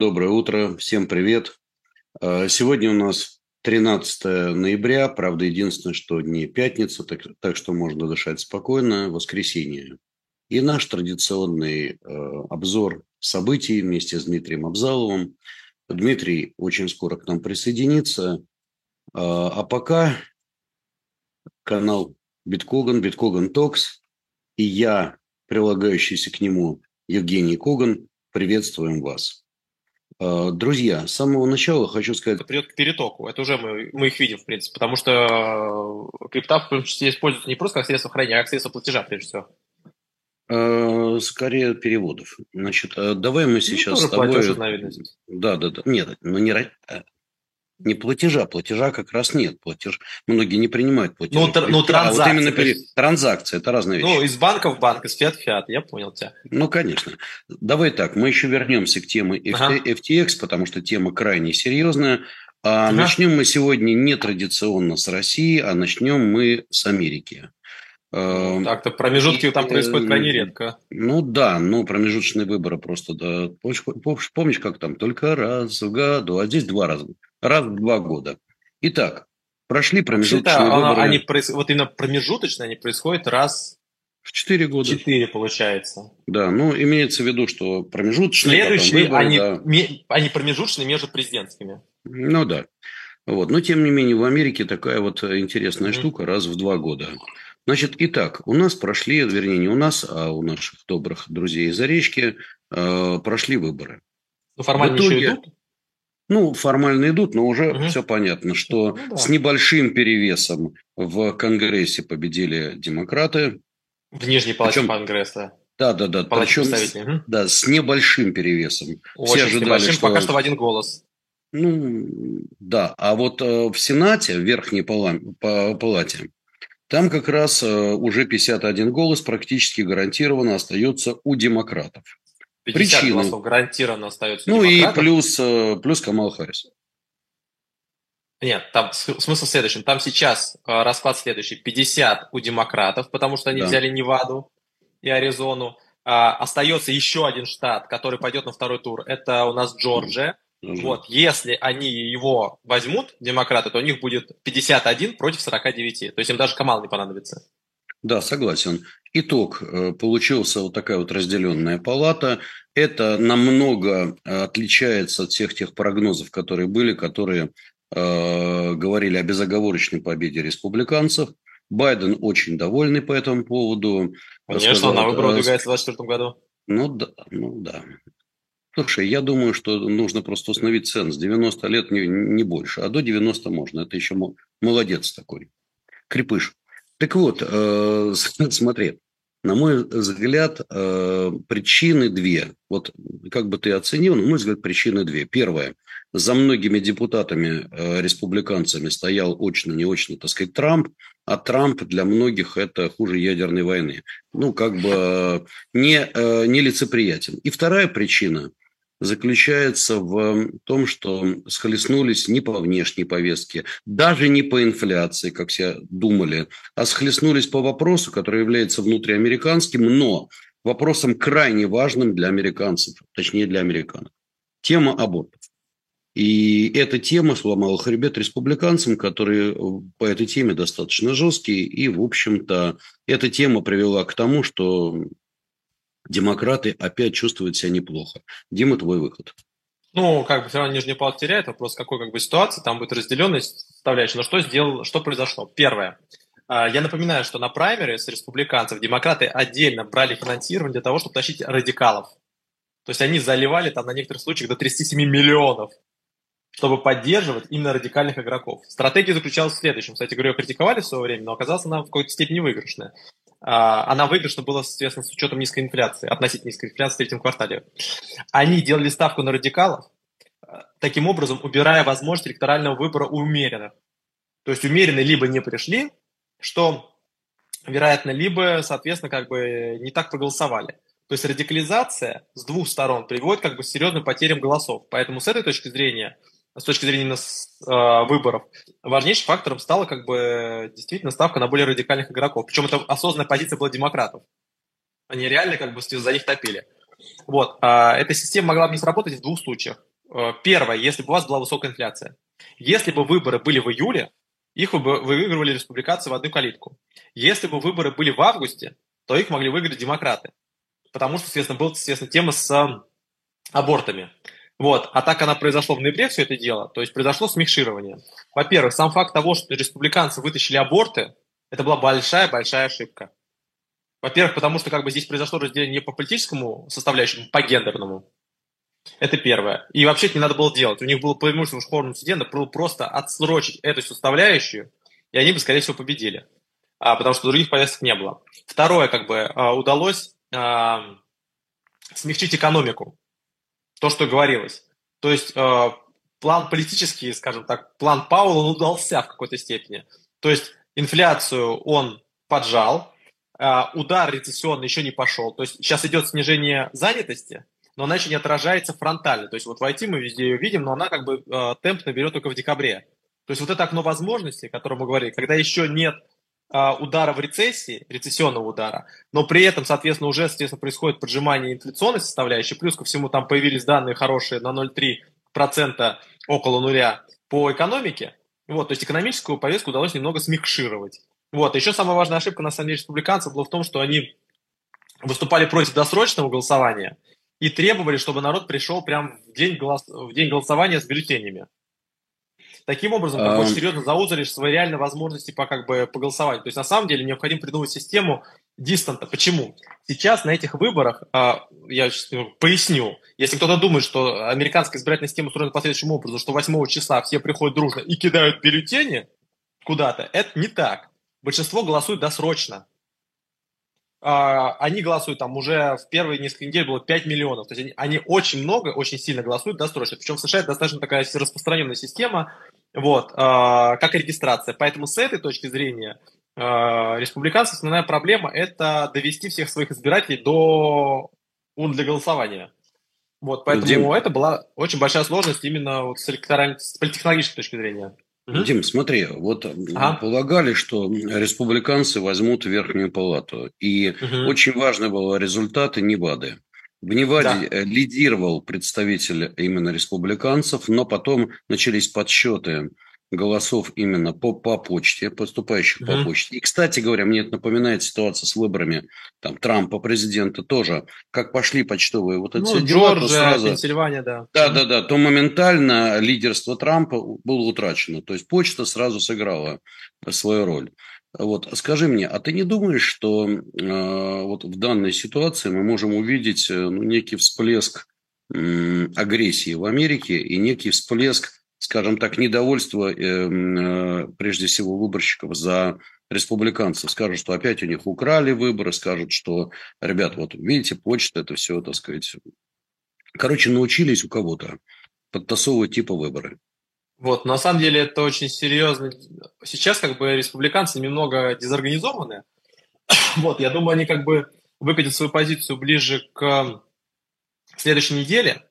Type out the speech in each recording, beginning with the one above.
Доброе утро, всем привет. А, сегодня у нас 13 ноября, правда, единственное, что не пятница, так, так что можно дышать спокойно, воскресенье. И наш традиционный э, обзор событий вместе с Дмитрием Абзаловым. Дмитрий очень скоро к нам присоединится. А, а пока канал Биткоган, Биткоган Токс и я, прилагающийся к нему Евгений Коган, приветствуем вас. А, друзья, с самого начала хочу сказать... Это придет к перетоку. Это уже мы, мы их видим, в принципе. Потому что э, крипта в том числе используется не просто как средство хранения, а как средство платежа, прежде всего. А, скорее переводов. Значит, давай мы ну, сейчас ну, с тобой... Да, да, да. Нет, ну не не платежа, платежа как раз нет. Платеж многие не принимают платежи. Ну, тр, ну транзакции. А вот именно пере... транзакции, это разные вещи. Ну, из банка в банк, из фиат в фиат, я понял тебя. Ну, конечно. Давай так, мы еще вернемся к теме ага. FTX, потому что тема крайне серьезная. А ага. начнем мы сегодня не традиционно с России, а начнем мы с Америки. Ну, так-то промежутки там происходят крайне редко. Ну да, но промежуточные выборы просто, да. Помнишь, помнишь, как там, только раз в году, а здесь два раза раз в два года. Итак, прошли промежуточные выборы. Они, вот именно промежуточные они происходят раз в четыре года. Четыре, получается. Да, ну, имеется в виду, что промежуточные... Следующие, выборы, они, да. ми, они промежуточные между президентскими. Ну, да. Вот. Но, тем не менее, в Америке такая вот интересная mm-hmm. штука раз в два года. Значит, итак, у нас прошли, вернее, не у нас, а у наших добрых друзей из Оречки э, прошли выборы. Ну, формально в итоге, еще идут? Ну, формально идут, но уже угу. все понятно, что ну, да. с небольшим перевесом в Конгрессе победили демократы. В нижней палате Причем, Конгресса. Да, да, да. Причем, с, угу. да, с небольшим перевесом. Очень Все ожидали, небольшим, что... пока что в один голос. Ну, да. А вот э, в Сенате, в Верхней пала... палате, там как раз э, уже 51 голос практически гарантированно остается у демократов. 50 причины. голосов гарантированно остается Ну и плюс, э, плюс Камал Харрис. Нет, там смысл в следующем. Там сейчас э, расклад следующий. 50 у демократов, потому что они да. взяли Неваду и Аризону. А, остается еще один штат, который пойдет на второй тур. Это у нас Джорджия. Угу. Вот, если они его возьмут, демократы, то у них будет 51 против 49. То есть им даже Камал не понадобится. Да, согласен. Итог. Э, получился вот такая вот разделенная палата. Это намного э, отличается от всех тех прогнозов, которые были, которые э, говорили о безоговорочной победе республиканцев. Байден очень довольный по этому поводу. Конечно, сказал, на выборы выдвигается в 2024 году. Ну да, ну да. Слушай, я думаю, что нужно просто установить ценз. 90 лет не, не больше, а до 90 можно. Это еще молодец такой. Крепыш. Так вот, э, смотри, на мой взгляд, э, причины две. Вот как бы ты оценил, на мой взгляд, причины две. Первое. За многими депутатами, э, республиканцами стоял очно-неочно, так сказать, Трамп, а Трамп для многих это хуже ядерной войны. Ну, как бы не, нелицеприятен. И вторая причина – заключается в том, что схлестнулись не по внешней повестке, даже не по инфляции, как все думали, а схлестнулись по вопросу, который является внутриамериканским, но вопросом крайне важным для американцев, точнее для американцев. Тема абортов. И эта тема сломала хребет республиканцам, которые по этой теме достаточно жесткие. И, в общем-то, эта тема привела к тому, что демократы опять чувствуют себя неплохо. Дима, твой выход. Ну, как бы все равно Нижний Палат теряет. Вопрос, какой как бы ситуации. Там будет разделенность составляющая. Но что сделал, что произошло? Первое. А, я напоминаю, что на праймере с республиканцев демократы отдельно брали финансирование для того, чтобы тащить радикалов. То есть они заливали там на некоторых случаях до 37 миллионов, чтобы поддерживать именно радикальных игроков. Стратегия заключалась в следующем. Кстати, говорю, ее критиковали в свое время, но оказалось она в какой-то степени выигрышная. А, она выигрышна была, соответственно, с учетом низкой инфляции, относительно низкой инфляции в третьем квартале. Они делали ставку на радикалов, а, таким образом убирая возможность электорального выбора у умеренных. То есть умеренные либо не пришли, что вероятно, либо, соответственно, как бы не так проголосовали. То есть радикализация с двух сторон приводит как бы к серьезным потерям голосов. Поэтому с этой точки зрения с точки зрения э, выборов, важнейшим фактором стала как бы действительно ставка на более радикальных игроков. Причем это осознанная позиция была демократов. Они реально как бы за них топили. Вот. А эта система могла бы не сработать в двух случаях. Э, первое, если бы у вас была высокая инфляция. Если бы выборы были в июле, их бы выигрывали республиканцы в одну калитку. Если бы выборы были в августе, то их могли выиграть демократы. Потому что, соответственно, была, соответственно, тема с абортами. Вот. А так она произошло в ноябре, все это дело, то есть произошло смикширование. Во-первых, сам факт того, что республиканцы вытащили аборты, это была большая-большая ошибка. Во-первых, потому что как бы здесь произошло разделение не по политическому составляющему, по гендерному. Это первое. И вообще это не надо было делать. У них было преимущество в школьном суде, надо было просто отсрочить эту составляющую, и они бы, скорее всего, победили. А, потому что других повесток не было. Второе, как бы, а, удалось а, смягчить экономику. То, что говорилось. То есть а, план политический, скажем так, план Пауэлла, он удался в какой-то степени. То есть инфляцию он поджал, а, удар рецессионный еще не пошел. То есть сейчас идет снижение занятости, но она еще не отражается фронтально. То есть вот в IT мы везде ее видим, но она как бы э, темп наберет только в декабре. То есть вот это окно возможностей, о котором мы говорили, когда еще нет э, удара в рецессии, рецессионного удара, но при этом, соответственно, уже, соответственно, происходит поджимание инфляционной составляющей, плюс ко всему там появились данные хорошие на 0,3% около нуля по экономике, вот, то есть экономическую повестку удалось немного смикшировать. Вот, еще самая важная ошибка, на самом деле, республиканцев была в том, что они выступали против досрочного голосования и требовали, чтобы народ пришел прямо в день, голос... в день голосования с бюллетенями. Таким образом, как очень серьезно заузали свои реальные возможности по, как бы, по голосованию. То есть, на самом деле, необходимо придумать систему дистанта. Почему? Сейчас на этих выборах, а, я поясню, если кто-то думает, что американская избирательная система устроена по следующему образу, что 8 числа все приходят дружно и кидают бюллетени куда-то, это не так большинство голосует досрочно. А, они голосуют там уже в первые несколько недель было 5 миллионов. То есть они, они очень много, очень сильно голосуют досрочно. Причем в США это достаточно такая распространенная система, вот, а, как и регистрация. Поэтому с этой точки зрения а, республиканцев основная проблема – это довести всех своих избирателей до урн для голосования. Вот, поэтому Дим, это была очень большая сложность именно вот с, электоральной, с политтехнологической точки зрения. Дим, смотри, вот ага. полагали, что республиканцы возьмут верхнюю палату. И угу. очень важны были результаты Невады. В Неваде да. Э, лидировал представитель именно республиканцев, но потом начались подсчеты голосов именно по, по почте, поступающих mm-hmm. по почте. И, кстати говоря, мне это напоминает ситуацию с выборами там, Трампа, президента тоже. Как пошли почтовые вот эти ну, дела, Джорджия, сразу... Пенсильвания, да. Да, да, да. То моментально лидерство Трампа было утрачено. То есть почта сразу сыграла свою роль. Вот, скажи мне, а ты не думаешь, что э, вот в данной ситуации мы можем увидеть э, ну, некий всплеск э, агрессии в Америке и некий всплеск скажем так, недовольство, эм, э, прежде всего, выборщиков за республиканцев. Скажут, что опять у них украли выборы, скажут, что, ребят, вот видите, почта, это все, так сказать. Короче, научились у кого-то подтасовывать типа выборы. Вот, на самом деле это очень серьезно. Сейчас как бы республиканцы немного дезорганизованы. Вот, я думаю, они как бы выкатят свою позицию ближе к следующей неделе.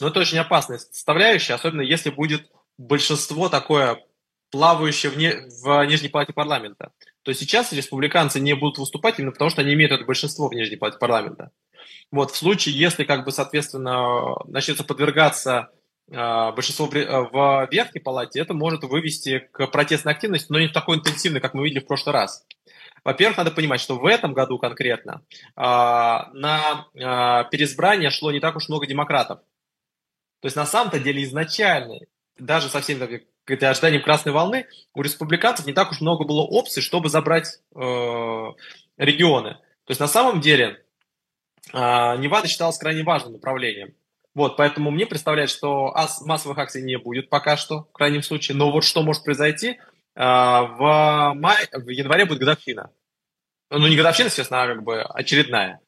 Но это очень опасная составляющая, особенно если будет большинство такое плавающее в, не, в Нижней Палате парламента. То есть сейчас республиканцы не будут выступать именно потому, что они имеют это большинство в Нижней Палате парламента. Вот, в случае, если, как бы, соответственно, начнется подвергаться большинство в, э, в Верхней Палате, это может вывести к протестной активности, но не такой интенсивной, как мы видели в прошлый раз. Во-первых, надо понимать, что в этом году конкретно э, на переизбрание шло не так уж много демократов. То есть на самом-то деле изначально, даже со всем это ожиданием красной волны, у республиканцев не так уж много было опций, чтобы забрать э, регионы. То есть на самом деле Невада считалась крайне важным направлением. Вот, поэтому мне представляется, что массовых акций не будет пока что, в крайнем случае. Но вот что может произойти, э, в, мае, в январе будет годовщина. Ну, не годовщина, естественно, а как бы очередная.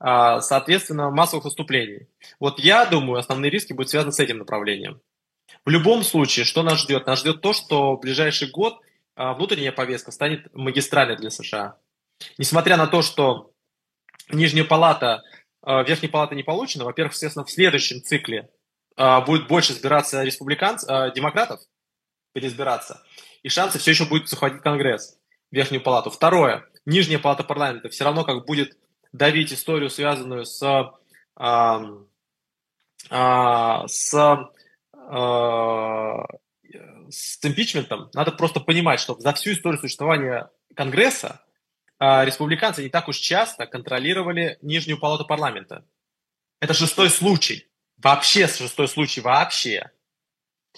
А, соответственно, массовых выступлений. Вот я думаю, основные риски будут связаны с этим направлением. В любом случае, что нас ждет? Нас ждет то, что в ближайший год а, внутренняя повестка станет магистральной для США. Несмотря на то, что Нижняя палата, а, Верхняя палата не получена, во-первых, естественно, в следующем цикле будет больше избираться республиканцев, демократов, переизбираться, и шансы все еще будет захватить Конгресс, Верхнюю палату. Второе, Нижняя палата парламента все равно как будет давить историю, связанную с, а, а, с э, с импичментом. Надо просто понимать, что за всю историю существования Конгресса республиканцы не так уж часто контролировали нижнюю палату парламента. Это шестой случай. Вообще шестой случай, вообще.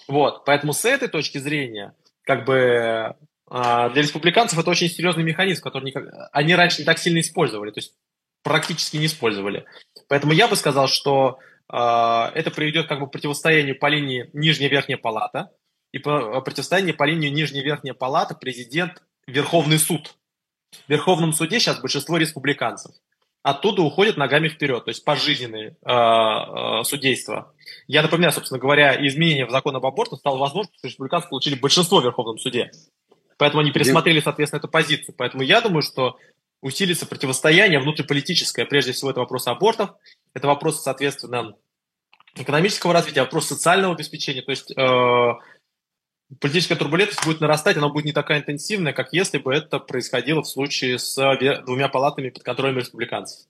Вот, поэтому с этой точки зрения, как бы для республиканцев это очень серьезный механизм, который они раньше не так сильно использовали, то есть практически не использовали. Поэтому я бы сказал, что а, это приведет как бы к противостоянию по линии нижняя верхняя палата и по противостоянию по линии нижняя верхняя палата президент Верховный суд. В Верховном суде сейчас большинство республиканцев. Оттуда уходят ногами вперед, то есть пожизненное э, э, судейство. Я напоминаю, собственно говоря, изменение в закон об абортах стало возможным, что республиканцы получили большинство в Верховном суде. Поэтому они пересмотрели, соответственно, эту позицию. Поэтому я думаю, что усилится противостояние внутриполитическое. Прежде всего, это вопрос абортов, это вопрос, соответственно, экономического развития, вопрос социального обеспечения. То есть э, политическая турбулентность будет нарастать, она будет не такая интенсивная, как если бы это происходило в случае с двумя палатами под контролем республиканцев.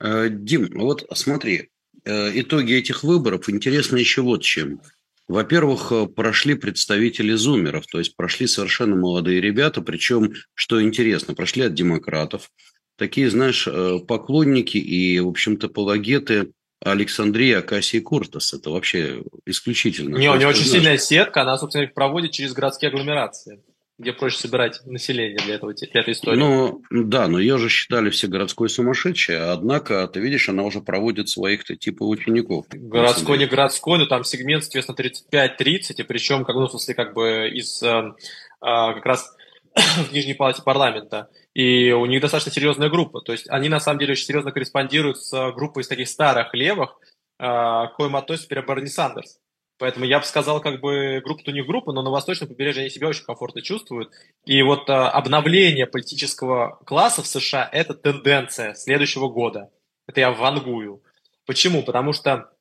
Э, Дим, вот смотри, э, итоги этих выборов интересны еще вот чем. Во-первых, э, прошли представители зумеров, то есть прошли совершенно молодые ребята, причем, что интересно, прошли от демократов. Такие, знаешь, поклонники и, в общем-то, палагеты Александрия Акасии Куртас. Это вообще исключительно. Не, у нее очень сильная сетка, она, собственно, их проводит через городские агломерации где проще собирать население для, этого, для этой истории. Ну, да, но ее же считали все городской сумасшедшей, однако, ты видишь, она уже проводит своих-то типа учеников. Городской, не городской, но там сегмент, соответственно, 35-30, и причем, как, ну, в смысле, как бы из э, э, как раз в Нижней палате парламента. И у них достаточно серьезная группа. То есть они, на самом деле, очень серьезно корреспондируют с группой из таких старых левых, э, к коим относится, например, Берни Сандерс. Поэтому я бы сказал, как бы группа-то них группа, но на восточном побережье они себя очень комфортно чувствуют. И вот а, обновление политического класса в США – это тенденция следующего года. Это я вангую. Почему? Потому что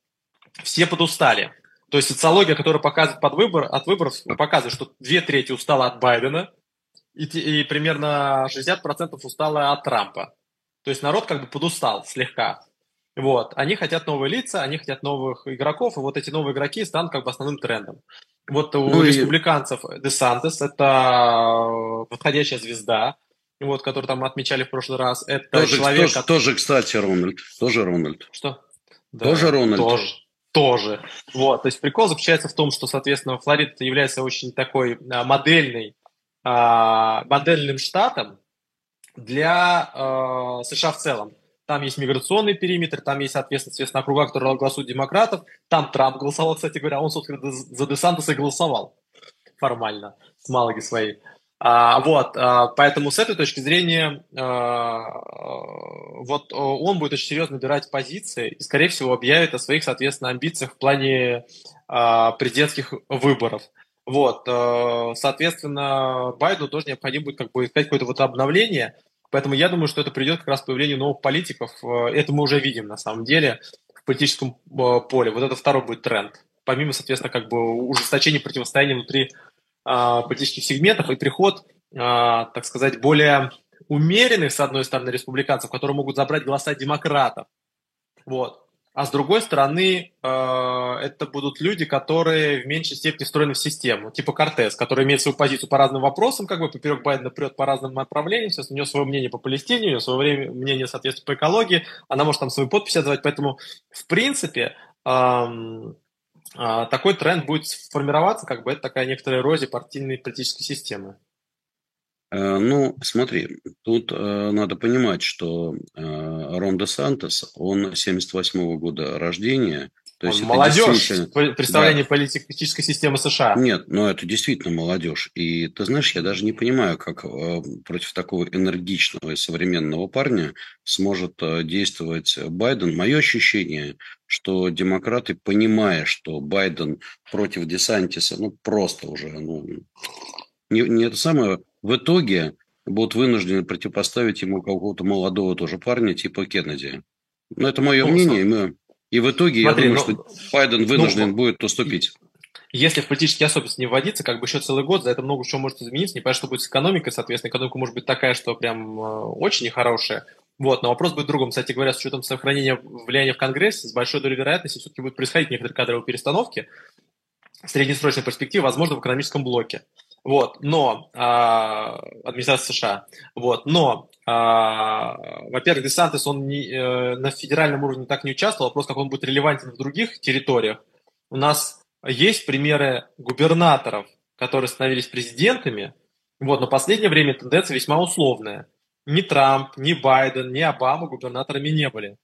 все подустали. То есть социология, которая показывает под выбор, от выборов, показывает, что две трети устала от Байдена и, и примерно 60% устала от Трампа. То есть народ как бы подустал слегка. Вот. Они хотят новые лица, они хотят новых игроков, и вот эти новые игроки станут как бы основным трендом. Вот у ну республиканцев и... Десантес это подходящая звезда, вот, который там отмечали в прошлый раз. Это тоже, человек... Тоже, который... тоже, кстати, Рональд. Тоже Рональд. Что? Да, тоже Рональд. Тоже. Тоже. Вот, то есть прикол заключается в том, что, соответственно, Флорида является очень такой модельный, а, модельным штатом для а, США в целом. Там есть миграционный периметр, там есть, соответственно, соответственно округа, которые голосуют демократов. Там Трамп голосовал, кстати говоря, он, собственно, за Десантеса и голосовал формально с Малаги своей. А, вот, а, поэтому с этой точки зрения а, вот он будет очень серьезно набирать позиции и, скорее всего, объявит о своих, соответственно, амбициях в плане а, президентских выборов. Вот, а, соответственно, Байдену тоже необходимо будет как бы искать какое-то вот обновление – Поэтому я думаю, что это придет как раз к появлению новых политиков. Э, это мы уже видим на самом деле в политическом э, поле. Вот это второй будет тренд. Помимо, соответственно, как бы ужесточения противостояния внутри а, политических сегментов и приход, а, так сказать, более умеренных, с одной стороны, республиканцев, которые могут забрать голоса демократов. Вот. А с другой стороны, э, это будут люди, которые в меньшей степени встроены в систему, типа Кортес, который имеет свою позицию по разным вопросам, как бы поперек Байдена прет по разным направлениям, сейчас у нее свое мнение по Палестине, у нее свое мнение, соответственно, по экологии, она может там свои подписи отдавать, поэтому, в принципе, э, такой тренд будет формироваться, как бы это такая некоторая эрозия партийной политической системы. Э, ну, смотри, тут э, надо понимать, что э, Рон де Сантос, он 78 года рождения. То есть молодежь в представлении да. политической системы США. Нет, но это действительно молодежь. И ты знаешь, я даже не понимаю, как против такого энергичного и современного парня сможет действовать Байден. Мое ощущение, что демократы, понимая, что Байден против Десантиса, ну, просто уже, ну, не, не это самое, в итоге будут вынуждены противопоставить ему какого-то молодого тоже парня типа Кеннеди. Но это мое ну, мнение. И, мы... и в итоге Смотри, я думаю, ну, что Байден вынужден ну, будет уступить. Если в политические особенности не вводиться, как бы еще целый год, за это много чего может измениться. Не понятно, что будет с экономикой, соответственно, экономика может быть такая, что прям э, очень нехорошая. Вот, но вопрос будет в другом. Кстати говоря, с учетом сохранения влияния в Конгрессе, с большой долей вероятности все-таки будет происходить некоторые кадровые перестановки. среднесрочной перспективе, возможно, в экономическом блоке. Вот, но а, администрация США. Вот, но, а, во-первых, Десантес, он не, э, на федеральном уровне так не участвовал, вопрос, как он будет релевантен в других территориях. У нас есть примеры губернаторов, которые становились президентами, вот, но в последнее время тенденция весьма условная. Ни Трамп, ни Байден, ни Обама губернаторами не были.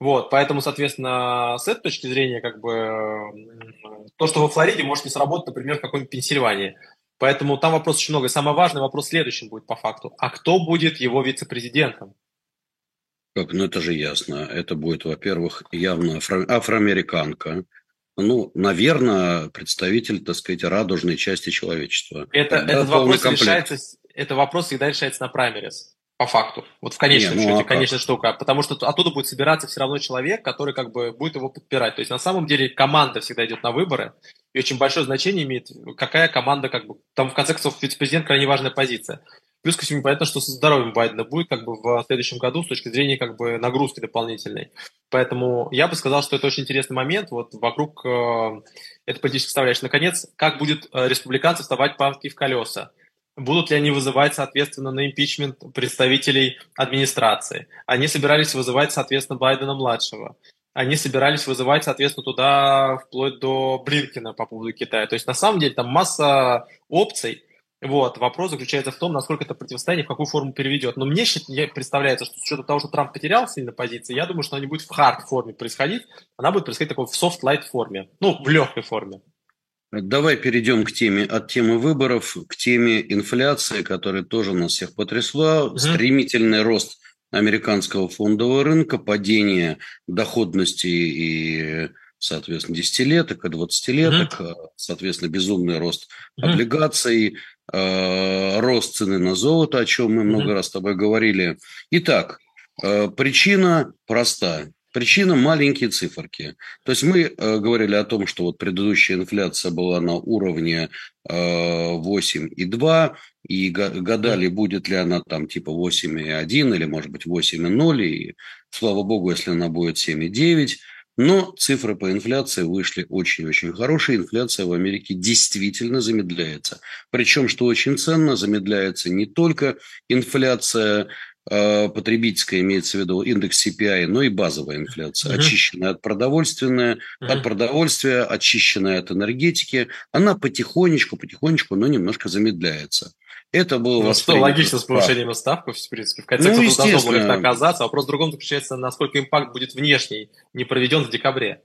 Вот, поэтому, соответственно, с этой точки зрения, как бы, то, что во Флориде может не сработать, например, в какой-нибудь Пенсильвании. Поэтому там вопрос очень много. И самый важный вопрос следующим будет по факту. А кто будет его вице-президентом? Как? Ну, это же ясно. Это будет, во-первых, явно афро- афроамериканка. Ну, наверное, представитель, так сказать, радужной части человечества. Это, этот вопрос решается, это вопрос всегда решается на праймерис по факту. Вот в конечном Не, ну, счете, а конечная как? штука. Потому что оттуда будет собираться все равно человек, который как бы будет его подпирать. То есть на самом деле команда всегда идет на выборы, и очень большое значение имеет, какая команда как бы... Там в конце концов вице-президент крайне важная позиция. Плюс ко всему понятно, что со здоровьем Байдена будет как бы в следующем году с точки зрения как бы нагрузки дополнительной. Поэтому я бы сказал, что это очень интересный момент вот вокруг э, этой политической составляющей. Наконец, как будет э, республиканцы вставать палки в колеса? Будут ли они вызывать, соответственно, на импичмент представителей администрации? Они собирались вызывать, соответственно, Байдена-младшего. Они собирались вызывать, соответственно, туда вплоть до Блинкина по поводу Китая. То есть, на самом деле, там масса опций. Вот. Вопрос заключается в том, насколько это противостояние в какую форму переведет. Но мне представляется, что с учетом того, что Трамп потерял сильно позиции, я думаю, что она не будет в hard форме происходить, она будет происходить такой в soft-light форме, ну, в легкой форме. Давай перейдем к теме от темы выборов к теме инфляции, которая тоже нас всех потрясла. Угу. Стремительный рост американского фондового рынка, падение доходности и, соответственно, десятилеток и двадцатилеток, угу. соответственно, безумный рост угу. облигаций, э, рост цены на золото, о чем мы угу. много раз с тобой говорили. Итак, э, причина проста. Причина – маленькие циферки. То есть мы э, говорили о том, что вот предыдущая инфляция была на уровне э, 8,2, и гадали, будет ли она там типа 8,1 или, может быть, 8,0, и слава богу, если она будет 7,9. Но цифры по инфляции вышли очень-очень хорошие. Инфляция в Америке действительно замедляется. Причем, что очень ценно, замедляется не только инфляция потребительская, имеется в виду индекс CPI, но и базовая инфляция, uh-huh. очищенная от продовольственная, uh-huh. от продовольствия, очищенная от энергетики, она потихонечку, потихонечку, но немножко замедляется. Это было ну, что логично с повышением ставок, в принципе. В конце ну, концов, должно было оказаться. Вопрос в другом заключается, насколько импакт будет внешний, не проведен в декабре.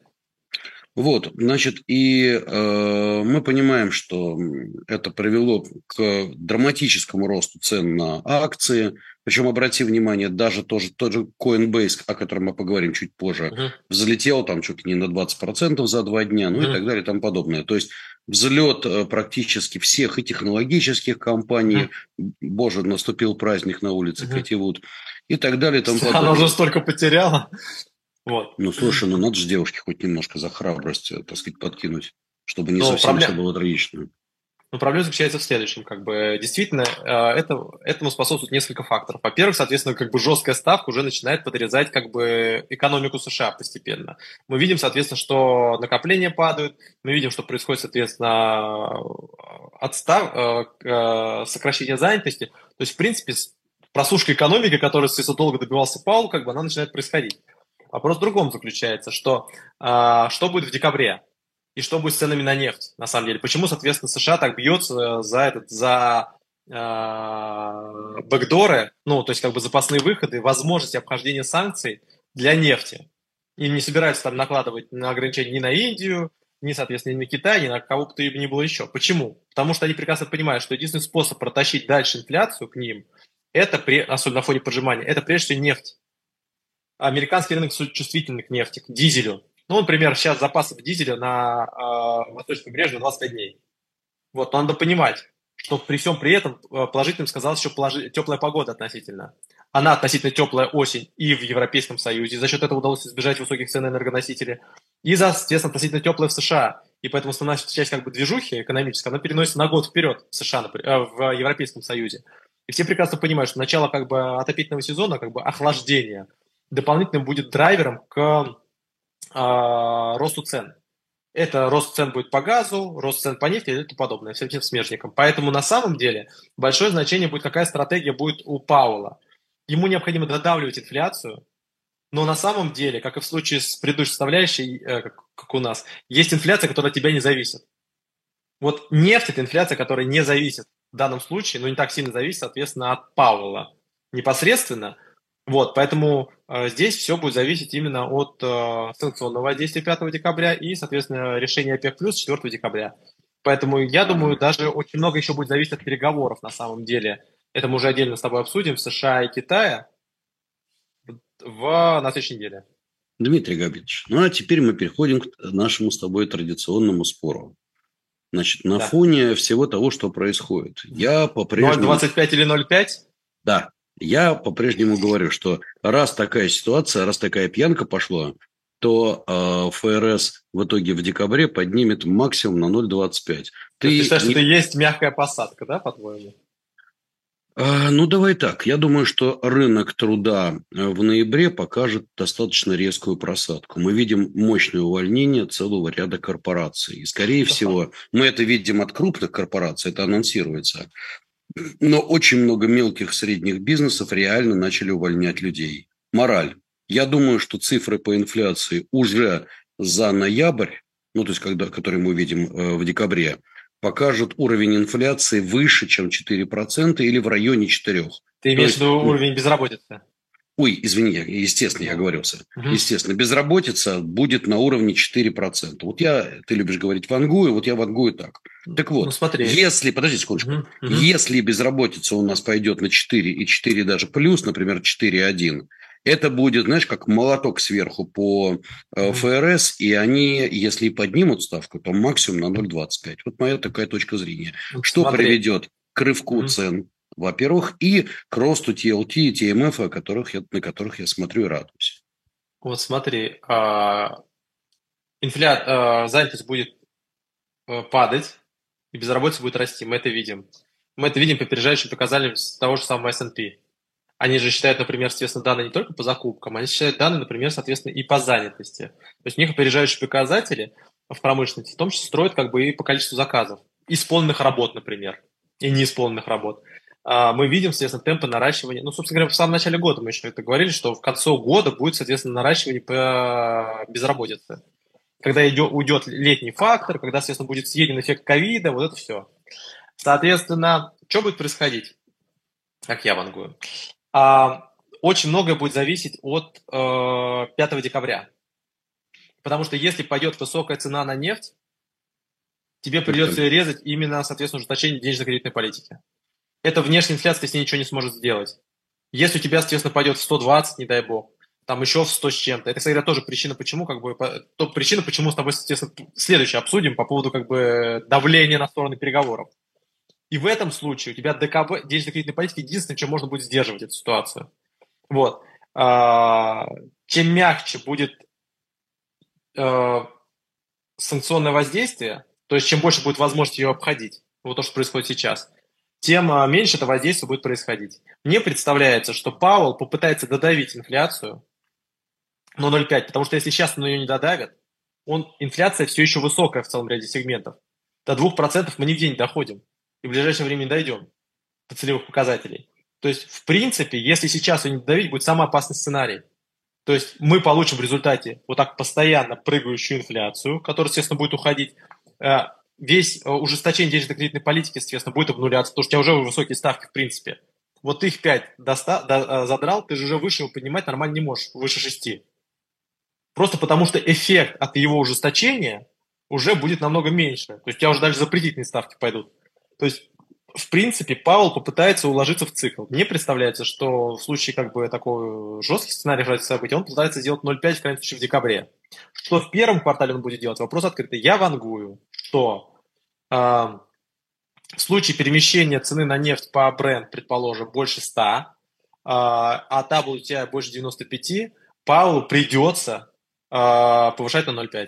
Вот, значит, и э, мы понимаем, что это привело к драматическому росту цен на акции. Причем, обрати внимание, даже тоже, тот же Coinbase, о котором мы поговорим чуть позже, uh-huh. взлетел там чуть ли не на 20% за два дня, ну uh-huh. и так далее и тому подобное. То есть взлет э, практически всех и технологических компаний. Uh-huh. Боже, наступил праздник на улице uh-huh. Кэти и так далее тому подобное. Она уже столько потеряла. Вот. Ну, слушай, ну надо же девушке хоть немножко за храбрость, э, так сказать, подкинуть, чтобы не Но совсем проблем... все было трагично. Но проблема заключается в следующем. Как бы, действительно, э, это, этому способствует несколько факторов. Во-первых, соответственно, как бы жесткая ставка уже начинает подрезать как бы, экономику США постепенно. Мы видим, соответственно, что накопления падают, мы видим, что происходит, соответственно, отстав, э, сокращение занятости. То есть, в принципе, просушка экономики, которая, соответственно, долго добивался Паул, как бы она начинает происходить. Вопрос в другом заключается, что э, что будет в декабре и что будет с ценами на нефть, на самом деле. Почему, соответственно, США так бьется за этот, за э, бэкдоры, ну, то есть как бы запасные выходы, возможность обхождения санкций для нефти. И не собираются там накладывать на ограничения ни на Индию, ни, соответственно, ни на Китай, ни на кого бы то ни было еще. Почему? Потому что они прекрасно понимают, что единственный способ протащить дальше инфляцию к ним, это, особенно на фоне поджимания, это прежде всего нефть американский рынок чувствительный к нефти, к дизелю. Ну, например, сейчас запасы дизеля на э, восточном побережье 25 дней. Вот, но надо понимать, что при всем при этом а, положительным сказалась еще положи... теплая погода относительно. Она относительно теплая осень и в Европейском Союзе. За счет этого удалось избежать высоких цен на энергоносители. И, соответственно, относительно теплая в США. И поэтому основная часть как бы движухи экономической, она переносится на год вперед в США, например, в Европейском Союзе. И все прекрасно понимают, что начало как бы отопительного сезона, как бы охлаждения – дополнительным будет драйвером к э, росту цен. это рост цен будет по газу, рост цен по нефти и тому подобное, всем этим смежникам. Поэтому на самом деле большое значение будет, какая стратегия будет у Паула. Ему необходимо додавливать инфляцию, но на самом деле, как и в случае с предыдущей составляющей, э, как, как у нас, есть инфляция, которая от тебя не зависит. Вот нефть – это инфляция, которая не зависит в данном случае, но не так сильно зависит, соответственно, от Пауэлла непосредственно. Вот, поэтому э, здесь все будет зависеть именно от э, санкционного действия 5 декабря и, соответственно, решения ОПЕК плюс 4 декабря. Поэтому я думаю, даже очень много еще будет зависеть от переговоров на самом деле. Это мы уже отдельно с тобой обсудим, США и Китая в, на следующей неделе. Дмитрий Габитович, ну а теперь мы переходим к нашему с тобой традиционному спору. Значит, на да. фоне всего того, что происходит, я по-прежнему... 0,25 или 0,5? Да, я по-прежнему говорю, что раз такая ситуация, раз такая пьянка пошла, то э, ФРС в итоге в декабре поднимет максимум на 0,25. Ты, Ты считаешь, не... что есть мягкая посадка, да, по-твоему? А, ну, давай так. Я думаю, что рынок труда э, в ноябре покажет достаточно резкую просадку. Мы видим мощное увольнение целого ряда корпораций. И, скорее всего, мы это видим от крупных корпораций, это анонсируется. Но очень много мелких средних бизнесов реально начали увольнять людей. Мораль. Я думаю, что цифры по инфляции уже за ноябрь, ну, то есть, когда, который мы видим э, в декабре, покажет уровень инфляции выше, чем 4% или в районе 4%. Ты имеешь в виду уровень безработицы? Ой, извини, естественно, я оговорился. Угу. Естественно, безработица будет на уровне 4%. Вот я, ты любишь говорить вангую, вот я вангую так. Так вот, ну, смотри. если, подожди секундочку, угу. Угу. если безработица у нас пойдет на 4 и 4 даже плюс, например, 4,1, это будет, знаешь, как молоток сверху по э, ФРС, и они, если поднимут ставку, то максимум на 0,25. Вот моя такая точка зрения. Что Смотри. приведет к рывку mm-hmm. цен, во-первых, и к росту TLT и TMF, о которых я, на которых я смотрю и радуюсь. Вот смотри, а, инфля... а, занятость будет э, падать, и безработица будет расти. Мы это видим. Мы это видим по опережающим показателям того же самого S&P. Они же считают, например, соответственно, данные не только по закупкам, они считают данные, например, соответственно, и по занятости. То есть у них опережающие показатели в промышленности, в том числе строят как бы и по количеству заказов. Исполненных работ, например, и неисполненных работ. А, мы видим, соответственно, темпы наращивания. Ну, собственно говоря, в самом начале года мы еще это говорили, что в конце года будет, соответственно, наращивание по безработице. Когда идет, уйдет летний фактор, когда, соответственно, будет съеден эффект ковида, вот это все. Соответственно, что будет происходить? Как я вангую. А, очень многое будет зависеть от 5 э, декабря. Потому что если пойдет высокая цена на нефть, тебе придется резать именно, соответственно, ужесточение денежно-кредитной политики. Это внешняя инфляция с ней ничего не сможет сделать. Если у тебя, соответственно, пойдет в 120, не дай бог, там еще в 100 с чем-то. Это, кстати, тоже причина, почему, как бы, то причина, почему с тобой, соответственно, следующее обсудим по поводу, как бы, давления на стороны переговоров. И в этом случае у тебя ДКБ, денежно-кредитной политики, единственное, чем можно будет сдерживать эту ситуацию. Вот. А, чем мягче будет а, санкционное воздействие, то есть чем больше будет возможность ее обходить, вот то, что происходит сейчас, тем меньше это воздействие будет происходить. Мне представляется, что Пауэлл попытается додавить инфляцию на 0,5, потому что если сейчас он ее не додавит, он, инфляция все еще высокая в целом ряде сегментов. До 2% мы нигде не доходим и в ближайшее время не дойдем до целевых показателей. То есть, в принципе, если сейчас ее не давить, будет самый опасный сценарий. То есть мы получим в результате вот так постоянно прыгающую инфляцию, которая, естественно, будет уходить. Весь э, ужесточение денежно-кредитной политики, естественно, будет обнуляться, потому что у тебя уже высокие ставки, в принципе. Вот ты их 5 доста, до, э, задрал, ты же уже выше его поднимать нормально не можешь, выше 6. Просто потому что эффект от его ужесточения уже будет намного меньше. То есть у тебя уже даже запретительные ставки пойдут. То есть, в принципе, Павел попытается уложиться в цикл. Мне представляется, что в случае как бы такого жестких сценариев развития событий он пытается сделать 0,5 в крайнем случае в декабре. Что в первом квартале он будет делать? Вопрос открытый. Я вангую, что э, в случае перемещения цены на нефть по бренд, предположим, больше 100, э, а WTI больше 95, Павлу придется э, повышать на 0,5.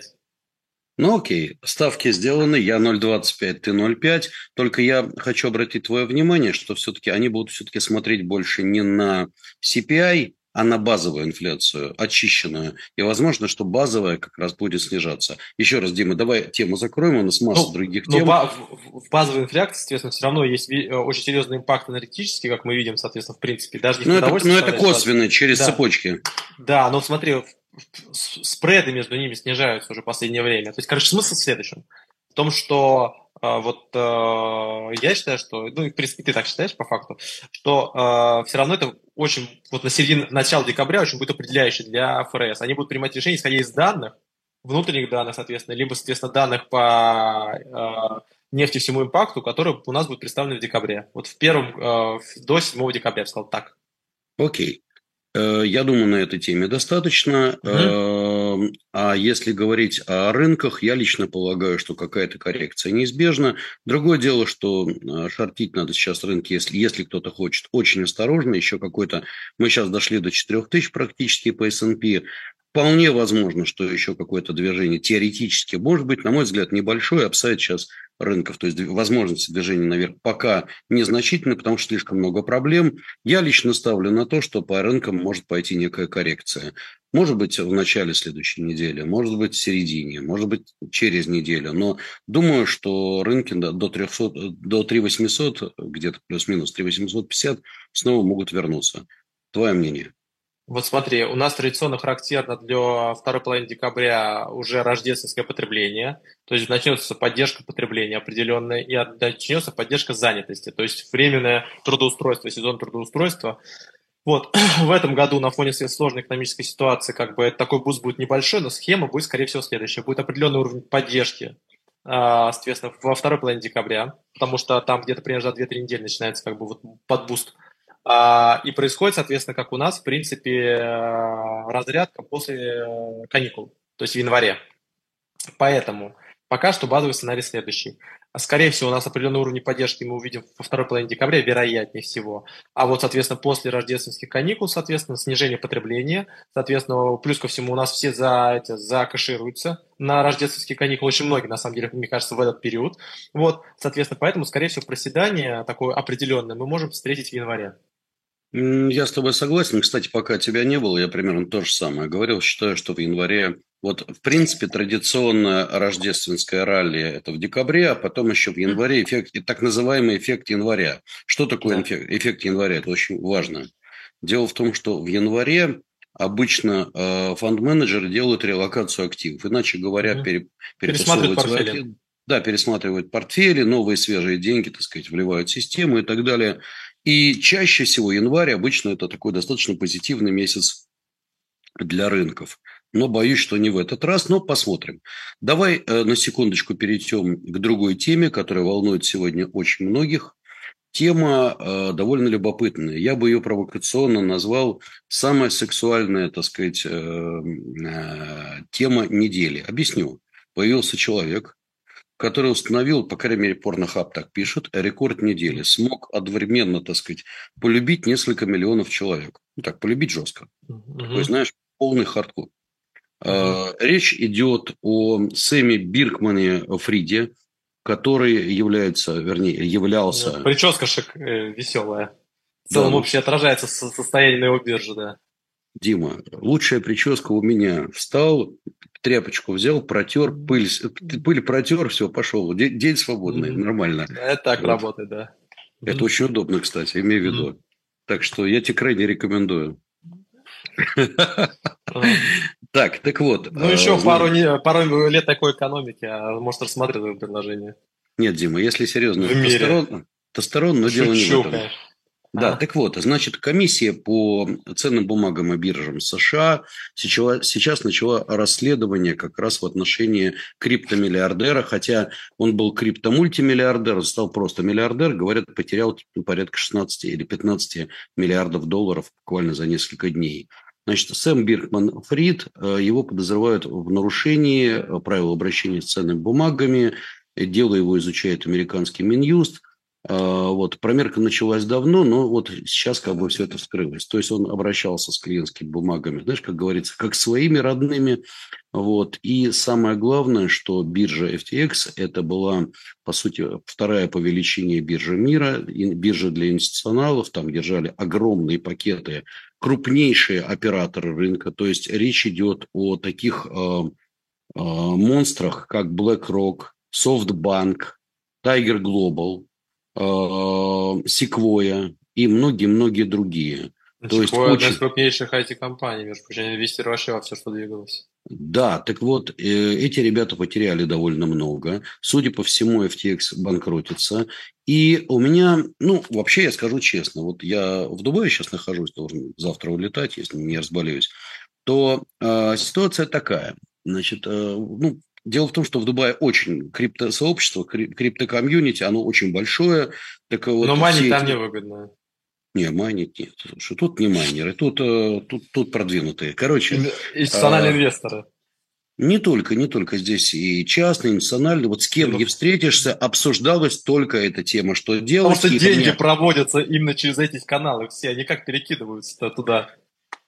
Ну окей, ставки сделаны, я 0,25, ты 0,5. Только я хочу обратить твое внимание, что все-таки они будут все-таки смотреть больше не на CPI, а на базовую инфляцию, очищенную. И возможно, что базовая как раз будет снижаться. Еще раз, Дима, давай тему закроем, у нас масса ну, других тем. Но в, в базовой инфляции, соответственно, все равно есть э, очень серьезный импакт энергетический, как мы видим, соответственно, в принципе. Даже не ну, это, ну, это косвенно, через да. цепочки. Да, но смотри, спреды между ними снижаются уже в последнее время. То есть, короче, смысл в следующем. В том, что вот э, я считаю, что, ну, в принципе, ты так считаешь по факту, что э, все равно это очень, вот на середине, начало декабря очень будет определяющий для ФРС. Они будут принимать решения, исходя из данных, внутренних данных, соответственно, либо, соответственно, данных по нефти всему импакту, которые у нас будут представлены в декабре. Вот в первом, до 7 декабря, я бы сказал так. Окей. Э, я думаю, на этой теме достаточно. Угу. А если говорить о рынках, я лично полагаю, что какая-то коррекция неизбежна. Другое дело, что э, шортить надо сейчас рынки, если, если кто-то хочет, очень осторожно. Еще какой-то... Мы сейчас дошли до 4000 практически по S&P. Вполне возможно, что еще какое-то движение теоретически может быть, на мой взгляд, небольшое. Апсайд сейчас рынков, то есть возможности движения наверх пока незначительны, потому что слишком много проблем. Я лично ставлю на то, что по рынкам может пойти некая коррекция. Может быть, в начале следующей недели, может быть, в середине, может быть, через неделю. Но думаю, что рынки до 300, до 3800, где-то плюс-минус 3850, снова могут вернуться. Твое мнение? Вот смотри, у нас традиционно характерно для второй половины декабря уже рождественское потребление, то есть начнется поддержка потребления определенная и начнется поддержка занятости, то есть временное трудоустройство, сезон трудоустройства. Вот, в этом году на фоне сложной экономической ситуации как бы такой буст будет небольшой, но схема будет, скорее всего, следующая. Будет определенный уровень поддержки, а, соответственно, во второй половине декабря, потому что там где-то примерно за 2-3 недели начинается как бы вот подбуст. буст и происходит, соответственно, как у нас, в принципе, э, разрядка после э, каникул, то есть в январе. Поэтому пока что базовый сценарий следующий. Скорее всего, у нас определенный уровень поддержки мы увидим во второй половине декабря, вероятнее всего. А вот, соответственно, после рождественских каникул, соответственно, снижение потребления. Соответственно, плюс ко всему у нас все за это закашируются на рождественские каникулы. Очень многие, на самом деле, мне кажется, в этот период. Вот, соответственно, поэтому, скорее всего, проседание такое определенное мы можем встретить в январе. Я с тобой согласен. Кстати, пока тебя не было, я примерно то же самое говорил. Считаю, что в январе... Вот, в принципе, традиционное рождественское ралли – это в декабре, а потом еще в январе эффект, так называемый эффект января. Что такое эффект, эффект января? Это очень важно. Дело в том, что в январе обычно э, фонд-менеджеры делают релокацию активов. Иначе говоря, mm пере, пересматривают портфели. Да, пересматривают портфели, новые свежие деньги, так сказать, вливают в систему и так далее. И чаще всего январь обычно это такой достаточно позитивный месяц для рынков. Но боюсь, что не в этот раз, но посмотрим. Давай э, на секундочку перейдем к другой теме, которая волнует сегодня очень многих. Тема э, довольно любопытная. Я бы ее провокационно назвал самая сексуальная, так сказать, э, э, тема недели. Объясню. Появился человек, который установил, по крайней мере, Порнохаб так пишет, рекорд недели. Смог одновременно, так сказать, полюбить несколько миллионов человек. Ну, так, полюбить жестко. Угу. Такой, знаешь, полный хардкор. Угу. Речь идет о Сэме Бэнкмане-Фриде, который является, вернее, являлся... Прическа шик, э, веселая. В целом, да, вообще отражается состояние на его бирже, да. Дима, лучшая прическа у меня. Встал, тряпочку взял, протер, пыль, пыль протер, все, пошел. День, день свободный, mm-hmm. нормально. Это так вот. работает, да. Это mm-hmm. очень удобно, кстати, имею в виду. Mm-hmm. Так что я тебе крайне рекомендую. Так, так вот. Ну, еще пару, не, пару лет такой экономики, а может рассматривать предложение. Нет, Дима, если серьезно, тестостерон, тестостерон, но дело не в этом. Да, так вот, значит, комиссия по ценным бумагам и биржам США сейчас, сейчас начала расследование как раз в отношении криптомиллиардера, хотя он был криптомультимиллиардер, стал просто миллиардер, говорят, потерял порядка 16 или 15 миллиардов долларов буквально за несколько дней. Значит, Сэм Биркман Фрид, э, его подозревают в нарушении правил обращения с ценными бумагами, дело его изучает американский Минюст – вот, промерка началась давно, но вот сейчас как бы все это вскрылось. То есть он обращался с клиентскими бумагами, знаешь, как говорится, как своими родными. Вот. И самое главное, что биржа FTX это была, по сути, вторая по величине биржа мира, биржа для институционалов. Там держали огромные пакеты крупнейшие операторы рынка. То есть речь идет о таких э, э, монстрах, как BlackRock, SoftBank, Tiger Global, э, Sequoia и многие-многие другие. Ну, То есть очень... одна из крупнейших IT-компаний, между прочим, инвестировали вообще во все, что двигалось. Да, так вот, э, эти ребята потеряли довольно много. Судя по всему, FTX банкротится. И у меня, ну, вообще, я скажу честно, вот я в Дубае сейчас нахожусь, должен завтра улетать, если не разболеюсь, то э, ситуация такая. Значит, э, ну, Дело в том, что в Дубае очень криптосообщество, криптокомьюнити, оно очень большое. Так вот Но майнить там эти... невыгодно. Не, майнить нет. Слушай, тут не майнеры, тут, э, тут, тут продвинутые. Короче... Институциональные а, инвесторы. Не только, не только здесь и частные, и национальные. Вот с кем ну, не встретишься, обсуждалась только эта тема, что делать. Потому что деньги меня... проводятся именно через эти каналы все, они как перекидываются туда.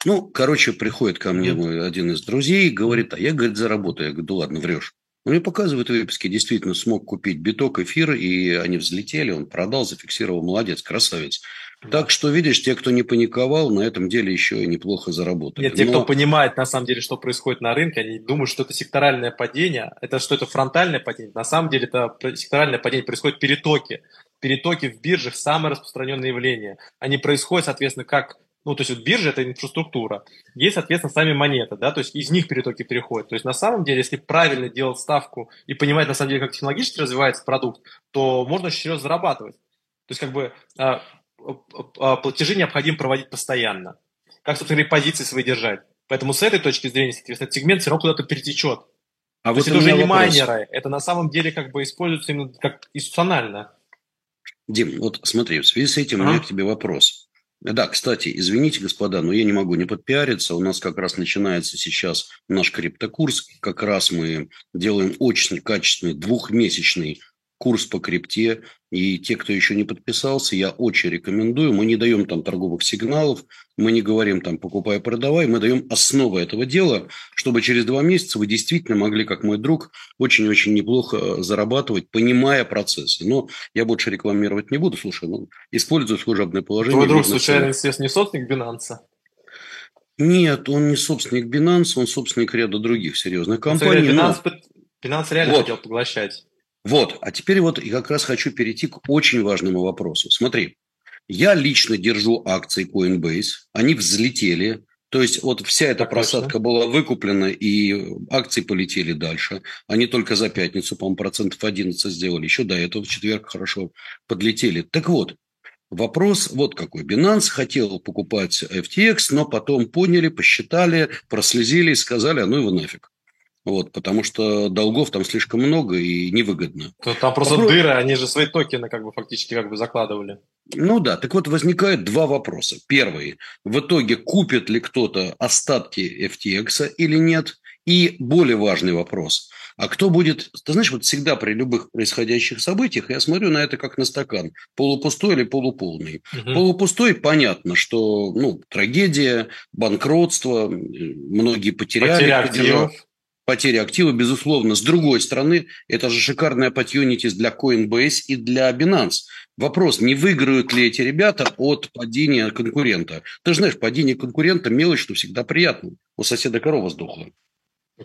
Ну, короче, приходит ко мне мой один из друзей и говорит, а я, говорит, заработаю. Я говорю, да ладно, врешь. Он мне показывает выписки, действительно смог купить биток, эфир, и они взлетели, он продал, зафиксировал, молодец, красавец. Так что, видишь, те, кто не паниковал, на этом деле еще и неплохо заработали. Нет, те, Но... кто понимает на самом деле, что происходит на рынке, они думают, что это секторальное падение, это что это фронтальное падение. На самом деле это секторальное падение, происходит перетоки. Перетоки в биржах – самое распространенное явление. Они происходят, соответственно, как ну, то есть вот биржа – это инфраструктура. Есть, соответственно, сами монеты, да, то есть из них перетоки переходят. То есть на самом деле, если правильно делать ставку и понимать, на самом деле, как технологически развивается продукт, то можно очень серьезно зарабатывать. То есть как бы а, а, платежи необходимо проводить постоянно. Как, собственно, позиции свои держать. Поэтому с этой точки зрения, соответственно, этот сегмент все равно куда-то перетечет. А То вот есть это уже не вопрос. майнеры, это на самом деле как бы используется именно как институционально. Дим, вот смотри, в связи с этим а? у меня к тебе вопрос. Да, кстати, извините, господа, но я не могу не подпиариться. У нас как раз начинается сейчас наш криптокурс. Как раз мы делаем очень качественный двухмесячный курс по крипте. И те, кто еще не подписался, я очень рекомендую. Мы не даем там торговых сигналов, мы не говорим там покупай, продавай, мы даем основы этого дела, чтобы через два месяца вы действительно могли, как мой друг, очень-очень неплохо зарабатывать, понимая процессы. Но я больше рекламировать не буду. Слушай, ну, использую служебное положение. Твой друг, случайно, естественно, не собственник Binance? Нет, он не собственник Binance, он собственник ряда других серьезных компаний. Binance, но... Binance реально вот. хотел поглощать. Вот, а теперь вот я как раз хочу перейти к очень важному вопросу. Смотри, я лично держу акции Coinbase, они взлетели, то есть вот вся эта так просадка точно. была выкуплена, и акции полетели дальше. Они только за пятницу, по-моему, процентов 11 сделали. Еще до этого в четверг хорошо подлетели. Так вот, вопрос вот какой. Binance хотел покупать FTX, но потом поняли, посчитали, прослезили и сказали, а ну его нафиг. Вот, потому что долгов там слишком много и невыгодно. Там просто Вопрос... дыры, они же свои токены как бы фактически как бы закладывали. Ну да, так вот возникает два вопроса. Первый, в итоге купит ли кто-то остатки FTX или нет? И более важный вопрос, а кто будет... Ты знаешь, вот всегда при любых происходящих событиях я смотрю на это как на стакан. Полупустой или полуполный. Угу. Полупустой, понятно, что ну, трагедия, банкротство, многие потеряли. Потеря активов потери актива, безусловно. С другой стороны, это же шикарная opportunities для Coinbase и для Binance. Вопрос, не выиграют ли эти ребята от падения конкурента? Ты же знаешь, падение конкурента – мелочь, что всегда приятно. У соседа корова сдохла.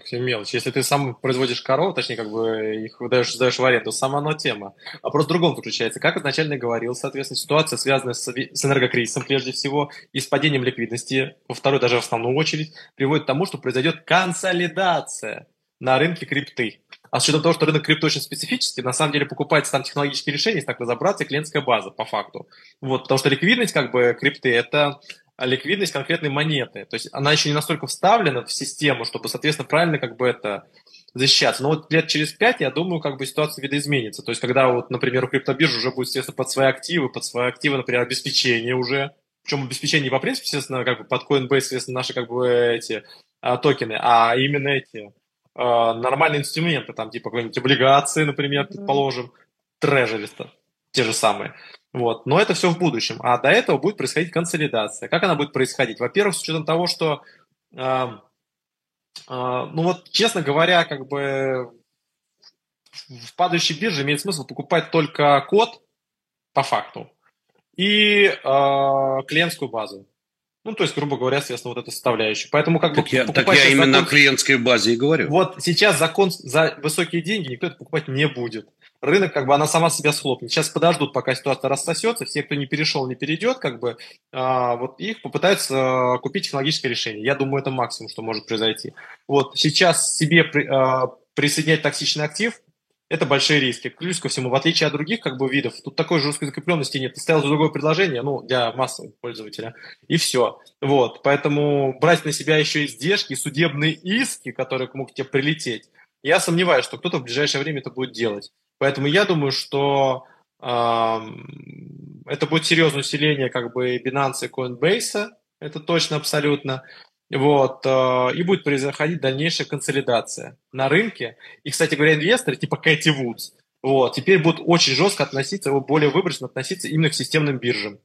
Все мелочь. Если ты сам производишь коров, точнее, как бы их выдаешь, сдаешь в аренду, сама оно тема. А просто в другом заключается. Как изначально говорил, соответственно, ситуация, связанная с, с энергокризисом, прежде всего, и с падением ликвидности, во второй, даже в основную очередь, приводит к тому, что произойдет консолидация на рынке крипты. А с учетом того, что рынок крипты очень специфический, на самом деле покупается там технологические решения, если так разобраться, и клиентская база по факту. Вот, потому что ликвидность как бы крипты – это ликвидность конкретной монеты. То есть она еще не настолько вставлена в систему, чтобы, соответственно, правильно как бы это защищаться. Но вот лет через пять, я думаю, как бы ситуация видоизменится. То есть когда вот, например, у криптобиржи уже будет, естественно, под свои активы, под свои активы, например, обеспечение уже, причем обеспечение по принципу, естественно, как бы под Coinbase, естественно, наши как бы эти а, токены, а именно эти а, нормальные инструменты, там типа какие-нибудь облигации, например, предположим, трежери, те же самые. Вот. Но это все в будущем. А до этого будет происходить консолидация. Как она будет происходить? Во-первых, с учетом того, что, э, э, ну вот, честно говоря, как бы в падающей бирже имеет смысл покупать только код по факту и э, клиентскую базу. Ну, то есть, грубо говоря, соответственно, вот эта составляющая. Поэтому как так бы я, так я именно закон... о клиентской базе и говорю. Вот сейчас закон за высокие деньги никто это покупать не будет. Рынок, как бы, она сама себя схлопнет. Сейчас подождут, пока ситуация рассосется. Все, кто не перешел, не перейдет, как бы, а, вот их попытаются а, купить технологическое решение. Я думаю, это максимум, что может произойти. Вот сейчас себе при, а, присоединять токсичный актив, это большие риски. Плюс ко всему, в отличие от других как бы, видов, тут такой жесткой закрепленности нет. Ты ставил другое предложение, ну, для массового пользователя, и все. Вот, поэтому брать на себя еще издержки, судебные иски, которые могут тебе прилететь, я сомневаюсь, что кто-то в ближайшее время это будет делать. Поэтому я думаю, что это будет серьезное усиление как бы Binance и Coinbase, это точно абсолютно. Вот, э, и будет происходить дальнейшая консолидация на рынке. И, кстати говоря, инвесторы типа Кэти Вудс, вот, теперь будут очень жестко относиться, более выборочно относиться именно к системным биржам.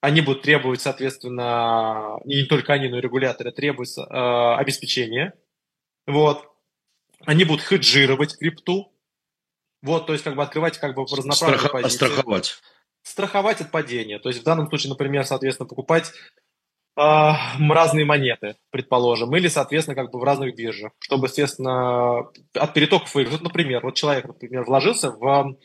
Они будут требовать, соответственно, не только они, но и регуляторы требуют э, обеспечения. Вот. Они будут хеджировать крипту. Вот, то есть как бы открывать как бы разноправные Страх... позиции. Страховать. Страховать от падения. То есть в данном случае, например, соответственно, покупать разные монеты, предположим, или, соответственно, как бы в разных биржах, чтобы, естественно, от перетоков выиграть. Например, вот человек, например, вложился в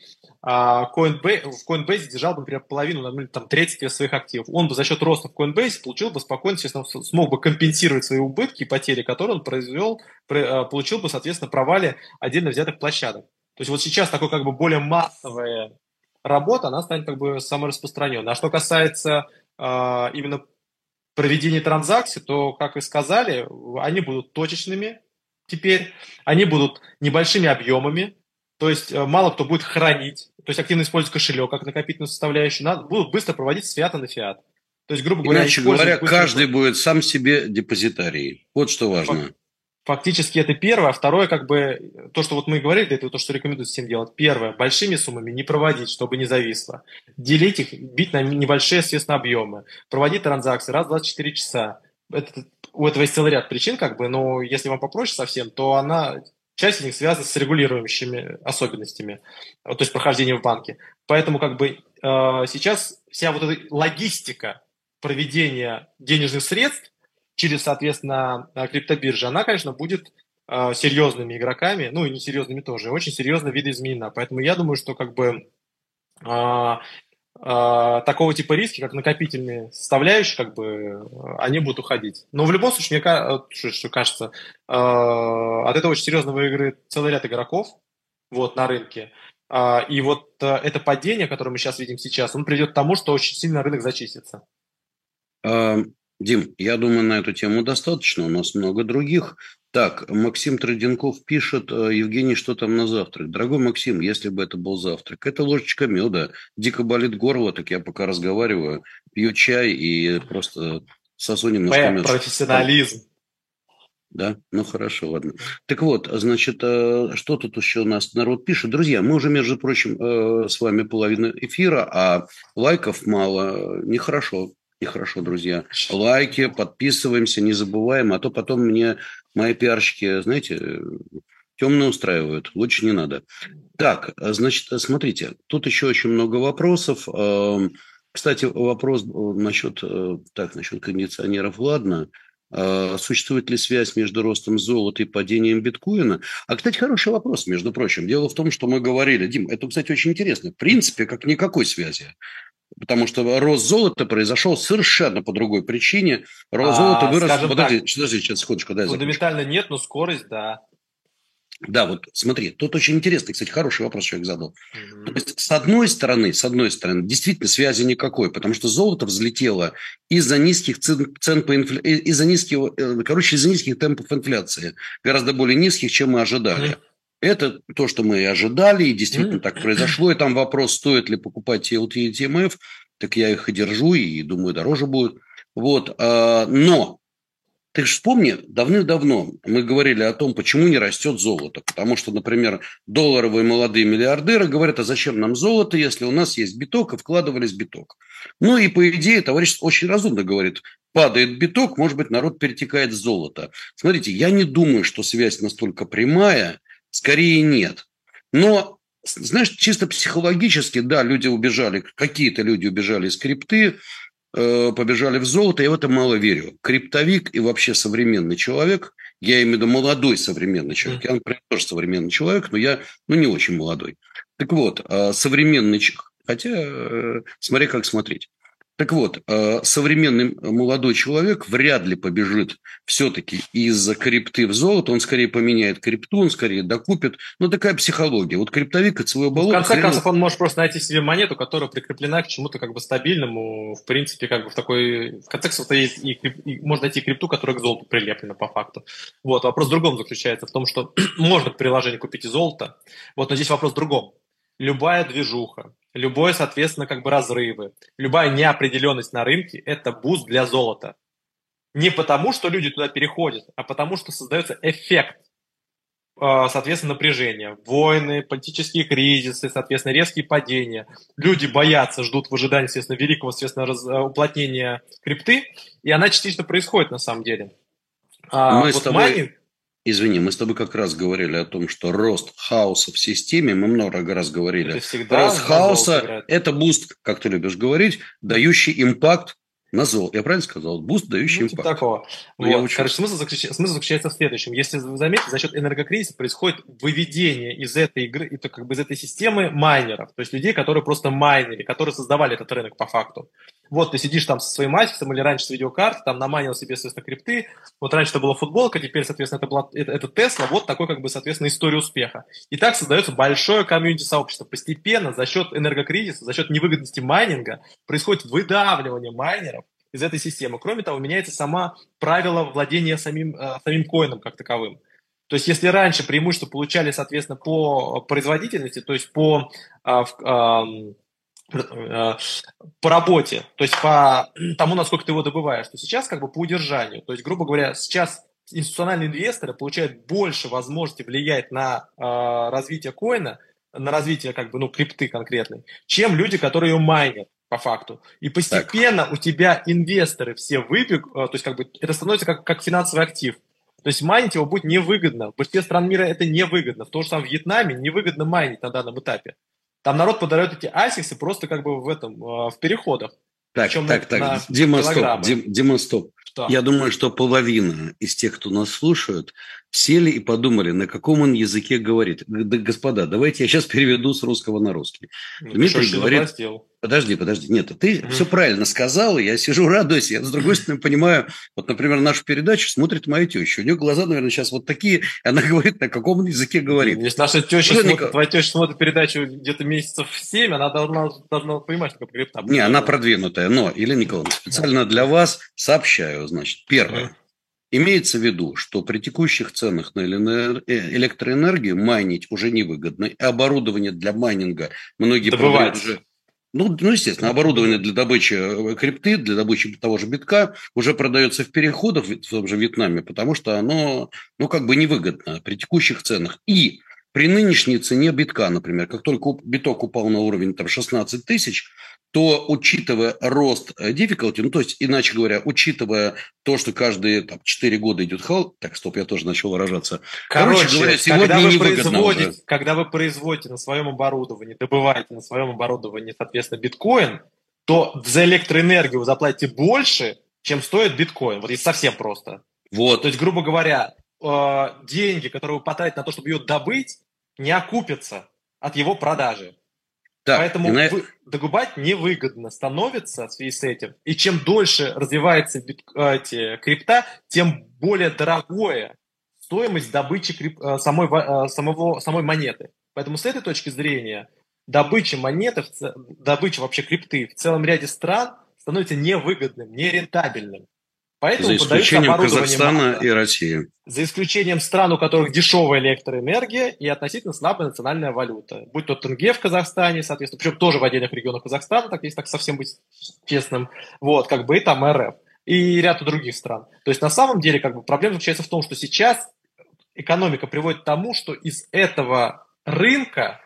э, Coinbase, в Coinbase держал, например, половину, ну, там, треть своих активов. Он бы за счет роста в Coinbase получил бы спокойно, естественно, смог бы компенсировать свои убытки и потери, которые он произвел, получил бы, соответственно, провали отдельно взятых площадок. То есть вот сейчас такой как бы более массовая работа, она станет как бы самой распространенной. А что касается именно проведения транзакций, то, как и сказали, они будут точечными теперь, они будут небольшими объемами, то есть э, мало кто будет хранить, то есть активно использовать кошелек как накопительную составляющую, надо, будут быстро проводить с фиата на фиат. То есть, грубо говоря, Иначе говоря, каждый будет сам себе депозитарий. Вот что важно. Фактически это первое. А второе, как бы, то, что вот мы говорили, это то, что рекомендуют всем делать. Первое, большими суммами не проводить, чтобы не зависло. Делить их, бить на небольшие, естественно, объемы. Проводить транзакции раз в 24 часа. Это, у этого есть целый ряд причин, как бы, но если вам попроще совсем, то она, часть из них связана с регулирующими особенностями, то есть прохождение в банке. Поэтому, как бы, э, сейчас вся вот эта логистика проведения денежных средств через, соответственно, э, криптобиржи, она, конечно, будет э, серьезными игроками, ну и несерьезными тоже, очень серьезно видоизменена. Поэтому я думаю, что как бы э, такого типа риски, как накопительные составляющие, как бы они будут уходить. Но в любом случае, мне что, кажется, от этого очень серьезно выиграет целый ряд игроков вот, на рынке. И вот это падение, которое мы сейчас видим сейчас, он приведет к тому, что очень сильно рынок зачистится. Дим, я думаю, на эту тему достаточно. У нас много других. Так, Максим Троденков пишет, «Э, Евгений, что там на завтрак? Дорогой Максим, если бы это был завтрак, это ложечка меда. Дико болит горло, так я пока разговариваю, пью чай и просто сосу немножко меда. Профессионализм. Да? Ну, хорошо, ладно. Так вот, значит, э, что тут еще у нас народ пишет? Друзья, мы уже, между прочим, э, с вами половина эфира, а лайков мало. Нехорошо. Нехорошо, друзья. Лайки, подписываемся, не забываем, а то потом мне мои пиарщики, знаете, темно устраивают. Лучше не надо. Так, значит, смотрите, тут еще очень много вопросов. Эм, кстати, вопрос насчет, э, так, насчет кондиционеров, ладно. Э, существует ли связь между ростом золота и падением биткоина? А, кстати, хороший вопрос, между прочим. Дело в том, что мы говорили, Дим, это, кстати, очень интересно. В принципе, как никакой связи. Потому что рост золота произошел совершенно по другой причине. Рост а, золота вырос... Подожди, так, подожди, сейчас, секундочку, дай Фундаментально закончу. нет, но скорость, да. Да, вот смотри, тут очень интересный, кстати, хороший вопрос человек задал. Mm-hmm. То есть, с одной стороны, с одной стороны, действительно связи никакой, потому что золото взлетело из-за низких цен, цен по инфля... из-за низких, э, короче, из-за низких темпов инфляции, гораздо более низких, чем мы ожидали. Mm-hmm. Это то, что мы и ожидали, и действительно так произошло. И там вопрос, стоит ли покупать TLT и TMF, так я их и держу, и думаю, дороже будет. Вот. А, но ты же вспомни, давным-давно мы говорили о том, почему не растет золото. Потому что, например, долларовые молодые миллиардеры говорят, а зачем нам золото, если у нас есть биток, и вкладывались биток. Ну и по идее товарищ очень разумно говорит, падает биток, может быть, народ перетекает в золото. Смотрите, я не думаю, что связь настолько прямая, Скорее нет. Но, знаешь, чисто психологически, да, люди убежали, какие-то люди убежали из крипты, э, побежали в золото, я в это мало верю. Криптовик и вообще современный человек, я имею в виду молодой современный человек, я, например, тоже современный человек, но я ну, не очень молодой. Так вот, э, современный, хотя э, смотри, как смотреть. Так вот, э, современный молодой человек вряд ли побежит все-таки из-за крипты в золото. Он скорее поменяет крипту, он скорее докупит. Ну, такая психология. Вот криптовик от своего болота... В конце концов, он может просто найти себе монету, которая прикреплена к чему-то как бы стабильному. В принципе, как бы в такой... В конце концов, есть и, и можно найти крипту, которая к золоту прилеплена по факту. Вот. Вопрос в другом заключается. В том, что можно приложении купить и золото. Вот, но здесь вопрос в другом. Любая движуха, любое, соответственно, как бы разрывы, любая неопределенность на рынке – это буст для золота. Не потому, что люди туда переходят, а потому, что создается эффект, э, соответственно, напряжения. Войны, политические кризисы, соответственно, резкие падения. Люди боятся, ждут в ожидании, естественно, великого, естественно, раз, э, уплотнения крипты, и она частично происходит на самом деле. А Мы вот с тобой... майнинг, Извини, мы с тобой как раз говорили о том, что рост хаоса в системе, мы много раз говорили, это всегда рост хаоса – это буст, как ты любишь говорить, дающий impact Назвал. Я правильно сказал? Буст, дающий ну, типа impact. такого. Ну, вот. Короче, смысл, заключ... смысл заключается в следующем. Если вы заметите, за счет энергокризиса происходит выведение из этой игры, это как бы из этой системы майнеров, то есть людей, которые просто майнили, которые создавали этот рынок по факту. Вот ты сидишь там со своим асиксом или раньше с видеокарты, там наманил себе, соответственно, крипты. Вот раньше это была футболка, теперь, соответственно, это была это, это Тесла. Вот такой, как бы, соответственно, история успеха. И так создается большое комьюнити-сообщество. Постепенно за счет энергокризиса, за счет невыгодности майнинга происходит выдавливание майнеров из этой системы. Кроме того, меняется сама правило владения самим, э, самим коином как таковым. То есть, если раньше преимущество получали, соответственно, по производительности, то есть по, э, э, по работе, то есть по тому, насколько ты его добываешь, то сейчас как бы по удержанию. То есть, грубо говоря, сейчас институциональные инвесторы получают больше возможности влиять на э, развитие коина, на развитие как бы, ну, крипты конкретной, чем люди, которые ее майнят по факту. И постепенно так. у тебя инвесторы все выбег, э, то есть как бы это становится как, как финансовый актив. То есть майнить его будет невыгодно. В большинстве стран мира это невыгодно. В том же самом Вьетнаме невыгодно майнить на данном этапе. Там народ подает эти асиксы просто как бы в этом, э, в переходах. Так, Причем так, на, так, на Дима, стоп, Дим, Дима, стоп. Что? Я думаю, что половина из тех, кто нас слушают, сели и подумали, на каком он языке говорит. Да, господа, давайте я сейчас переведу с русского на русский. Ну, Дмитрий говорит... Подожди, подожди. Нет, ты mm-hmm. все правильно сказал, я сижу, радуюсь. Я, с другой стороны, понимаю, вот, например, нашу передачу смотрит моя теща. У нее глаза, наверное, сейчас вот такие, она говорит, на каком языке говорит. Если наша теща смотрит, Никол... твоя теща смотрит передачу где-то месяцев в 7, она должна, должна понимать, что говорит. Не, она продвинутая, но, Елена Николаевна, специально для вас сообщаю, значит, первое. Mm-hmm. Имеется в виду, что при текущих ценах на э, электроэнергию майнить уже невыгодно. И оборудование для майнинга многие Добывать. уже ну, ну, естественно, оборудование для добычи э, крипты, для добычи того же битка уже продается в переходах в том же Вьетнаме, потому что оно, ну, как бы невыгодно при текущих ценах. И при нынешней цене битка, например, как только биток упал на уровень там, 16 тысяч, то учитывая рост э, difficulty, ну, то есть, иначе говоря, учитывая то, что каждые там, 4 года идет хал, так, стоп, я тоже начал выражаться. Короче, Короче говоря, сегодня когда вы, производите, уже. когда вы производите на своем оборудовании, добываете на своем оборудовании, соответственно, биткоин, то за электроэнергию вы заплатите больше, чем стоит биткоин. Вот и совсем просто. Вот. То есть, грубо говоря, э, деньги, которые вы потратите на то, чтобы ее добыть, не окупятся от его продажи. Да, Поэтому на... вы, догубать невыгодно становится в связи с этим. И чем дольше развивается бит, эти, крипта, тем более дорогое стоимость добычи крип, э, самой, э, самого, самой монеты. Поэтому с этой точки зрения добыча монеты, добыча вообще крипты в целом ряде стран становится невыгодным, нерентабельным. Поэтому За исключением Казахстана и России. За исключением стран, у которых дешевая электроэнергия и относительно слабая национальная валюта. Будь то тенге в Казахстане, соответственно, причем тоже в отдельных регионах Казахстана, так если так совсем быть честным, вот, как бы и там РФ, и ряд других стран. То есть на самом деле как бы проблема заключается в том, что сейчас экономика приводит к тому, что из этого рынка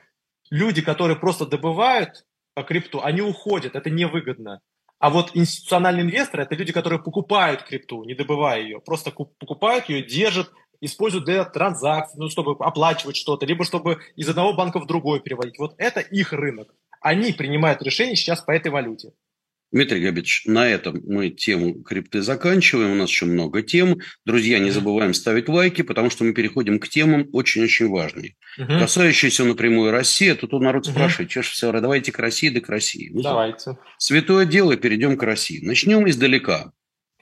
люди, которые просто добывают крипту, они уходят, это невыгодно. А вот институциональные инвесторы – это люди, которые покупают крипту, не добывая ее. Просто покупают ее, держат, используют для транзакций, ну, чтобы оплачивать что-то, либо чтобы из одного банка в другой переводить. Вот это их рынок. Они принимают решения сейчас по этой валюте. Дмитрий Габич, на этом мы тему крипты заканчиваем. У нас еще много тем. Друзья, не забываем ставить лайки, потому что мы переходим к темам очень-очень важным, угу. касающиеся напрямую России. Тут у народ угу. спрашивает, чаще всего, давайте к России, да к России. Ну, давайте. Святое дело, перейдем к России. Начнем издалека.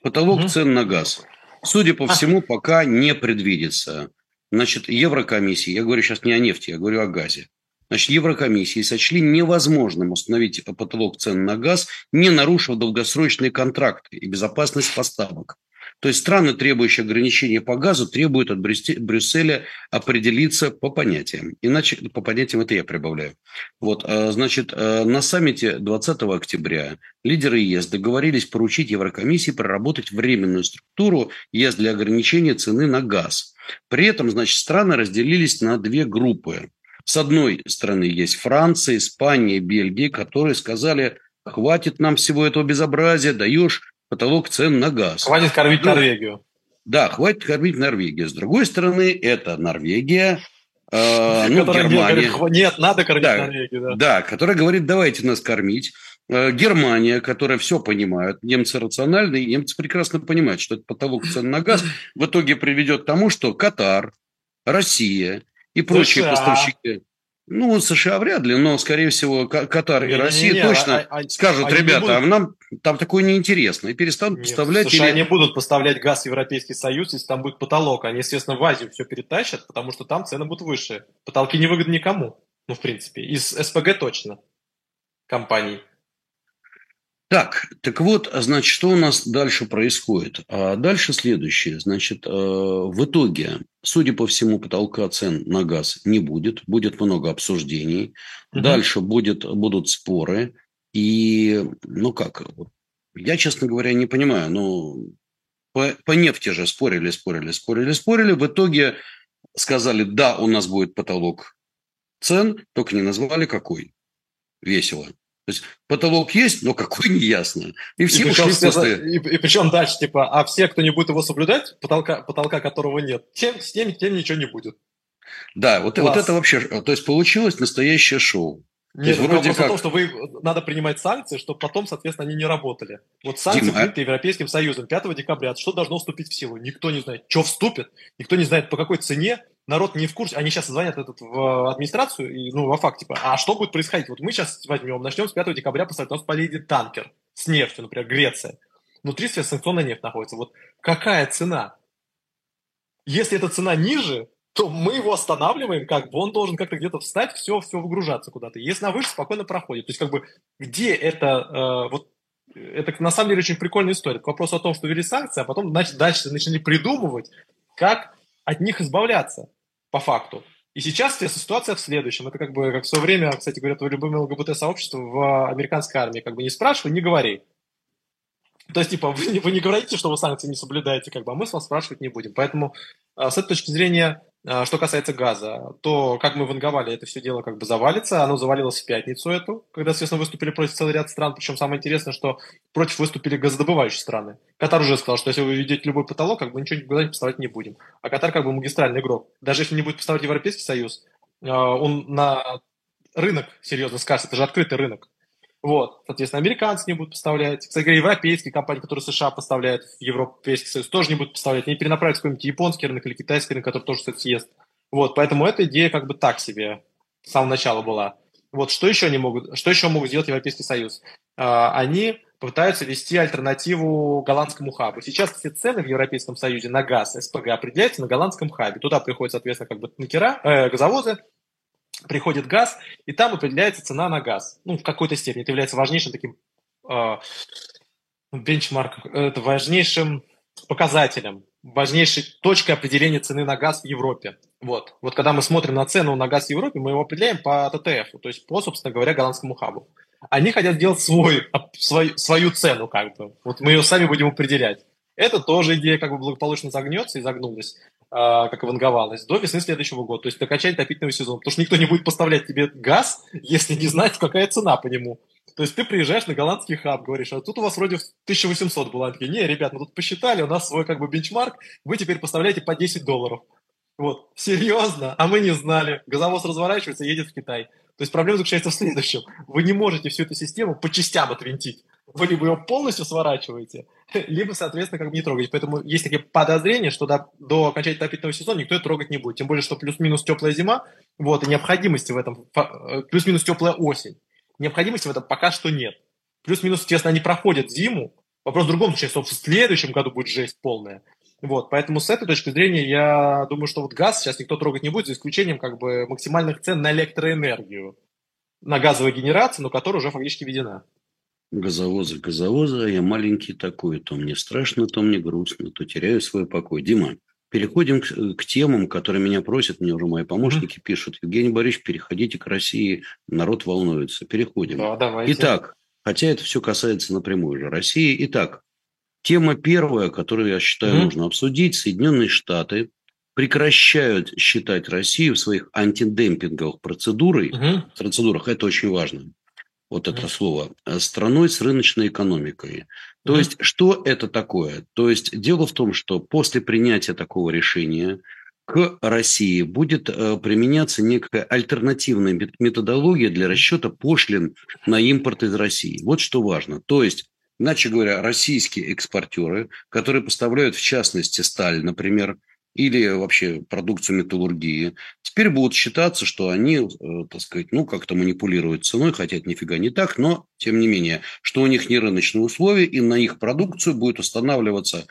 Потолок угу. цен на газ. Судя по всему, пока не предвидится. Значит, Еврокомиссия, я говорю сейчас не о нефти, я говорю о газе Значит, Еврокомиссии сочли невозможным установить потолок цен на газ, не нарушив долгосрочные контракты и безопасность поставок. То есть страны, требующие ограничения по газу, требуют от Брюсселя определиться по понятиям. Иначе по понятиям это я прибавляю. Вот, а, значит, а, на саммите 20 октября лидеры ЕС договорились поручить Еврокомиссии проработать временную структуру ЕС для ограничения цены на газ. При этом, значит, страны разделились на две группы. С одной стороны есть Франция, Испания, Бельгия, которые сказали, хватит нам всего этого безобразия, даешь потолок цен на газ. Хватит кормить ну, Норвегию. Да, хватит кормить Норвегию. С другой стороны, это Норвегия, э, ну, Германия. Говорит, нет, надо кормить да, Норвегию. Да. да, которая говорит, давайте нас кормить. Э, Германия, которая все понимает, немцы рациональные, немцы прекрасно понимают, что этот потолок цен на газ в итоге приведет к тому, что Катар, Россия и прочие США. поставщики. Ну, США вряд ли, но, скорее всего, Катар и не, Россия не, не, точно а, а, скажут, ребята, будут... а нам там такое неинтересно, и перестанут Нет, поставлять... США или... не будут поставлять газ в Европейский Союз, если там будет потолок. Они, естественно, в Азию все перетащат, потому что там цены будут выше. Потолки не выгодны никому, ну, в принципе. Из СПГ точно компаний. Так, так вот, значит, что у нас дальше происходит? А дальше следующее. Значит, э, в итоге, судя по всему, потолка цен на газ не будет. Будет много обсуждений. Угу. Дальше будет, будут споры. И, ну как, я, честно говоря, не понимаю. Ну, по, по нефти же спорили, спорили, спорили, спорили. В итоге сказали, да, у нас будет потолок цен, только не назвали какой. Весело. То есть потолок есть, но какой не ясно. И все и ушли все, и, и причем дальше, типа, а все, кто не будет его соблюдать, потолка, потолка которого нет, тем, с тем, тем ничего не будет. Да, вот, вот это вообще, то есть получилось настоящее шоу. Нет, есть, вроде как... о том, что вы, надо принимать санкции, чтобы потом, соответственно, они не работали. Вот санкции Дима, приняты Европейским Союзом 5 декабря. Что должно вступить в силу? Никто не знает. Что вступит? Никто не знает, по какой цене народ не в курсе, они сейчас звонят этот в администрацию, и, ну, во факт, типа, а что будет происходить? Вот мы сейчас возьмем, начнем с 5 декабря поставить, у нас поедет танкер с нефтью, например, Греция. Внутри санкционная нефть находится. Вот какая цена? Если эта цена ниже, то мы его останавливаем, как бы он должен как-то где-то встать, все, все выгружаться куда-то. Если на выше, спокойно проходит. То есть, как бы, где это, э, вот, это на самом деле очень прикольная история. К вопросу о том, что ввели санкции, а потом значит, дальше начали придумывать, как от них избавляться по факту. И сейчас ситуация в следующем. Это как бы, как в свое время, кстати говоря, твое любимое ЛГБТ-сообщество в американской армии. Как бы не спрашивай, не говори. То есть, типа, вы, вы не говорите, что вы санкции не соблюдаете, как бы, а мы с вас спрашивать не будем. Поэтому а, с этой точки зрения что касается газа, то, как мы ванговали, это все дело как бы завалится. Оно завалилось в пятницу эту, когда, соответственно, выступили против целый ряд стран. Причем самое интересное, что против выступили газодобывающие страны. Катар уже сказал, что если вы ведете любой потолок, как бы ничего никуда не поставить не будем. А Катар как бы магистральный игрок. Даже если не будет поставить Европейский Союз, а, он на рынок серьезно скажет. Это же открытый рынок. Вот, соответственно, американцы не будут поставлять. Кстати говоря, европейские компании, которые США поставляют в Европейский Союз, тоже не будут поставлять. Они перенаправят какой-нибудь японский рынок или китайский рынок, который тоже кстати, съест. Вот, поэтому эта идея как бы так себе с самого начала была. Вот, что еще они могут, что еще могут сделать Европейский Союз? А, они пытаются ввести альтернативу голландскому хабу. Сейчас все цены в Европейском Союзе на газ, СПГ определяются на голландском хабе. Туда приходят, соответственно, как бы танкера, э, газовозы, приходит газ, и там определяется цена на газ. Ну, в какой-то степени. Это является важнейшим таким э, бенчмарком, это важнейшим показателем, важнейшей точкой определения цены на газ в Европе. Вот. Вот когда мы смотрим на цену на газ в Европе, мы его определяем по ТТФ, то есть по, собственно говоря, голландскому хабу. Они хотят сделать свой, свой, свою цену, как бы. Вот мы ее сами будем определять. Это тоже идея как бы благополучно загнется и загнулась. А, как ванговалось, до весны следующего года, то есть до окончания отопительного сезона. Потому что никто не будет поставлять тебе газ, если не знать, какая цена по нему. То есть ты приезжаешь на голландский хаб, говоришь, а тут у вас вроде 1800 было. Такие, не, ребят, мы тут посчитали, у нас свой как бы бенчмарк, вы теперь поставляете по 10 долларов. Вот, серьезно? А мы не знали. Газовоз разворачивается едет в Китай. То есть проблема заключается в следующем. Вы не можете всю эту систему по частям отвинтить. Вы либо его полностью сворачиваете, либо, соответственно, как бы не трогаете. Поэтому есть такие подозрения, что до, до окончания отопительного сезона никто это трогать не будет. Тем более, что плюс-минус теплая зима, вот, и необходимости в этом, э, плюс-минус теплая осень. Необходимости в этом пока что нет. Плюс-минус, естественно, они проходят зиму. Вопрос в другом, что, в следующем году будет жесть полная. Вот, поэтому с этой точки зрения я думаю, что вот газ сейчас никто трогать не будет, за исключением как бы максимальных цен на электроэнергию, на газовую генерацию, но которая уже фактически введена. Газовозы, газовозы, а я маленький такой, то мне страшно, то мне грустно, то теряю свой покой. Дима, переходим к, к темам, которые меня просят, мне уже мои помощники пишут. Евгений Борисович, переходите к России, народ волнуется. Переходим. Да, давайте. Итак, хотя это все касается напрямую же России. Итак, Тема первая, которую я считаю mm-hmm. нужно обсудить. Соединенные Штаты прекращают считать Россию в своих антидемпинговых процедурах, mm-hmm. процедурах, это очень важно, вот это mm-hmm. слово, э, страной с рыночной экономикой. То mm-hmm. есть, что это такое? То есть, дело в том, что после принятия такого решения к России будет э, применяться некая альтернативная методология для расчета пошлин на импорт из России. Вот что важно. То есть, Иначе говоря, российские экспортеры, которые поставляют в частности сталь, например, или вообще продукцию металлургии, теперь будут считаться, что они, э, так сказать, ну, как-то манипулируют ценой, хотя это нифига не так, но, тем не менее, что у них не рыночные условия, и на их продукцию будет устанавливаться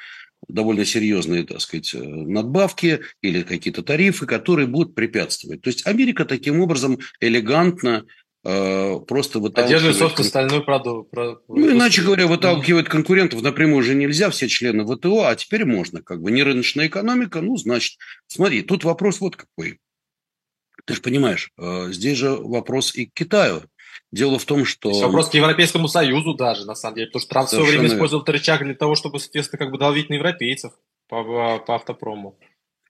довольно серьезные, так сказать, э, надбавки или какие-то тарифы, которые будут препятствовать. То есть Америка таким образом элегантно просто выталкивает... Поддерживает, собственно, стальной продукт. Ну, иначе говоря, выталкивает конкурентов напрямую уже нельзя, все члены ВТО, а теперь можно. Как бы не рыночная экономика, ну, значит, смотри, тут вопрос вот какой. Ты же понимаешь, э, здесь же вопрос и к Китаю. Дело в том, что... Есть вопрос к Европейскому Союзу даже, на самом деле, потому что Трамп Совершенно... в свое время использовал рычаг для того, чтобы, соответственно, как бы давить на европейцев по, по автопрому.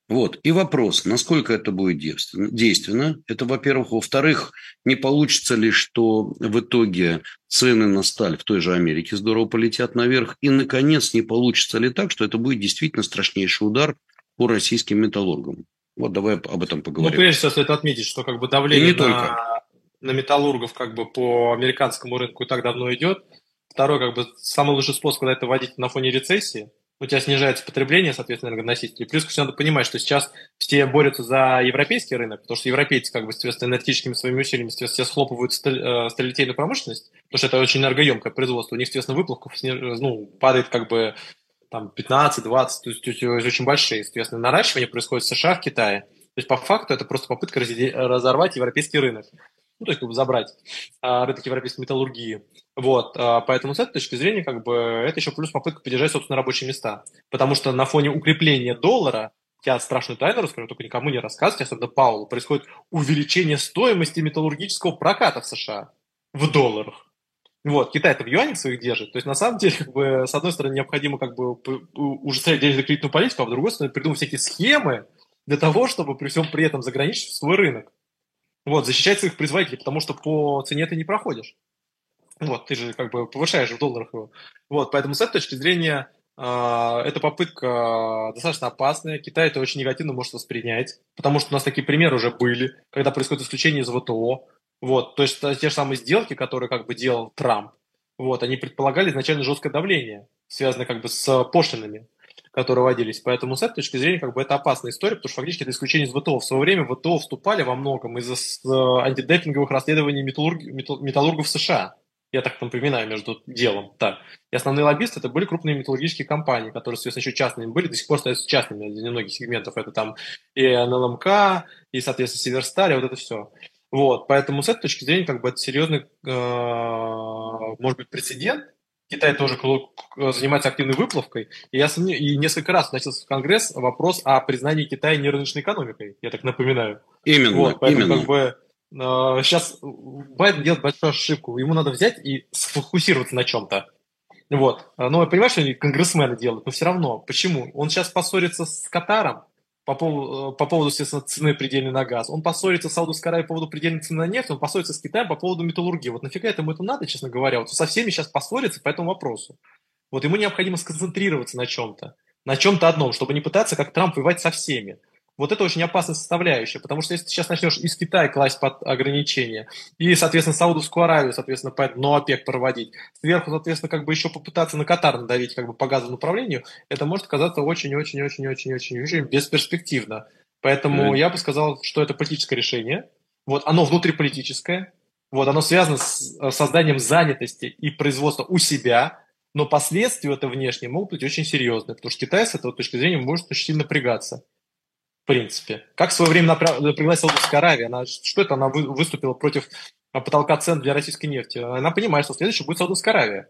Вот. И вопрос, насколько это будет действенно. Это, во-первых. Во-вторых, не получится ли, что в итоге цены на сталь в той же Америке здорово полетят наверх. И, наконец, не получится ли так, что это будет действительно страшнейший удар по российским металлургам. Вот давай об этом поговорим. Ну, прежде всего, стоит отметить, что как бы давление на, только. на металлургов как бы по американскому рынку и так давно идет. Второй, как бы, самый лучший способ, когда это вводить на фоне рецессии – у тебя снижается потребление, соответственно, энергоносителей. Плюс, конечно, надо понимать, что сейчас все борются за европейский рынок, потому что европейцы, как бы, соответственно, энергетическими своими усилиями, соответственно, схлопывают э, сталилитейную промышленность, потому что это очень энергоемкое производство. У них, соответственно, выплавка ну, падает как бы там 15-20, то есть, то есть очень большие. Соответственно, наращивание происходит в США, в Китае. То есть, по факту, это просто попытка разорвать европейский рынок ну, то есть как бы забрать а, рынок европейской металлургии. Вот, а, поэтому с этой точки зрения, как бы, это еще плюс попытка поддержать, собственно, рабочие места. Потому что на фоне укрепления доллара, я страшную тайну расскажу, только никому не рассказывать, особенно Паулу, происходит увеличение стоимости металлургического проката в США в долларах. Вот, Китай-то в юанях своих держит. То есть, на самом деле, как бы, с одной стороны, необходимо как бы ужесточать денежно-кредитную политику, а с другой стороны, придумать всякие схемы для того, чтобы при всем при этом заграничить свой рынок. Вот, защищать своих производителей, потому что по цене ты не проходишь. Вот, ты же как бы повышаешь в долларах его. Вот, поэтому с этой точки зрения э, эта попытка достаточно опасная. Китай это очень негативно может воспринять, потому что у нас такие примеры уже были, когда происходит исключение из ВТО. Вот, то есть те же самые сделки, которые как бы делал Трамп, вот, они предполагали изначально жесткое давление, связанное как бы с пошлинами которые вводились. Поэтому с этой точки зрения как бы это опасная история, потому что фактически это исключение из ВТО. В свое время в ВТО вступали во многом из-за э, антидемпинговых расследований металлург, металлургов США. Я так напоминаю между делом. Так. И основные лоббисты это были крупные металлургические компании, которые, соответственно, еще частными были, до сих пор остаются частными для многих сегментов. Это там и НЛМК, и, соответственно, Северсталь, вот это все. Вот, поэтому с этой точки зрения, как бы это серьезный, э, может быть, прецедент, Китай тоже занимается активной выплавкой. И я сомнев... и несколько раз вносился в Конгресс вопрос о признании Китая нерыночной экономикой, я так напоминаю. Именно, вот, поэтому именно. Как бы, э, сейчас Байден делает большую ошибку. Ему надо взять и сфокусироваться на чем-то. Вот. Но я понимаю, что они конгрессмены делают, но все равно. Почему? Он сейчас поссорится с Катаром, по поводу, по поводу, естественно, цены предельной на газ. Он поссорится с Саудовской Аравией по поводу предельной цены на нефть, он поссорится с Китаем по поводу металлургии. Вот нафига этому это надо, честно говоря? Вот со всеми сейчас поссорится по этому вопросу. Вот ему необходимо сконцентрироваться на чем-то, на чем-то одном, чтобы не пытаться, как Трамп, воевать со всеми. Вот это очень опасная составляющая, потому что если ты сейчас начнешь из Китая класть под ограничения, и, соответственно, Саудовскую Аравию, соответственно, по но ОПЕК проводить, сверху, соответственно, как бы еще попытаться на Катар надавить как бы по газовому направлению, это может оказаться очень-очень-очень-очень-очень бесперспективно. Поэтому mm. я бы сказал, что это политическое решение. Вот оно внутриполитическое, вот оно связано с э, созданием занятости и производства у себя, но последствия это внешние могут быть очень серьезные, потому что Китай с этой точки зрения может очень сильно напрягаться. В принципе. Как в свое время напряглась Саудовская Аравия? Она, что это? Она выступила против а, потолка цен для российской нефти. Она понимает, что следующий будет Саудовская Аравия.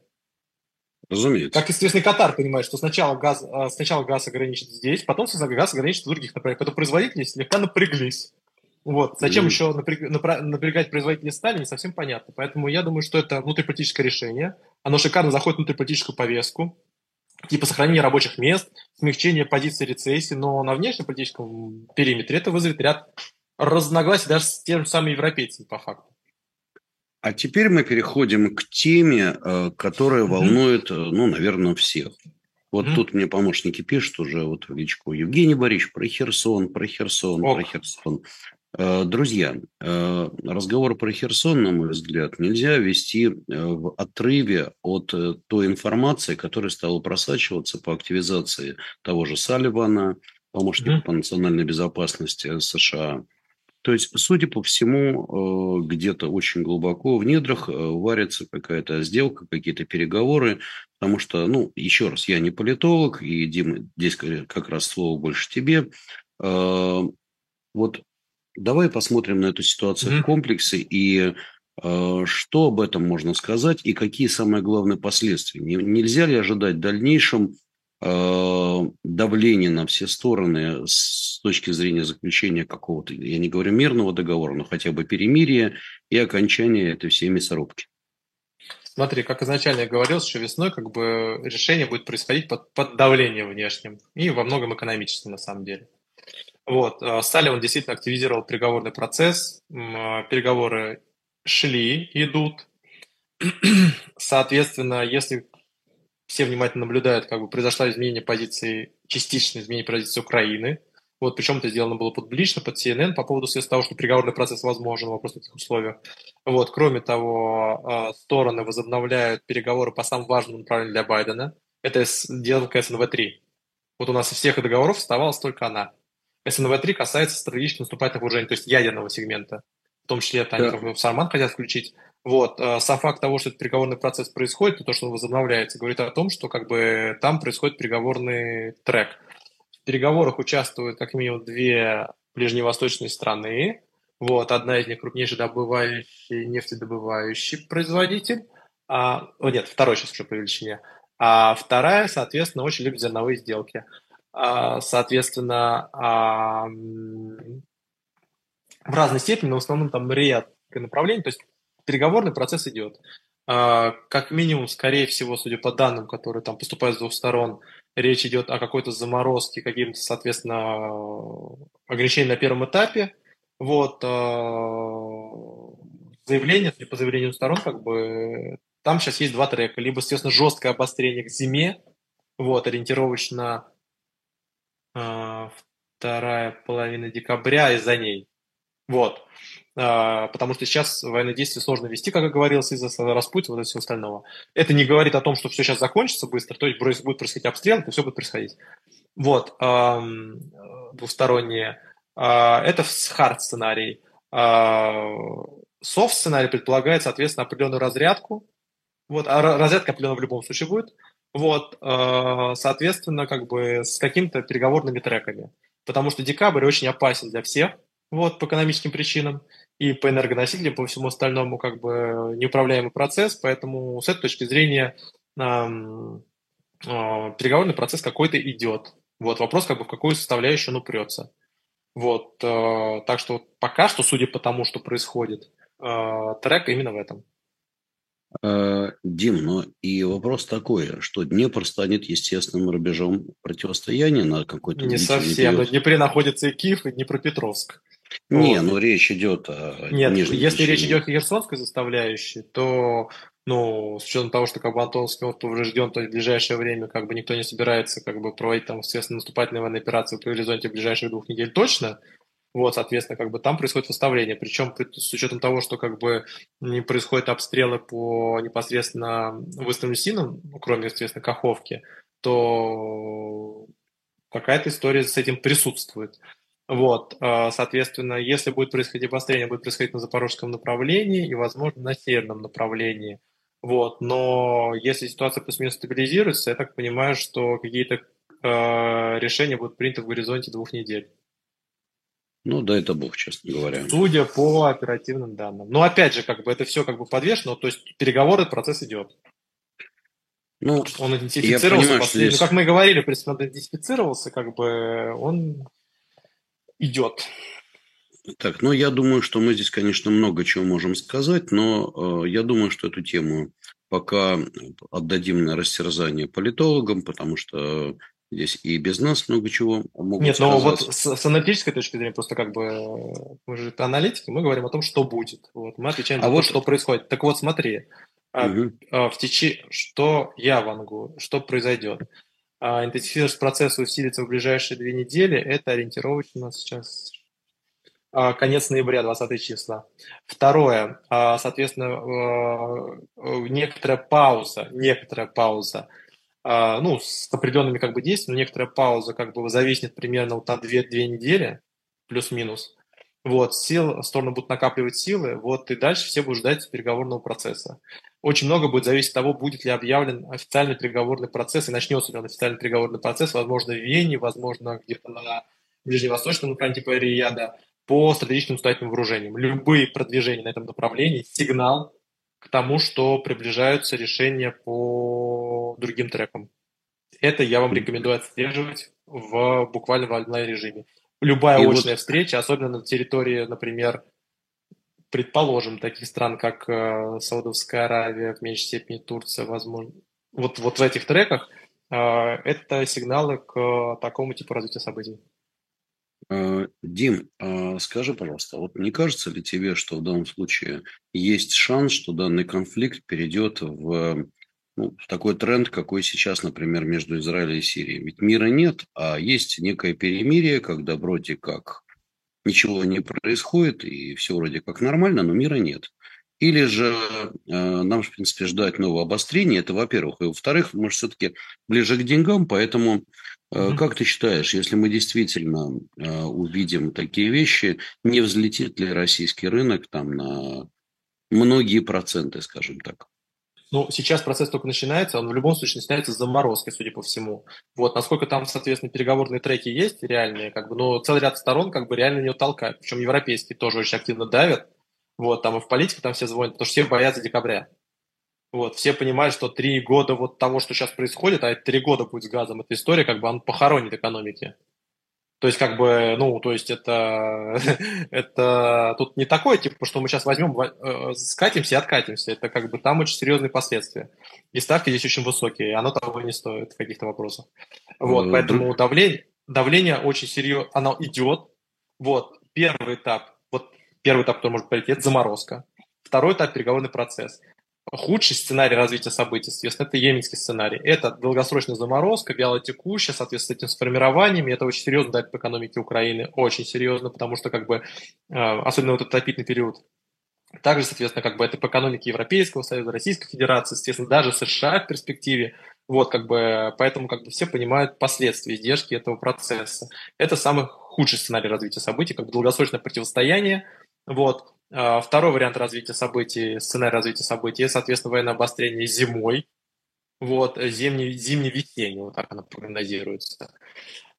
Разумеется. Как известный Катар понимает, что сначала газ, а, сначала газ ограничит здесь, потом газ ограничит в других направлениях. Поэтому производители слегка напряглись. Вот. Зачем mm. еще напряг, напрягать производителей стали, не совсем понятно. Поэтому я думаю, что это внутриполитическое решение. Оно шикарно заходит в внутриполитическую повестку. Типа сохранения рабочих мест, смягчение позиции рецессии, но на внешнеполитическом периметре это вызовет ряд разногласий даже с тем самым европейцами по факту. А теперь мы переходим к теме, э, которая mm-hmm. волнует, э, ну, наверное, всех. Вот mm-hmm. тут мне помощники пишут уже вот в личку. Евгений Борисович, про Херсон, про Херсон, Ок. про Херсон. Э, друзья, э, разговор про Херсон, на мой взгляд, нельзя вести э, в отрыве от той информации, которая стала просачиваться по активизации того же Салливана, помощника mm-hmm. по национальной безопасности США. То есть, судя по всему, где-то очень глубоко в недрах варится какая-то сделка, какие-то переговоры, потому что, ну, еще раз, я не политолог, и, Дима, здесь как раз слово больше тебе. Вот Давай посмотрим на эту ситуацию mm-hmm. в комплексе и э, что об этом можно сказать и какие самые главные последствия. Не, нельзя ли ожидать в дальнейшем э, давления на все стороны с точки зрения заключения какого-то, я не говорю мирного договора, но хотя бы перемирия и окончания этой всей мясорубки? Смотри, как изначально я говорил, еще весной как бы решение будет происходить под, под давлением внешним и во многом экономическим на самом деле. Вот. Э, Салливан действительно активизировал переговорный процесс. Э, переговоры шли, идут. Соответственно, если все внимательно наблюдают, как бы произошло изменение позиции, частичное изменение позиции Украины. Вот, причем это сделано было публично, под CNN, по поводу связи того, что переговорный процесс возможен, вопрос в таких условиях. Вот, кроме того, э, стороны возобновляют переговоры по самым важным направлениям для Байдена. Это сделка СНВ-3. Вот у нас из всех договоров оставалась только она. СНВ-3 касается стратегических наступательных вооружений, то есть ядерного сегмента. В том числе это да. в Сарман хотят включить. Вот. Э, сам факт того, что этот переговорный процесс происходит, и то, что он возобновляется, говорит о том, что как бы там происходит переговорный трек. В переговорах участвуют как минимум две ближневосточные страны. Вот. Одна из них крупнейший добывающий, нефтедобывающий производитель. А, о, нет, второй сейчас уже по величине. А вторая, соответственно, очень любит зерновые сделки. А, соответственно, а, в разной степени, но в основном там ряд направлений, то есть переговорный процесс идет. А, как минимум, скорее всего, судя по данным, которые там поступают с двух сторон, речь идет о какой-то заморозке, каким-то, соответственно, ограничениям на первом этапе. Вот, заявление, по заявлению сторон, как бы, там сейчас есть два трека. Либо, естественно, жесткое обострение к зиме, вот, ориентировочно вторая половина декабря и за ней. Вот. А, потому что сейчас военные действия сложно вести, как и говорилось, из-за распутья и всего остального. Это не говорит о том, что все сейчас закончится быстро, то есть будет происходить обстрел, и все будет происходить. Вот. Двусторонние. А, это хард сценарий. Софт сценарий предполагает, соответственно, определенную разрядку. Вот, а разрядка определенно в любом случае будет. Вот, э, соответственно, как бы с какими-то переговорными треками. Потому что декабрь очень опасен для всех, вот, по экономическим причинам, и по энергоносителям, по всему остальному, как бы неуправляемый процесс, поэтому с этой точки зрения э, э, переговорный процесс какой-то идет. Вот, вопрос, как бы, в какую составляющую он упрется. Вот, э, так что пока что, судя по тому, что происходит, трек именно в этом. Э, Дим, ну и вопрос такой, что Днепр станет естественным рубежом противостояния на какой-то Не совсем. На Днепре находится и Киев, и Днепропетровск. Не, вот. ну речь идет о Нет, если течении. речь идет о херсонской составляющей, то ну, с учетом того, что как бы Антоновский мост поврежден, то в ближайшее время как бы никто не собирается как бы проводить там, соответственно, наступательные военные операции по горизонте ближайших двух недель точно, вот, соответственно, как бы там происходит восставление. Причем с учетом того, что как бы не происходят обстрелы по непосредственно выставленным синам, кроме, естественно, Каховки, то какая-то история с этим присутствует. Вот, а, соответственно, если будет происходить обострение, будет происходить на запорожском направлении и, возможно, на северном направлении. Вот, но если ситуация плюс-минус стабилизируется, я так понимаю, что какие-то э, решения будут приняты в горизонте двух недель. Ну, да, это бог, честно говоря. Судя по оперативным данным. Но опять же, как бы это все как бы подвешено, то есть переговоры, процесс идет. Ну, он идентифицировался. Я понимаю, что здесь... Ну, как мы говорили, в он идентифицировался, как бы он идет. Так, ну я думаю, что мы здесь, конечно, много чего можем сказать, но э, я думаю, что эту тему пока отдадим на растерзание политологам, потому что здесь и без нас много чего могут Нет, сказать. но вот с, с аналитической точки зрения, просто как бы мы же аналитики, мы говорим о том, что будет. Вот, мы отвечаем а вот... то, что происходит. Так вот, смотри, угу. в течение, что я вангу, что произойдет. А, интенсифицироваться процесс усилится в ближайшие две недели. Это ориентировочно сейчас а, конец ноября, 20 числа. Второе, а, соответственно, некоторая пауза, некоторая пауза, ну, с определенными как бы действиями, некоторая пауза как бы зависнет примерно вот на 2, 2 недели, плюс-минус. Вот, сил, стороны будут накапливать силы, вот, и дальше все будут ждать переговорного процесса. Очень много будет зависеть от того, будет ли объявлен официальный переговорный процесс и начнется ли он официальный переговорный процесс, возможно, в Вене, возможно, где-то на ближневосточном направлении типа Рияда, по стратегическим наступательным вооружениям. Любые продвижения на этом направлении – сигнал к тому, что приближаются решения по другим трекам. Это я вам рекомендую отслеживать в буквально в онлайн-режиме. Любая и очная вот... встреча, особенно на территории, например, предположим, таких стран, как э, Саудовская Аравия, в меньшей степени Турция, возможно, вот, вот в этих треках, э, это сигналы к такому типу развития событий. Э, Дим, а скажи, пожалуйста, вот не кажется ли тебе, что в данном случае есть шанс, что данный конфликт перейдет в, ну, такой тренд, какой сейчас, например, между Израилем и Сирией? Ведь мира нет, а есть некое перемирие, когда вроде как ничего не происходит, и все вроде как нормально, но мира нет. Или же э, нам, в принципе, ждать нового обострения, это во-первых. И во-вторых, мы же все-таки ближе к деньгам, поэтому э, как ты считаешь, если мы действительно э, увидим такие вещи, не взлетит ли российский рынок там на многие проценты, скажем так? Ну, сейчас процесс только начинается, он в любом случае начинается с заморозки, судя по всему. Вот, насколько там, соответственно, переговорные треки есть реальные, как бы, но целый ряд сторон как бы реально не толкают. Причем европейские тоже очень активно давят. Вот, там и в политике там все звонят, потому что все боятся декабря. Вот, все понимают, что три года вот того, что сейчас происходит, а это три года будет с газом, эта история, как бы, он похоронит экономики. То есть, как бы, ну, то есть это, это тут не такое, типа, что мы сейчас возьмем, э, скатимся и откатимся. Это как бы там очень серьезные последствия. И ставки здесь очень высокие, и оно того не стоит в каких-то вопросах. Вот, mm-hmm. поэтому давление, давление очень серьезно, оно идет. Вот, первый этап, вот первый этап, который может пройти, это заморозка. Второй этап – переговорный процесс. Худший сценарий развития событий, соответственно, это йеменский сценарий. Это долгосрочная заморозка, вялотекущая, соответственно, с этим сформированиями. Это очень серьезно дает по экономике Украины, очень серьезно, потому что, как бы, э, особенно вот этот отопительный период, также, соответственно, как бы это по экономике Европейского Союза, Российской Федерации, соответственно, даже США в перспективе. Вот, как бы, поэтому как бы все понимают последствия, издержки этого процесса. Это самый худший сценарий развития событий, как бы долгосрочное противостояние. Вот. А, второй вариант развития событий, сценарий развития событий, соответственно, военное обострение зимой. Вот, зимний, зимний-весенний, вот так оно прогнозируется.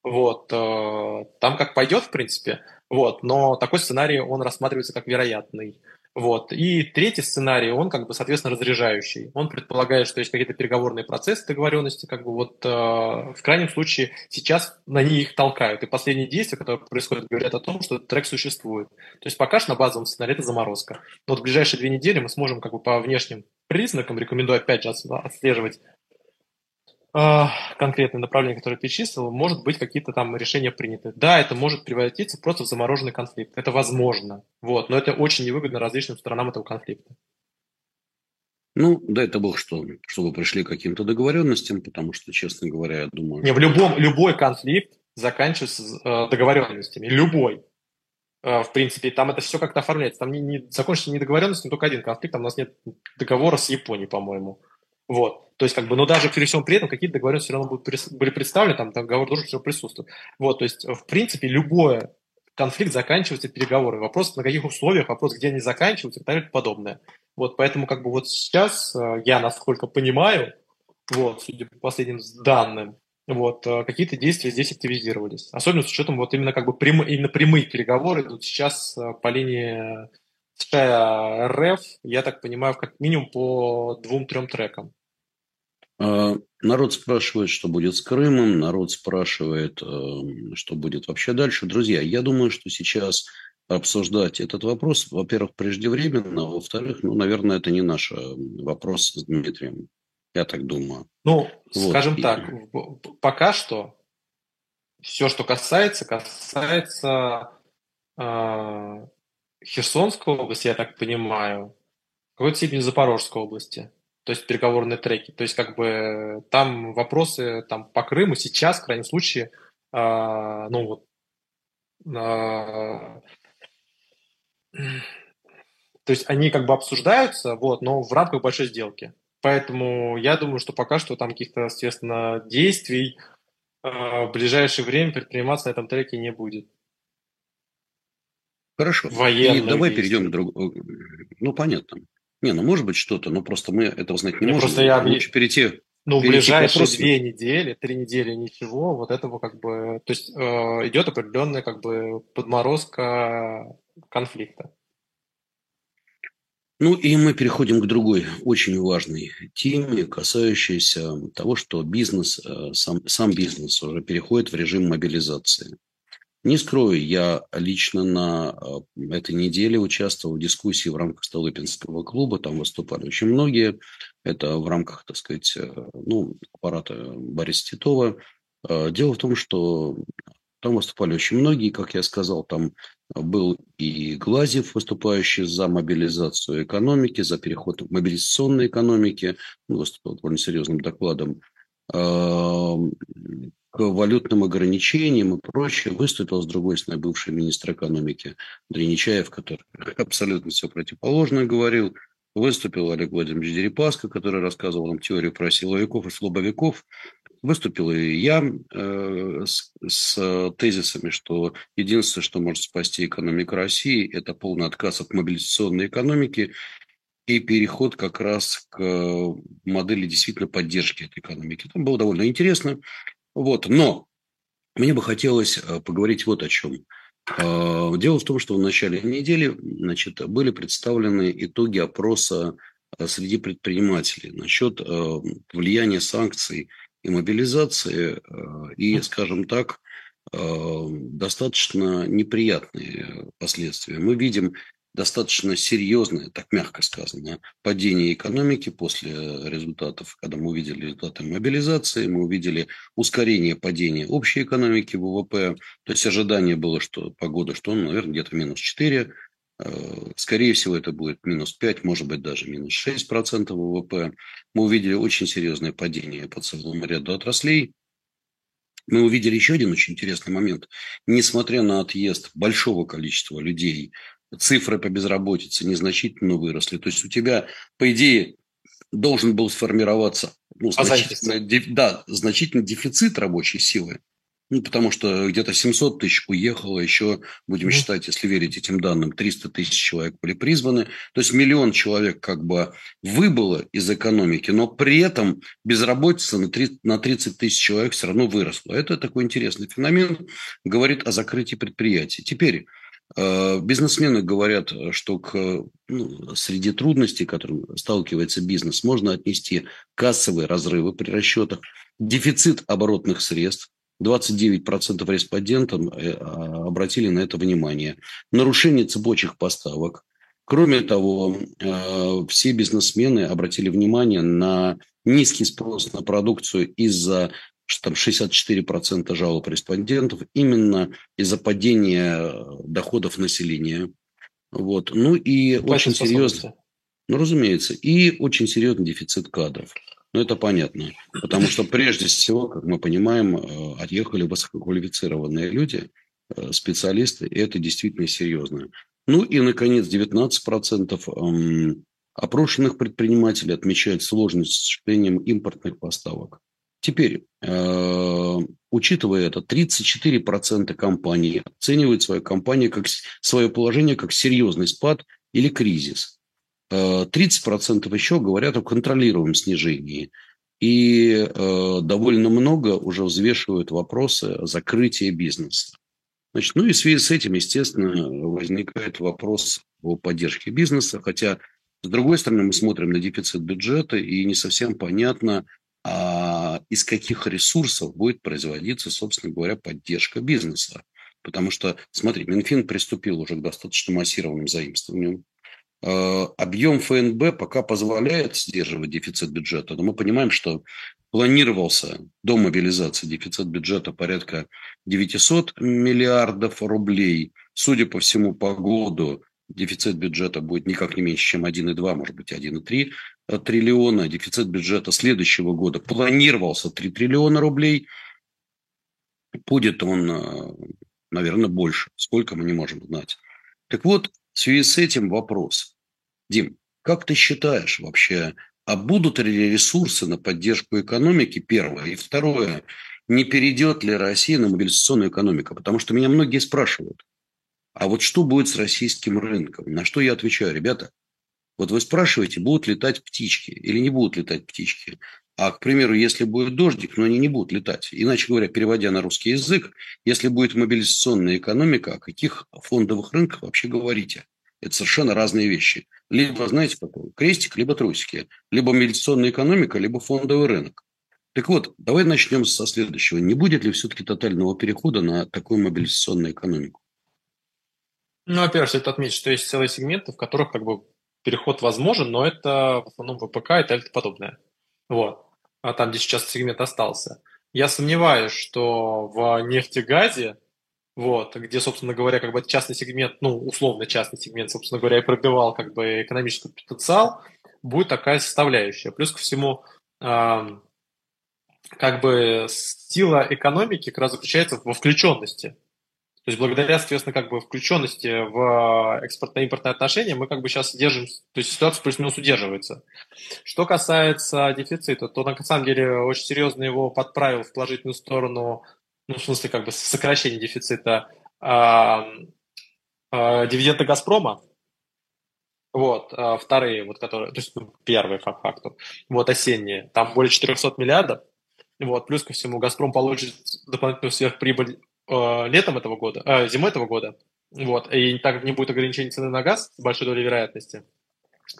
Вот, э, там как пойдет, в принципе, вот, но такой сценарий, он рассматривается как вероятный. Вот. И третий сценарий, он как бы, соответственно, разряжающий. Он предполагает, что есть какие-то переговорные процессы договоренности, как бы вот э, в крайнем случае сейчас на них толкают. И последние действия, которые происходят, говорят о том, что этот трек существует. То есть пока что на базовом сценарии это заморозка. Но вот в ближайшие две недели мы сможем как бы по внешним признакам, рекомендую опять же отслеживать а, конкретное направление, которое ты перечислил, может быть, какие-то там решения приняты. Да, это может превратиться просто в замороженный конфликт. Это возможно. Вот, но это очень невыгодно различным сторонам этого конфликта. Ну, дай это бог, что, чтобы пришли к каким-то договоренностям, потому что, честно говоря, я думаю... Не, в любом, любой конфликт заканчивается э, договоренностями. Любой. Э, в принципе, там это все как-то оформляется. Там не, не, закончится недоговоренностью только один конфликт. Там у нас нет договора с Японией, по-моему. Вот. То есть, как бы, но даже при всем при этом какие-то договоренности все равно будут, были представлены, там договор должен все присутствовать. Вот, то есть, в принципе, любое конфликт заканчивается переговорами. Вопрос, на каких условиях, вопрос, где они заканчиваются и так далее подобное. Вот, поэтому, как бы, вот сейчас э, я, насколько понимаю, вот, судя по последним данным, вот, э, какие-то действия здесь активизировались. Особенно с учетом вот именно как бы прям, именно прямые переговоры идут сейчас э, по линии РФ, я так понимаю, как минимум по двум-трем трекам. А, народ спрашивает, что будет с Крымом, народ спрашивает, э, что будет вообще дальше. Друзья, я думаю, что сейчас обсуждать этот вопрос, во-первых, преждевременно, а во-вторых, ну, наверное, это не наш вопрос с Дмитрием. Я так думаю. Ну, вот. скажем и... так, пока что все, что касается, касается э, Херсонской области, я так понимаю, в какой-то степени Запорожской области то есть переговорные треки. То есть как бы там вопросы там, по Крыму сейчас, в крайнем случае, э, ну вот, э, то есть они как бы обсуждаются, вот, но в рамках большой сделки. Поэтому я думаю, что пока что там каких-то, естественно, действий э, в ближайшее время предприниматься на этом треке не будет. Хорошо. Военные И давай действия. перейдем к другому. Ну, понятно. Не, ну может быть что-то, но просто мы этого знать не Мне можем. Просто я Лучше перейти. Ну, в ближайшие две недели, три недели ничего, вот этого как бы, то есть э, идет определенная как бы подморозка конфликта. Ну и мы переходим к другой очень важной теме, касающейся того, что бизнес, э, сам, сам бизнес уже переходит в режим мобилизации. Не скрою, я лично на э, этой неделе участвовал в дискуссии в рамках Столыпинского клуба. Там выступали очень многие. Это в рамках, так сказать, э, ну, аппарата Бориса Титова. Э, дело в том, что там выступали очень многие, как я сказал, там был и Глазев, выступающий за мобилизацию экономики, за переход к мобилизационной экономике, ну, выступил довольно серьезным докладом к валютным ограничениям и прочее, выступил, с другой стороны, бывший министр экономики Андрей Нечаев, который абсолютно все противоположное говорил. Выступил Олег Владимирович Дерипаска, который рассказывал нам теорию про силовиков и слабовиков. Выступил и я э, с, с тезисами, что единственное, что может спасти экономику России, это полный отказ от мобилизационной экономики и переход как раз к модели действительно поддержки этой экономики. Там было довольно интересно. Вот, но мне бы хотелось э, поговорить вот о чем. Э, дело в том, что в начале недели значит, были представлены итоги опроса э, среди предпринимателей насчет влияния санкций и мобилизации и, скажем так, достаточно неприятные последствия. Мы видим достаточно серьезное, так мягко сказано, падение экономики после результатов, когда мы увидели результаты мобилизации, мы увидели ускорение падения общей экономики ВВП. То есть ожидание было, что погода, что он, наверное, где-то минус 4, э, Скорее всего, это будет минус 5, может быть, даже минус 6 процентов ВВП. Мы увидели очень серьезное падение по целому ряду отраслей. Мы увидели еще один очень интересный момент. Несмотря на отъезд большого количества людей цифры по безработице незначительно выросли. То есть у тебя, по идее, должен был сформироваться ну, а значительный, да, значительный дефицит рабочей силы. Ну, потому что где-то 700 тысяч уехало, еще, будем mm. считать, если верить этим данным, 300 тысяч человек были призваны. То есть миллион человек как бы выбыло из экономики, но при этом безработица на 30, на 30 тысяч человек все равно выросла. Это такой интересный феномен, говорит о закрытии предприятий. Теперь бизнесмены говорят, что к, ну, среди трудностей, которым сталкивается бизнес, можно отнести кассовые разрывы при расчетах, дефицит оборотных средств, 29% респондентов э, обратили на это внимание, нарушение цепочек поставок. Кроме того, э, все бизнесмены обратили внимание на низкий спрос на продукцию из-за что там 64% жалоб респондентов именно из-за падения доходов населения. Вот. Ну и очень серьезно. Ну, разумеется. И очень серьезный дефицит кадров. Ну, это понятно. Потому что прежде всего, как мы понимаем, э, отъехали высококвалифицированные люди, э, специалисты, и это действительно серьезно. Ну и, наконец, 19% эм, опрошенных предпринимателей отмечают сложность с осуществлением импортных поставок. Теперь, э, учитывая это, 34% компаний оценивают свою компанию как свое положение как серьезный спад или кризис. 30% еще говорят о контролируемом снижении. И э, довольно много уже взвешивают вопросы закрытия бизнеса. Значит, ну и в связи с этим, естественно, возникает вопрос о поддержке бизнеса, хотя, с другой стороны, мы смотрим на дефицит бюджета, и не совсем понятно, а из каких ресурсов будет производиться, собственно говоря, поддержка бизнеса. Потому что, смотри, Минфин приступил уже к достаточно массированным заимствованиям. Э, объем ФНБ пока позволяет сдерживать дефицит бюджета, но мы понимаем, что планировался до мобилизации дефицит бюджета порядка 900 миллиардов рублей. Судя по всему, по году дефицит бюджета будет никак не меньше, чем 1,2, может быть, 1,3 триллиона. Дефицит бюджета следующего года планировался 3 триллиона рублей. Будет он, э, наверное, больше. Сколько мы не можем знать. Так вот, в связи с этим вопрос. Дим, как ты считаешь вообще, а будут ли ресурсы на поддержку экономики, первое, и второе, не перейдет ли Россия на мобилизационную экономику? Потому что меня многие спрашивают, а вот что будет с российским рынком? На что я отвечаю, ребята, вот вы спрашиваете, будут летать птички или не будут летать птички. А, к примеру, если будет дождик, но они не будут летать. Иначе говоря, переводя на русский язык, если будет мобилизационная экономика, о каких фондовых рынках вообще говорите? Это совершенно разные вещи. Либо, знаете, какой? Крестик, либо трусики. Либо мобилизационная экономика, либо фондовый рынок. Так вот, давай начнем со следующего. Не будет ли все-таки тотального перехода на такую мобилизационную экономику? Ну, во-первых, стоит отметить, что есть целые сегменты, в которых как бы переход возможен, но это в основном ВПК и так подобное. Вот а там, где сейчас сегмент остался. Я сомневаюсь, что в нефтегазе, вот, где, собственно говоря, как бы частный сегмент, ну, условно частный сегмент, собственно говоря, и пробивал как бы экономический потенциал, будет такая составляющая. Плюс ко всему, э, как бы сила экономики как раз заключается во включенности. То есть благодаря, соответственно, как бы включенности в экспортно-импортные отношения мы как бы сейчас держим, то есть ситуация плюс-минус удерживается. Что касается дефицита, то на самом деле очень серьезно его подправил в положительную сторону, ну, в смысле, как бы сокращение дефицита а, а, дивиденды «Газпрома», вот, а, вторые, вот, которые, то есть ну, первые по факту, вот, осенние, там более 400 миллиардов, вот, плюс ко всему «Газпром» получит дополнительную сверхприбыль э, летом этого года, э, зимой этого года, вот, и так не будет ограничения цены на газ с большой долей вероятности,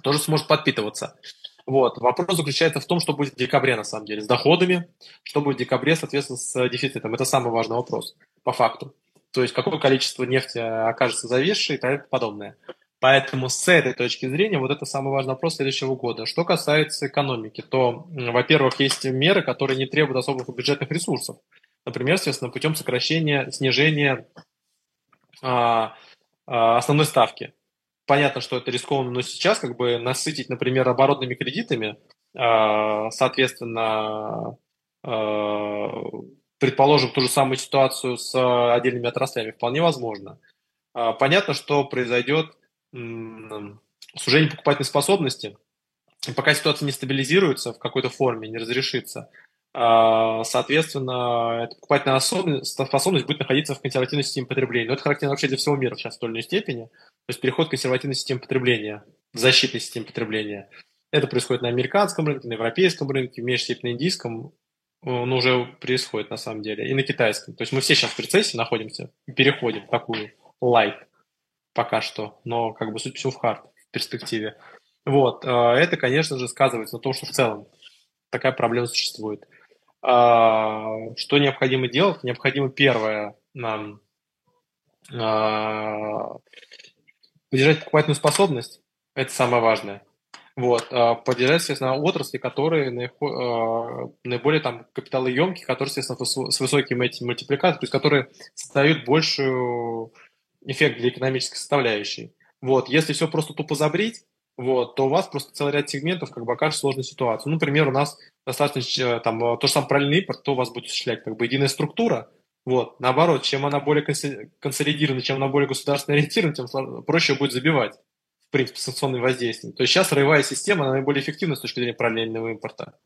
тоже сможет подпитываться. Вот. Вопрос заключается в том, что будет в декабре, на самом деле, с доходами, что будет в декабре, соответственно, с дефицитом. Это самый важный вопрос, по факту. То есть, какое количество нефти окажется зависшей и так подобное. Поэтому с этой точки зрения вот это самый важный вопрос следующего года. Что касается экономики, то, во-первых, есть меры, которые не требуют особых бюджетных ресурсов. Например, естественно, путем сокращения, снижения а, а, основной ставки. Понятно, что это рискованно, но сейчас как бы насытить, например, оборотными кредитами, а, соответственно, а, предположим, ту же самую ситуацию с отдельными отраслями вполне возможно. А, понятно, что произойдет сужение покупательной способности. Пока ситуация не стабилизируется в какой-то форме, не разрешится, соответственно, эта покупательная способность будет находиться в консервативной системе потребления. Но это характерно вообще для всего мира сейчас в той или иной степени. То есть переход к консервативной системе потребления, защитной системе потребления. Это происходит на американском рынке, на европейском рынке, в меньшей степени на индийском, но уже происходит на самом деле, и на китайском. То есть мы все сейчас в рецессии находимся, переходим в такую light пока что, но как бы суть всего в хард в перспективе. Вот, а, это, конечно же, сказывается на том, что в целом такая проблема существует. А, что необходимо делать? Необходимо первое нам а, поддержать покупательную способность. Это самое важное. Вот, а, поддержать, естественно, отрасли, которые наиболее там капиталоемкие, которые, естественно, с высоким этим мультипликатором, то есть которые создают большую эффект для экономической составляющей. Вот, если все просто тупо забрить, вот, то у вас просто целый ряд сегментов как бы окажется сложной ситуации. Ну, например, у нас достаточно э, там то же самое параллельный импорт, то у вас будет осуществлять как бы единая структура, вот, наоборот, чем она более консолидирована, чем она более государственно ориентирована, тем проще будет забивать, в принципе, санкционные воздействия. То есть сейчас роевая система, она наиболее эффективна с точки зрения параллельного импорта.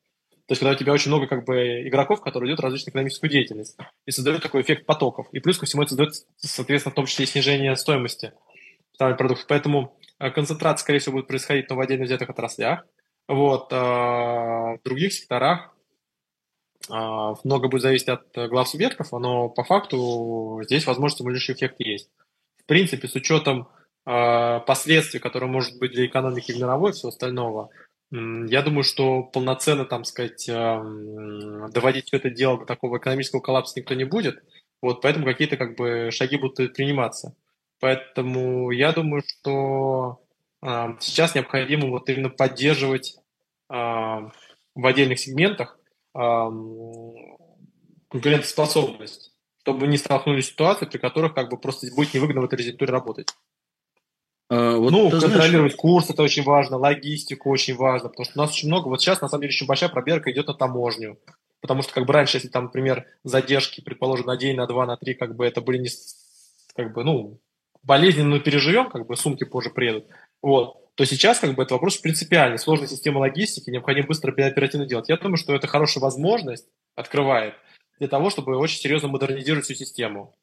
То есть, когда у тебя очень много как бы игроков, которые ведут различную экономическую деятельность, и создают такой эффект потоков. И плюс ко всему это создает, соответственно, в том числе и снижение стоимости продуктов. Поэтому Э, концентрация, скорее всего, будет происходить но в отдельно взятых отраслях. Вот. А в других секторах а, много будет зависеть от глав субъектов, но по факту здесь, возможно, стимулирующий эффект есть. В принципе, с учетом последствий, которые может быть для экономики мировой и всего остального, я думаю, что полноценно, там сказать, доводить все это дело до такого экономического коллапса никто не будет. Вот, поэтому какие-то как бы шаги будут предприниматься. Поэтому я думаю, что э, сейчас необходимо вот именно поддерживать э, в отдельных сегментах э, конкурентоспособность, чтобы не столкнулись с ситуацией, при которых как бы просто будет невыгодно в этой резидентуре работать. А, вот ну, контролировать знаешь... курс это очень важно, логистику очень важно, потому что у нас очень много, вот сейчас на самом деле очень большая пробирка идет на таможню, потому что как бы раньше, если там, например, задержки, предположим, на день, на два, на три, как бы это были не, как бы, ну, болезненную переживем, как бы сумки позже приедут, вот, то сейчас как бы это вопрос принципиальный. Сложная система логистики, необходимо быстро оперативно делать. Я думаю, что это хорошая возможность открывает для того, чтобы очень серьезно модернизировать всю систему.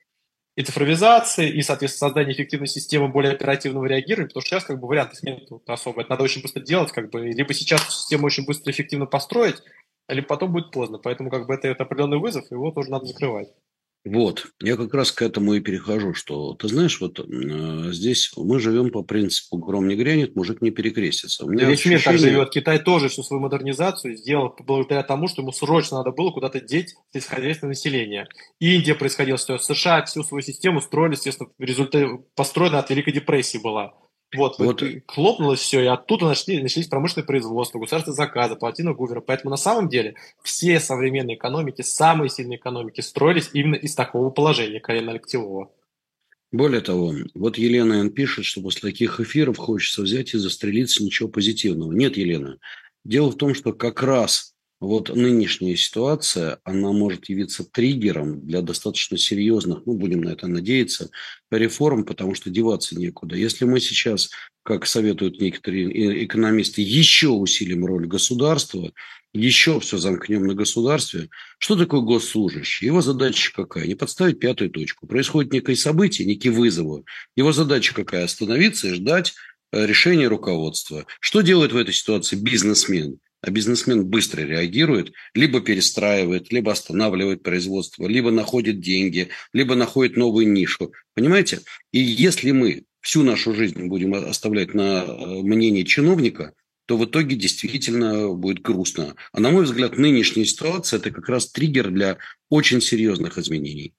И цифровизации, и, соответственно, создание эффективной системы более оперативного реагирования, потому что сейчас как бы вариантов нет особо. Это надо очень быстро делать, как бы, либо сейчас систему очень быстро и эффективно построить, либо потом будет поздно. Поэтому как бы это, это определенный вызов, его тоже надо закрывать. Вот, я как раз к этому и перехожу, что, ты знаешь, вот э, здесь мы живем по принципу «гром не грянет, мужик не перекрестится». У меня Весь ощущение... мир так живет. Китай тоже всю свою модернизацию сделал благодаря тому, что ему срочно надо было куда-то деть сельскохозяйственное население. Индия происходила, что США всю свою систему строили, естественно, в результате построена от Великой депрессии была. Вот, вот. хлопнулось все, и оттуда начали, начались промышленные производства, государственные заказы, плотина Гувера. Поэтому на самом деле все современные экономики, самые сильные экономики строились именно из такого положения колено-локтевого. Более того, вот Елена Н. пишет, что после таких эфиров хочется взять и застрелиться, ничего позитивного. Нет, Елена. Дело в том, что как раз вот нынешняя ситуация, она может явиться триггером для достаточно серьезных, ну, будем на это надеяться, реформ, потому что деваться некуда. Если мы сейчас, как советуют некоторые экономисты, еще усилим роль государства, еще все замкнем на государстве, что такое госслужащий? Его задача какая? Не подставить пятую точку. Происходит некое событие, некий вызов. Его задача какая? Остановиться и ждать э, решения руководства. Что делает в этой ситуации бизнесмен? А бизнесмен быстро реагирует, либо перестраивает, либо останавливает производство, либо находит деньги, либо находит новую нишу. Понимаете? И если мы всю нашу жизнь будем оставлять на э, мнение чиновника, то в итоге действительно будет грустно. А на мой взгляд, нынешняя ситуация – это как раз триггер для очень серьезных изменений.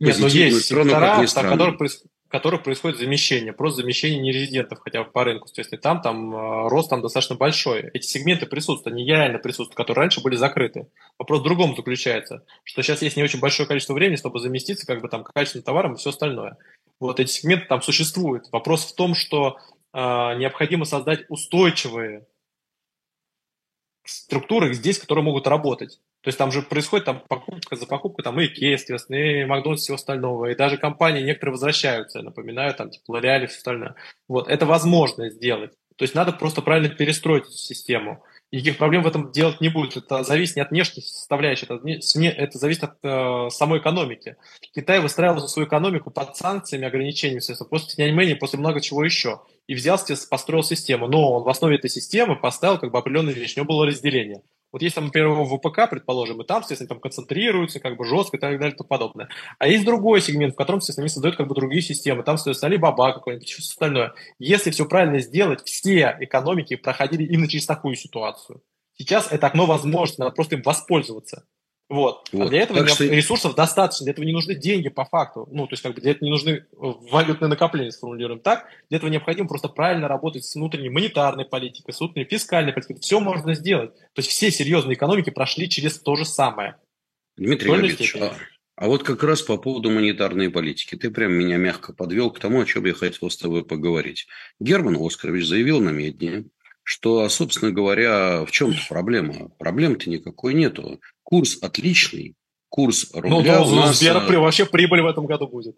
Нет, но есть сектора, в которых которых происходит замещение, просто замещение нерезидентов хотя по рынку. Есть там, там э, рост там достаточно большой. Эти сегменты присутствуют, они реально присутствуют, которые раньше были закрыты. Вопрос в другом заключается, что сейчас есть не очень большое количество времени, чтобы заместиться как бы там качественным товаром и все остальное. Вот эти сегменты там существуют. Вопрос в том, что э, необходимо создать устойчивые структуры здесь, которые могут работать. То есть там же происходит там покупка за покупкой, там и Икея, естественно, и Макдональдс, всего остального. И даже компании некоторые возвращаются, я напоминаю, там типа L'Oreal и все остальное. Вот, это возможно сделать. То есть надо просто правильно перестроить эту систему. Никаких проблем в этом делать не будет. Это зависит не от внешней составляющей, это, это зависит от э, самой экономики. Китай выстраивал свою экономику под санкциями, ограничениями, после Тяньаньмэни, после много чего еще. И взял, построил систему. Но он в основе этой системы поставил как бы определенную вещь. У него было разделение. Вот есть там, например, ВПК, предположим, и там, естественно, там концентрируются как бы жестко и так далее и тому подобное. А есть другой сегмент, в котором, естественно, они создают как бы другие системы. Там, соответственно, Алибаба какой-нибудь, все остальное. Если все правильно сделать, все экономики проходили именно через такую ситуацию. Сейчас это окно возможности, надо просто им воспользоваться. Вот. А вот. А для этого что... ресурсов достаточно, для этого не нужны деньги по факту. Ну, то есть, как бы для этого не нужны э, валютные накопления, сформулируем так. Для этого необходимо просто правильно работать с внутренней монетарной политикой, с внутренней фискальной политикой. Все можно сделать. То есть все серьезные экономики прошли через то же самое. Дмитрий Валерьевич, а А вот как раз по поводу монетарной политики. Ты прям меня мягко подвел к тому, о чем я хотел с тобой поговорить. Герман Оскарович заявил на медне, что, собственно говоря, в чем-то проблема. Проблем-то никакой нету. Курс отличный, курс ну, рубля ну, у нас... Сбера э, вообще прибыль в этом году будет.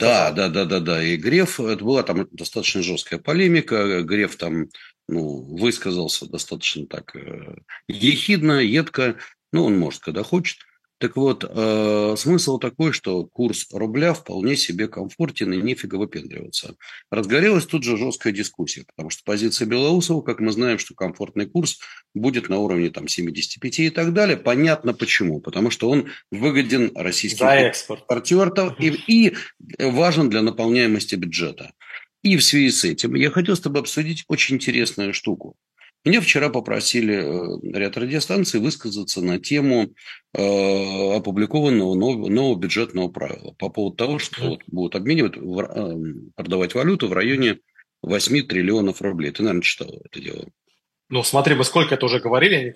Да, да, да, да, да. И Греф, это была там достаточно жесткая полемика. Греф там ну, высказался достаточно так э, ехидно, едко. Ну, он может, когда хочет. Так вот, э, смысл такой, что курс рубля вполне себе комфортен и нифига выпендриваться. Разгорелась тут же жесткая дискуссия, потому что позиция Белоусова, как мы знаем, что комфортный курс будет на уровне там, 75 и так далее. Понятно почему. Потому что он выгоден российским экспортерам и, и важен для наполняемости бюджета. И в связи с этим я хотел с тобой обсудить очень интересную штуку. Меня вчера попросили э, ряд радиостанций высказаться на тему э, опубликованного нового, нового бюджетного правила по поводу того, что вот будут обменивать, в, э, продавать валюту в районе 8 триллионов рублей. Ты, наверное, читал это дело. Ну, смотри, мы сколько это уже говорили, они,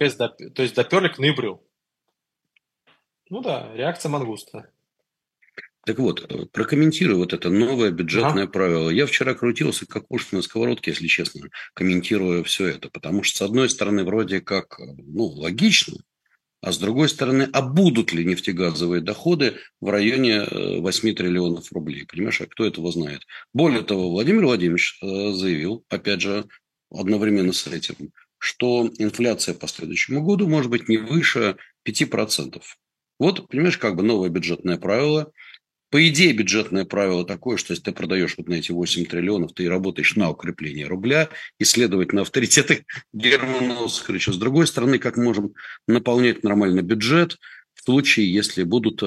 то есть доперли к ноябрю. Ну да, реакция мангуста. Так вот, э, прокомментирую вот это новое бюджетное ага. правило. Я вчера крутился как уж на сковородке, если честно, комментируя все это. Потому что, с одной стороны, вроде как, э, ну, логично, а с другой стороны, а будут ли нефтегазовые доходы в районе 8 э, триллионов рублей? Понимаешь, а кто этого знает? Более того, Владимир Владимирович заявил, опять же, одновременно с этим, что инфляция по следующему году может быть не выше 5%. Вот, понимаешь, как бы новое бюджетное правило – по идее, бюджетное правило такое, что если ты продаешь вот на эти 8 триллионов, ты работаешь на укрепление рубля, и, следовательно, авторитеты Германа Оскаровича. С другой стороны, как можем наполнять нормально бюджет – случае, если будут э,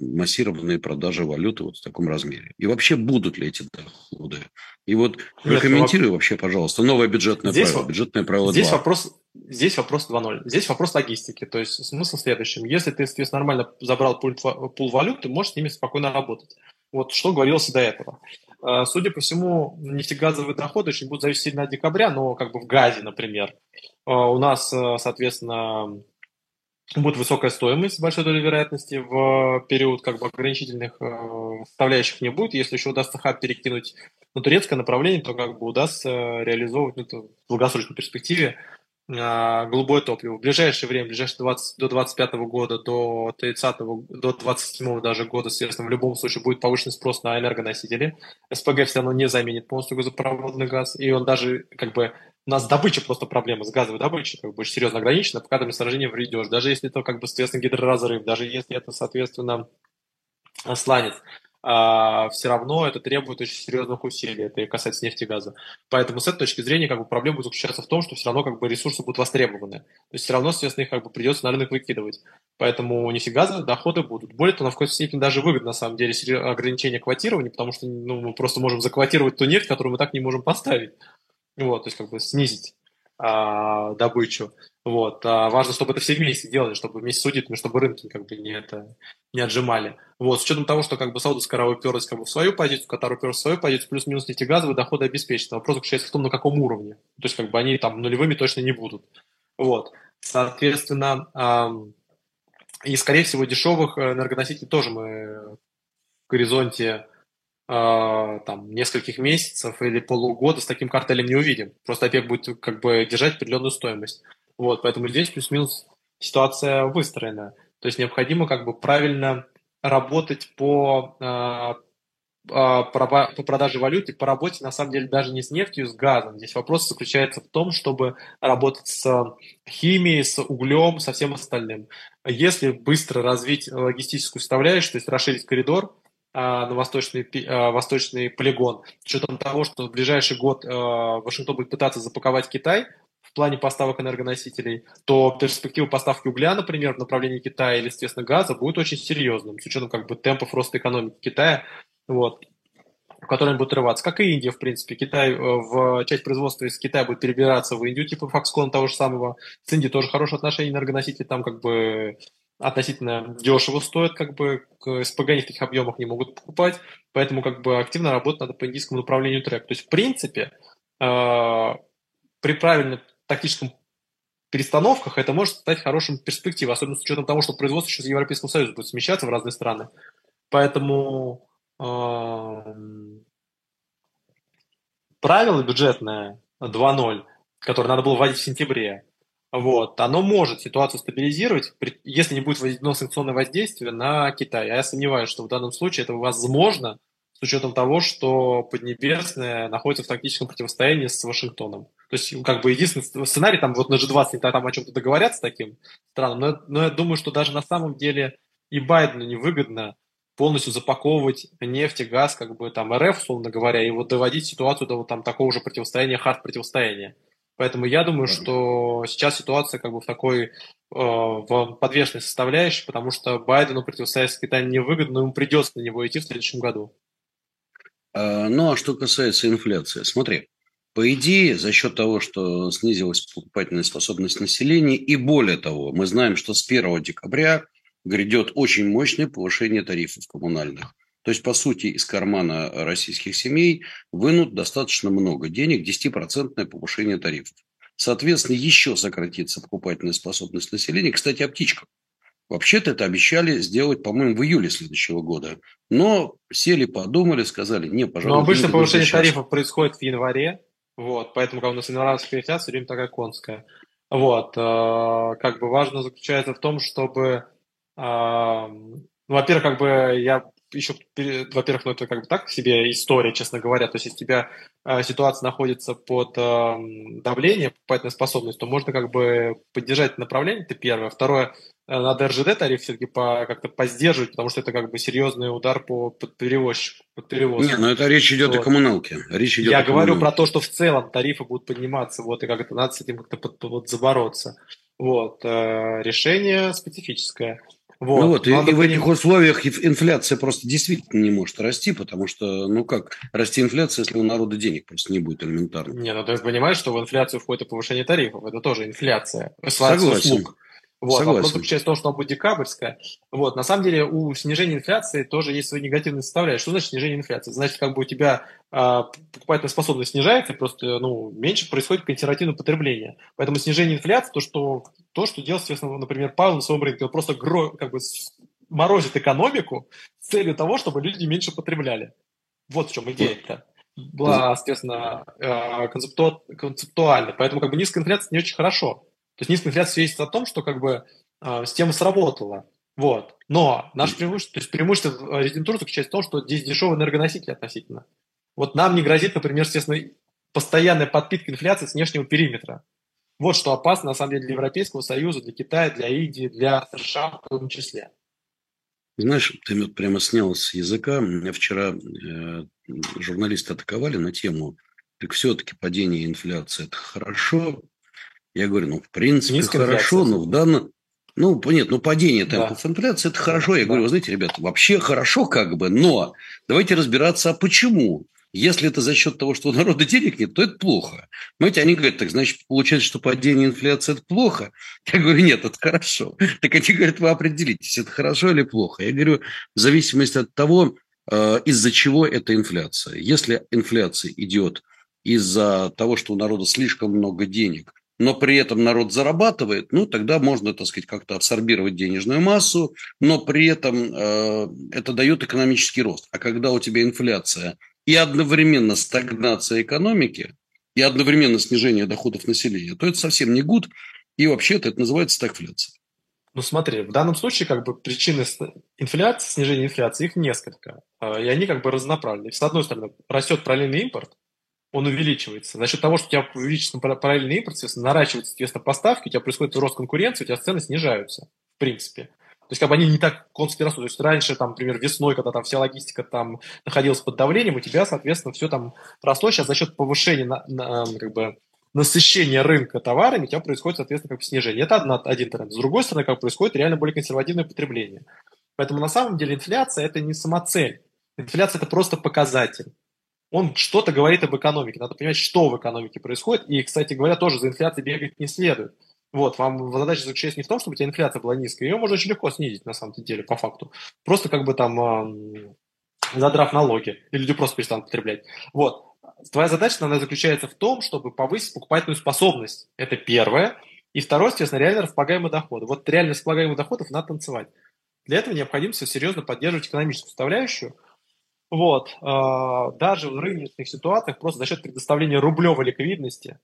массированные продажи валюты вот в таком размере. И вообще будут ли эти доходы? И вот прокомментируй вообще, пожалуйста, новое бюджетное здесь правило, бюджетное правило здесь 2. Вопрос, здесь вопрос 2.0. Здесь вопрос логистики. То есть смысл в следующем. Если ты, соответственно, нормально забрал пул, пул валют, ты можешь с ними спокойно работать. Вот что говорилось до этого. Э, судя по всему, нефтегазовые доходы очень будут зависеть сильно от декабря, но как бы в газе, например. Э, у нас, соответственно, будет высокая стоимость с большой долей вероятности в период как бы ограничительных э, составляющих не будет. Если еще удастся хаб перекинуть на турецкое направление, то как бы удастся реализовывать ну, в долгосрочной перспективе э, голубое топливо. В ближайшее время, в ближайшие 20, до 25 года, до 30 до 27 даже года, соответственно, в любом случае будет повышенный спрос на энергоносители. СПГ все равно не заменит полностью газопроводный газ, и он даже как бы у нас добыча просто проблема с газовой добычей, как бы очень серьезно ограничена, пока ты месторождение вредешь. Даже если это, как бы, соответственно, гидроразрыв, даже если это, соответственно, сланец, а, все равно это требует очень серьезных усилий. Это и касается нефти и газа. Поэтому с этой точки зрения как бы, проблема будет заключаться в том, что все равно как бы, ресурсы будут востребованы. То есть все равно, соответственно, их как бы, придется на рынок выкидывать. Поэтому нефтегазовые доходы будут. Более того, на какой-то степени даже выгодно, на самом деле, ограничение квотирования, потому что ну, мы просто можем заквотировать ту нефть, которую мы так не можем поставить. Вот, то есть как бы снизить а, добычу. Вот. А важно, чтобы это все вместе делали, чтобы вместе судить, но чтобы рынки как бы не, это, не отжимали. Вот. С учетом того, что как бы Саудовская Аравия уперлась как бы в свою позицию, Катар уперлась в свою позицию, плюс-минус нефтегазовые доходы обеспечены. Вопрос заключается в том, на каком уровне. То есть как бы они там нулевыми точно не будут. Вот. Соответственно, эм, и, скорее всего, дешевых энергоносителей тоже мы в горизонте э, там, нескольких месяцев или полугода с таким картелем не увидим. Просто ОПЕК будет как бы держать определенную стоимость. Вот, поэтому здесь плюс-минус ситуация выстроена. То есть необходимо как бы правильно работать по, э, по продаже валюты, по работе, на самом деле, даже не с нефтью, с газом. Здесь вопрос заключается в том, чтобы работать с химией, с углем, со всем остальным. Если быстро развить логистическую составляющую, то есть расширить коридор, а, на восточный, а, восточный полигон, с учетом того, что в ближайший год а, Вашингтон будет пытаться запаковать Китай плане поставок энергоносителей, то перспектива поставки угля, например, в направлении Китая или, естественно, газа будет очень серьезным, с учетом как бы темпов роста экономики Китая, вот, в котором будет рваться, как и Индия, в принципе. Китай э, в часть производства из Китая будет перебираться в Индию, типа Foxconn того же самого. С Индией тоже хорошие отношения энергоносители, там как бы относительно дешево стоят, как бы СПГ не в таких объемах не могут покупать, поэтому как бы активно работать надо по индийскому направлению трек. То есть, в принципе, э, при правильном тактическом перестановках это может стать хорошим перспективой, особенно с учетом того, что производство сейчас Европейского Союза будет смещаться в разные страны. Поэтому э, правило бюджетное 2.0, которое надо было вводить в сентябре, вот, оно может ситуацию стабилизировать, если не будет введено санкционное воздействие на Китай. А я сомневаюсь, что в данном случае это возможно, с учетом того, что Поднебесная находится в тактическом противостоянии с Вашингтоном. То есть, как бы, единственный сценарий, там, вот на G20 там о чем-то договорятся таким странам, но, но я думаю, что даже на самом деле и Байдену невыгодно полностью запаковывать нефть и газ, как бы, там, РФ, условно говоря, и вот доводить ситуацию до вот там такого же противостояния, хард-противостояния. Поэтому я думаю, что сейчас ситуация как бы в такой э, в подвешенной составляющей, потому что Байдену противостоять с Китаем невыгодно, но ему придется на него идти в следующем году. А, ну, а что касается инфляции, смотри, по идее, за счет того, что снизилась покупательная способность населения, и более того, мы знаем, что с 1 декабря грядет очень мощное повышение тарифов коммунальных. То есть, по сути, из кармана российских семей вынут достаточно много денег, 10% повышение тарифов. Соответственно, еще сократится покупательная способность населения. Кстати, о птичках. Вообще-то это обещали сделать, по-моему, в июле следующего года. Но сели, подумали, сказали, не, пожалуйста. Но обычно повышение сейчас. тарифов происходит в январе, вот, поэтому когда у нас январская инфляция, время такая конская. Вот, э, как бы важно заключается в том, чтобы, э, ну, во-первых, как бы я еще, во-первых, ну это как бы так себе история, честно говоря. То есть, если у тебя э, ситуация находится под э, давлением, покупательная способность, то можно как бы поддержать направление, это первое. Второе, э, надо РЖД тариф все-таки по, как-то поздерживать, потому что это как бы серьезный удар по под перевозчику. Под перевозку. Нет, но это речь идет вот. о коммуналке. Речь идет Я о говорю про то, что в целом тарифы будут подниматься, вот, и как это надо с этим как-то под, под, забороться. Вот, э, решение специфическое. Вот. Ну вот, и, и в этих условиях инфляция просто действительно не может расти, потому что, ну как, расти инфляция, если у народа денег просто не будет элементарно. Не, ну ты понимаешь, что в инфляцию входит и повышение тарифов, это тоже инфляция. Согласен. Услуг. Вот, Согласен. вопрос заключается в том, что она будет декабрьская. Вот, на самом деле у снижения инфляции тоже есть свои негативные составляющие. Что значит снижение инфляции? Значит, как бы у тебя э, покупательная способность снижается, просто ну, меньше происходит консервативное потребление. Поэтому снижение инфляции, то, что, то, что делает, соответственно, например, Павел на своем рынке, он просто гро, как бы морозит экономику с целью того, чтобы люди меньше потребляли. Вот в чем идея-то была, соответственно, э, концепту... концептуальна. Поэтому как бы низкая инфляция не очень хорошо. То есть низкая инфляция свидетельствует о том, что как бы э, система сработала. Вот. Но наше преимущество, то есть преимущество резидентуры заключается в том, что здесь дешевые энергоносители относительно. Вот нам не грозит, например, естественно, постоянная подпитка инфляции с внешнего периметра. Вот что опасно, на самом деле, для Европейского Союза, для Китая, для Индии, для США в том числе. Знаешь, ты вот прямо снял с языка. Меня вчера э, журналисты атаковали на тему, так все-таки падение инфляции – это хорошо, я говорю, ну, в принципе, хорошо, но в данном... Ну, нет, ну, падение темпов да. инфляции – это хорошо. Я да. говорю, вы знаете, ребята, вообще хорошо как бы, но давайте разбираться, а почему? Если это за счет того, что у народа денег нет, то это плохо. Понимаете, они говорят, так значит, получается, что падение инфляции – это плохо? Я говорю, нет, это хорошо. Так они говорят, вы определитесь, это хорошо или плохо. Я говорю, в зависимости от того, э, из-за чего эта инфляция. Если инфляция идет из-за того, что у народа слишком много денег, но при этом народ зарабатывает, ну, тогда можно, так сказать, как-то абсорбировать денежную массу, но при этом э, это дает экономический рост. А когда у тебя инфляция и одновременно стагнация экономики, и одновременно снижение доходов населения, то это совсем не гуд, и вообще-то это называется стагфляция. Ну смотри, в данном случае как бы причины инфляции, снижения инфляции, их несколько, э, и они как бы разнонаправлены. С одной стороны, растет параллельный импорт, он увеличивается. За счет того, что у тебя увеличится параллельный импорт, соответственно, наращиваются, соответственно, поставки, у тебя происходит рост конкуренции, у тебя цены снижаются, в принципе. То есть, как бы они не так константно растут. То есть, раньше, там, например, весной, когда там вся логистика там находилась под давлением, у тебя, соответственно, все там росло. Сейчас за счет повышения, на, на, как бы, насыщения рынка товарами, у тебя происходит, соответственно, как бы снижение. Это одна, один тренд. С другой стороны, как происходит реально более консервативное потребление. Поэтому, на самом деле, инфляция – это не самоцель. Инфляция – это просто показатель он что-то говорит об экономике. Надо понимать, что в экономике происходит. И, кстати говоря, тоже за инфляцией бегать не следует. Вот, вам задача заключается не в том, чтобы у тебя инфляция была низкая, ее можно очень легко снизить, на самом деле, по факту. Просто как бы там задрав налоги, и люди просто перестанут потреблять. Вот. Твоя задача, она заключается в том, чтобы повысить покупательную способность. Это первое. И второе, соответственно, реально располагаемые доходы. Вот реально располагаемых доходов надо танцевать. Для этого необходимо серьезно поддерживать экономическую составляющую. Вот. А, даже в рыночных ситуациях просто за счет предоставления рублевой ликвидности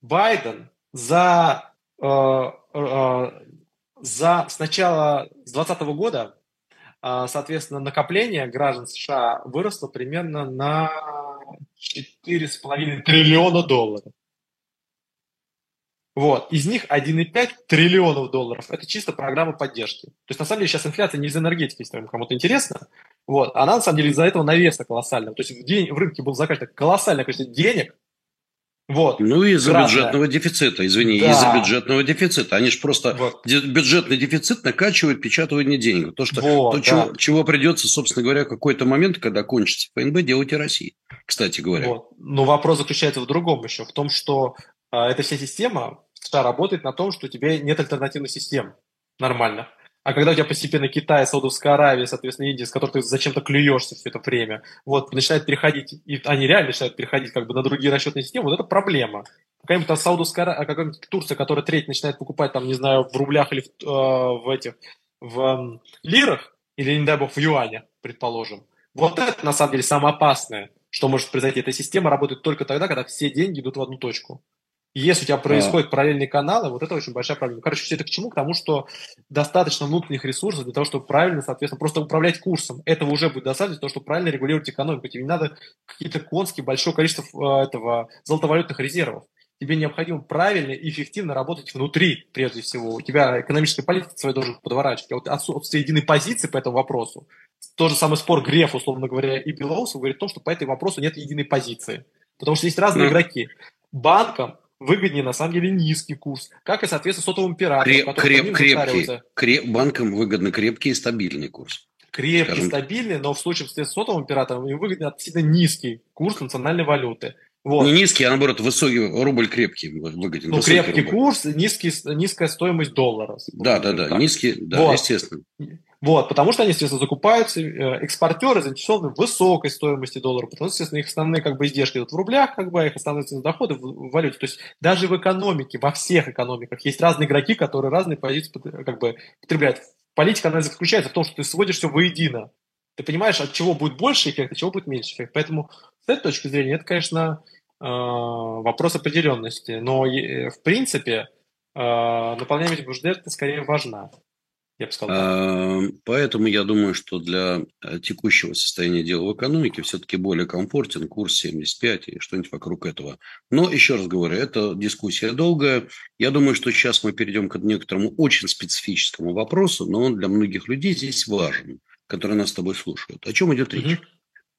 Байден за, а, а, за с начала с 2020 года, соответственно, накопление граждан США выросло примерно на 4,5 триллиона долларов. Вот. Из них 1,5 триллионов долларов – это чисто программа поддержки. То есть, на самом деле, сейчас инфляция не из энергетики, если кому-то интересно. Вот. Она, на самом деле, из-за этого навеса колоссального. То есть, в, день, в рынке был закачано колоссальное количество денег, вот. Ну, из-за бюджетного дефицита, извини, да. из-за бюджетного дефицита. Они же просто вот. бюджетный дефицит накачивают печатывание денег. То, что, вот, то да. чего, чего придется, собственно говоря, какой-то момент, когда кончится ПНБ, делать и России, кстати говоря. Вот. Но вопрос заключается в другом еще, в том, что э, эта вся система США работает на том, что у тебя нет альтернативных систем нормально. А когда у тебя постепенно Китай, Саудовская Аравия, соответственно, Индия, с которой ты зачем-то клюешься все это время, вот, начинают переходить, и они реально начинают переходить как бы на другие расчетные системы, вот это проблема. Какая-нибудь там Саудовская Аравия, а какая-нибудь Турция, которая треть начинает покупать, там, не знаю, в рублях или в, э, в этих, в э, лирах, или, не дай бог, в юанях, предположим. Вот это, на самом деле, самое опасное, что может произойти. Эта система работает только тогда, когда все деньги идут в одну точку. Если у тебя происходят параллельные каналы, вот это очень большая проблема. Короче, все это к чему? К тому, что достаточно внутренних ресурсов для того, чтобы правильно, соответственно, просто управлять курсом. Этого уже будет достаточно для того, чтобы правильно регулировать экономику. Тебе не надо какие-то конские, большое количество э, этого золотовалютных резервов. Тебе необходимо правильно и эффективно работать внутри, прежде всего. У тебя экономическая политика своя должен подворачивать. А вот отсутствие единой позиции по этому вопросу, тот же самый спор Греф, условно говоря, и Белоусов говорит о том, что по этому вопросу нет единой позиции. Потому что есть разные mm. игроки. Банкам выгоднее на самом деле низкий курс, как и, соответственно, сотовым пиратам. Креп, креп, крепкий, креп, банкам выгодно крепкий и стабильный курс. Крепкий, и стабильный, но в случае с сотовым оператором им выгодно относительно низкий курс национальной валюты. Вот. Не низкий, а наоборот, высокий, рубль крепкий выгоден. Ну, крепкий рубль. курс, низкий, низкая стоимость доллара. Да, да, да, низкий, да, вот. естественно. Вот, потому что они, естественно, закупаются, э, экспортеры заинтересованы в высокой стоимости доллара, потому что, естественно, их основные как бы, издержки идут в рублях, как бы, а их основные доходы в валюте. То есть даже в экономике, во всех экономиках есть разные игроки, которые разные позиции как бы, потребляют. Политика, она заключается в том, что ты сводишь все воедино. Ты понимаешь, от чего будет больше эффект, от чего будет меньше эффект. Поэтому с этой точки зрения это, конечно, вопрос определенности. Но, э, в принципе, наполняемость бюджета скорее важна я бы сказал. А, поэтому я думаю, что для э, текущего состояния дела в экономике все-таки более комфортен курс 75 и что-нибудь вокруг этого. Но, еще раз говорю, это дискуссия долгая. Я думаю, что сейчас мы перейдем к некоторому очень специфическому вопросу, но он для многих людей здесь важен, которые нас с тобой слушают. О чем идет речь? Угу.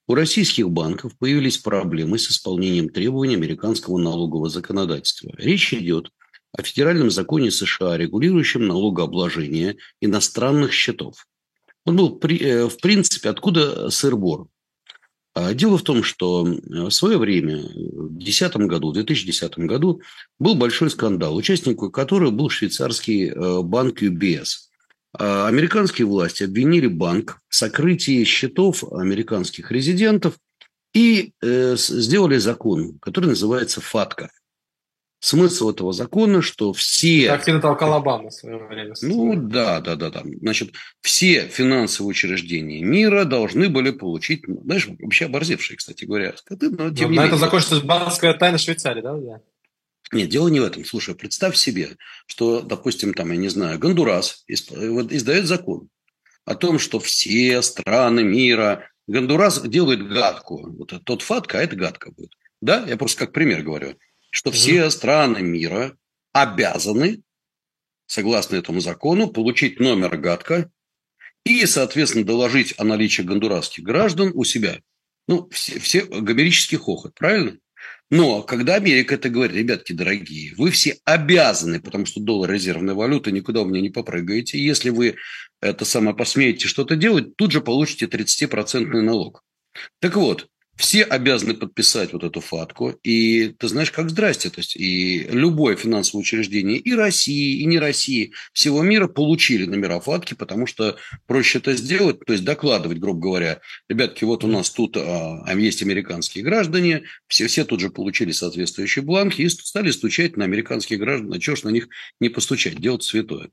У российских банков появились проблемы с исполнением требований американского налогового законодательства. Речь идет о федеральном законе США, регулирующем налогообложение иностранных счетов. Он был, э, в принципе, откуда сыр-бор? А, дело в том, что в свое время, в 2010 году, в 2010 году, был большой скандал, участником которого был швейцарский э, банк UBS. А, американские власти обвинили банк в сокрытии счетов американских резидентов и э, сделали закон, который называется ФАТКА – Смысл этого закона, что все... Как ты натолкал Обама в свое время. Ну, да, да, да, да. Значит, все финансовые учреждения мира должны были получить, знаешь, вообще оборзевшие, кстати говоря. Но, тем но на это закончится банковская тайна Швейцарии, да? да? Нет, дело не в этом. Слушай, представь себе, что, допустим, там, я не знаю, Гондурас издает закон о том, что все страны мира... Гондурас делает гадку. Вот тот фатка, а это гадка будет. Да, я просто как пример говорю что все страны мира обязаны, согласно этому закону, получить номер ГАТКа и, соответственно, доложить о наличии гондурасских граждан у себя. Ну, все, все гомерический хохот, правильно? Но когда Америка это говорит, ребятки дорогие, вы все обязаны, потому что доллар резервная валюта, никуда у меня не попрыгаете. Если вы это самое посмеете что-то делать, тут же получите 30% налог. Так вот, все обязаны подписать вот эту фатку. И ты знаешь, как здрасте. То есть и любое финансовое учреждение и России, и не России, всего мира получили номера фатки, потому что проще это сделать, то есть докладывать, грубо говоря. Ребятки, вот у нас тут а, а есть американские граждане, все, все тут же получили соответствующие бланки и стали стучать на американских граждан. А чего ж на них не постучать? Делать святое.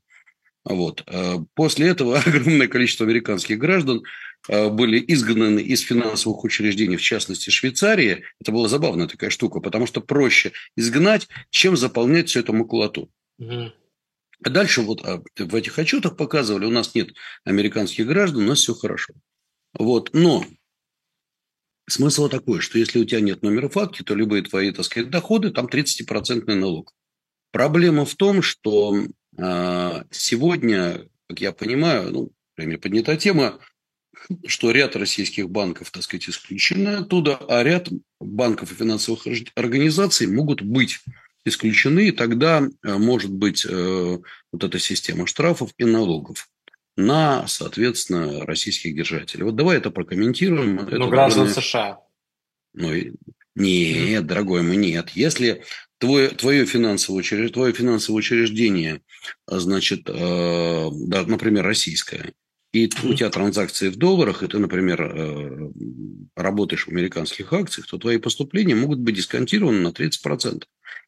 Вот. Э, после этого огромное количество американских граждан были изгнаны из финансовых учреждений, в частности Швейцарии. Это была забавная такая штука, потому что проще изгнать, чем заполнять всю эту макулатуру. Угу. А дальше вот а, в этих отчетах показывали, у нас нет американских граждан, у нас все хорошо. Вот. Но смысл такой, что если у тебя нет номера фатки, то любые твои, так сказать, доходы, там 30% налог. Проблема в том, что а, сегодня, как я понимаю, ну, например, поднята тема, что ряд российских банков, так сказать, исключены оттуда, а ряд банков и финансовых организаций могут быть исключены, и тогда э, может быть э, вот эта система штрафов и налогов на, соответственно, российских держателей. Вот давай это прокомментируем. Ну, это граждан довольно... США. Ну, нет, дорогой мой, нет. Если твое, твое, финансовое, учреждение, твое финансовое учреждение, значит, э, да, например, российское, и у тебя транзакции в долларах, и ты, например, э, работаешь в американских акциях, то твои поступления могут быть дисконтированы на 30%.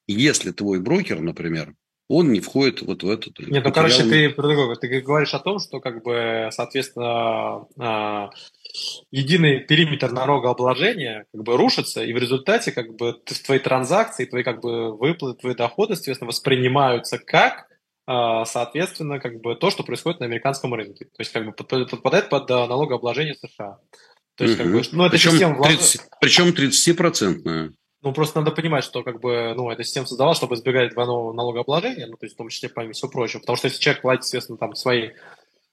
Если твой брокер, например, он не входит вот в этот... Нет, ну, короче, ты, ты говоришь о том, что, как бы, соответственно, а, единый периметр налогообложения как бы рушится, и в результате как бы твои транзакции, твои как бы выплаты, твои доходы, соответственно, воспринимаются как соответственно, как бы то, что происходит на американском рынке. То есть, как бы подпадает под а, налогообложение США. То есть, угу. как бы, ну, это причем система... 30, причем 30-процентная. Ну, просто надо понимать, что как бы, ну, эта система создавалась, чтобы избегать двойного налогообложения, ну, то есть в том числе, помимо всего прочего. Потому что если человек платит, естественно, там свои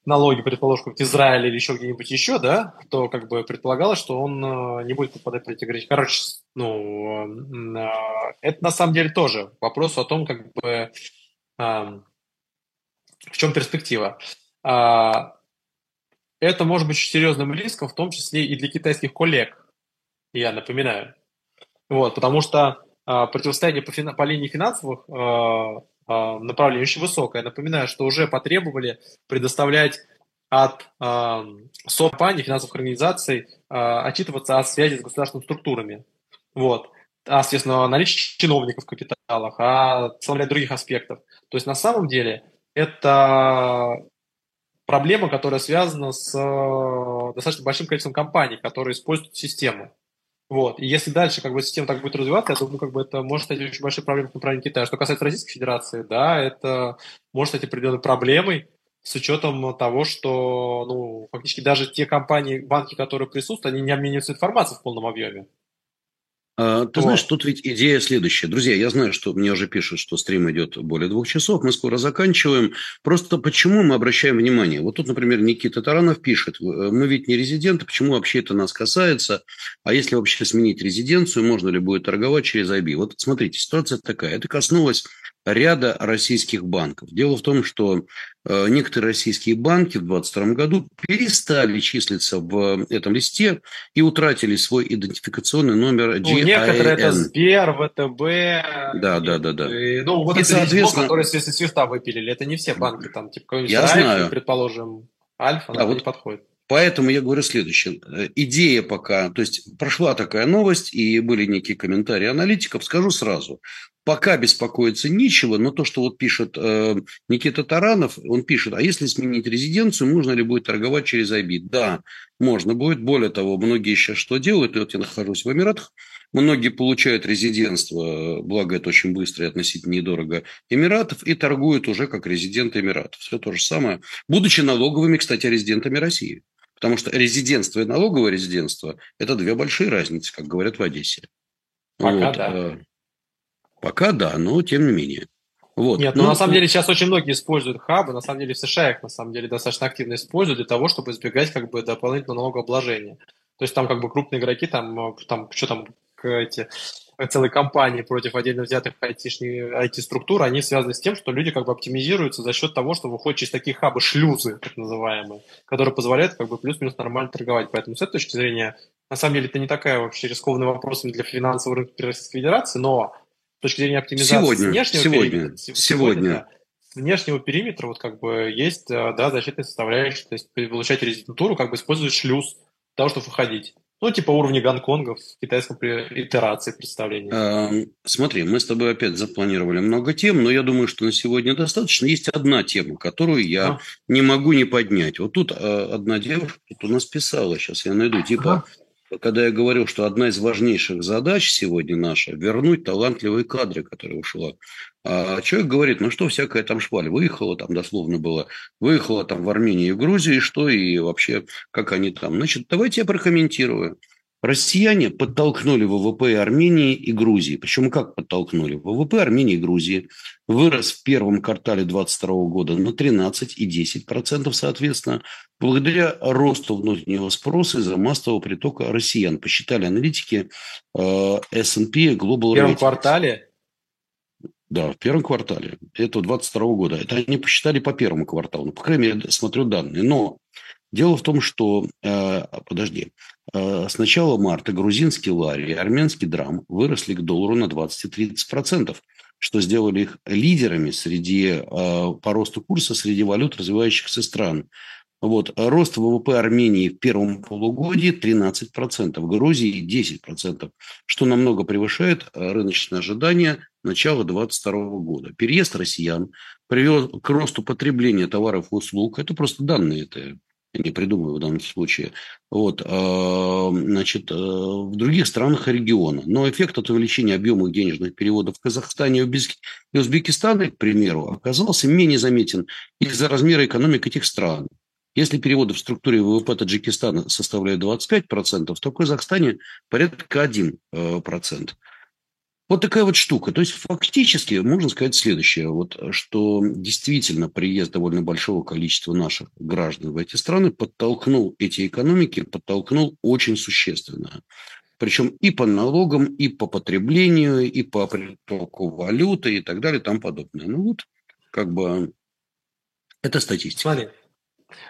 налоги, предположим, в Израиле или еще где-нибудь еще, да, то как бы предполагалось, что он э, не будет попадать под эти ограничения. Короче, ну, э, это на самом деле тоже вопрос о том, как бы в чем перспектива. А, это может быть серьезным риском, в том числе и для китайских коллег, я напоминаю. Вот, потому что а, противостояние по, по линии финансовых а, направление очень высокое. Напоминаю, что уже потребовали предоставлять от э, компаний, финансовых организаций э, отчитываться о связи с государственными структурами. Вот. А, соответственно, о наличии чиновников в капиталах, о целом ряде других аспектов. То есть на самом деле это проблема, которая связана с э, достаточно большим количеством компаний, которые используют систему. Вот. И если дальше как бы система так будет развиваться, я думаю, как бы это может стать очень большой проблемой в направлении Китая. Что касается Российской Федерации, да, это может стать определенной проблемой с учетом того, что ну, фактически даже те компании, банки, которые присутствуют, они не обмениваются информацией в полном объеме. А, ты вот. знаешь, тут ведь идея следующая. Друзья, я знаю, что мне уже пишут, что стрим идет более двух часов, мы скоро заканчиваем. Просто почему мы обращаем внимание? Вот тут, например, Никита Таранов пишет, мы ведь не резиденты, почему вообще это нас касается? А если вообще сменить резиденцию, можно ли будет торговать через IB? Вот смотрите, ситуация такая. Это коснулось ряда российских банков. Дело в том, что э, некоторые российские банки в 2022 году перестали числиться в этом листе и утратили свой идентификационный номер GIN. Ну, некоторые это Сбер, ВТБ. Да, да, да. да. И, ну, вот и, это соответственно... которые с свифта выпилили, это не все банки, там, типа, Я знаю. предположим, Альфа, да, вот не подходит. Поэтому я говорю следующее. Э, идея пока, то есть прошла такая новость, и были некие комментарии аналитиков, скажу сразу. Пока беспокоиться нечего, но то, что вот пишет э, Никита Таранов, он пишет, а если сменить резиденцию, можно ли будет торговать через IB? Да, можно будет. Более того, многие сейчас что делают, и вот я нахожусь в Эмиратах, многие получают резидентство, благо это очень быстро и относительно недорого, Эмиратов, и торгуют уже как резиденты Эмиратов. Все то же самое, будучи налоговыми, кстати, резидентами России. Потому что резидентство и налоговое резидентство – это две большие разницы, как говорят в Одессе. Пока вот. да. Э, пока да, но тем не менее. Вот. Нет, ну, ну на самом деле сейчас очень многие используют хабы, на самом деле в США их на самом деле достаточно активно используют для того, чтобы избегать как бы дополнительного налогообложения. То есть там как бы крупные игроки, там, э, там что там, эти целой компании против отдельно взятых IT-структур, они связаны с тем, что люди как бы оптимизируются за счет того, что выходят через такие хабы, шлюзы, так называемые, которые позволяют как бы плюс-минус нормально торговать. Поэтому с этой точки зрения, на самом деле, это не такая вообще рискованный вопрос для финансового рынка Российской Федерации, но с точки зрения оптимизации сегодня, внешнего сегодня, периметра, сегодня, сегодня да, внешнего периметра вот как бы есть э, да, защитная составляющая, то есть получать резидентуру, как бы использовать шлюз для того, чтобы выходить. Ну, типа уровня Гонконга в китайском итерации представления. А, смотри, мы с тобой опять запланировали много тем, но я думаю, что на сегодня достаточно. Есть одна тема, которую я а. не могу не поднять. Вот тут а, одна девушка тут у нас писала, сейчас я найду, типа, ага когда я говорил, что одна из важнейших задач сегодня наша – вернуть талантливые кадры, которые ушла. А человек говорит, ну что всякое там шваль, выехала там дословно было, выехала там в Армению и в Грузию, и что, и вообще, как они там. Значит, давайте я прокомментирую. Россияне подтолкнули ВВП Армении и Грузии. Причем как подтолкнули? ВВП Армении и Грузии вырос в первом квартале 2022 года на 13 и 10% соответственно, благодаря росту внутреннего спроса из-за массового притока россиян. Посчитали аналитики э, S&P Global В первом квартале? Да, в первом квартале этого 22 года. Это они посчитали по первому кварталу. Ну, по крайней мере, смотрю данные. Но дело в том, что, э, подожди, э, с начала марта грузинский лари и армянский драм выросли к доллару на 20-30%, что сделали их лидерами среди, э, по росту курса среди валют развивающихся стран. Вот. Рост ВВП Армении в первом полугодии 13%, Грузии 10%, что намного превышает рыночные ожидания начала 2022 года. Переезд россиян привел к росту потребления товаров и услуг. Это просто данные, это не придумываю в данном случае. Вот, а, значит, э, в других странах региона. Но эффект от увеличения объема денежных переводов в Казахстане и Узбекистане, к примеру, оказался менее заметен из-за размера экономик этих стран. Если переводы в структуре ВВП Таджикистана составляют 25%, то в Казахстане порядка 1%. Вот такая вот штука. То есть фактически можно сказать следующее, вот, что действительно приезд довольно большого количества наших граждан в эти страны подтолкнул эти экономики, подтолкнул очень существенно. Причем и по налогам, и по потреблению, и по притоку валюты и так далее и тому подобное. Ну вот, как бы, это статистика. Смотри,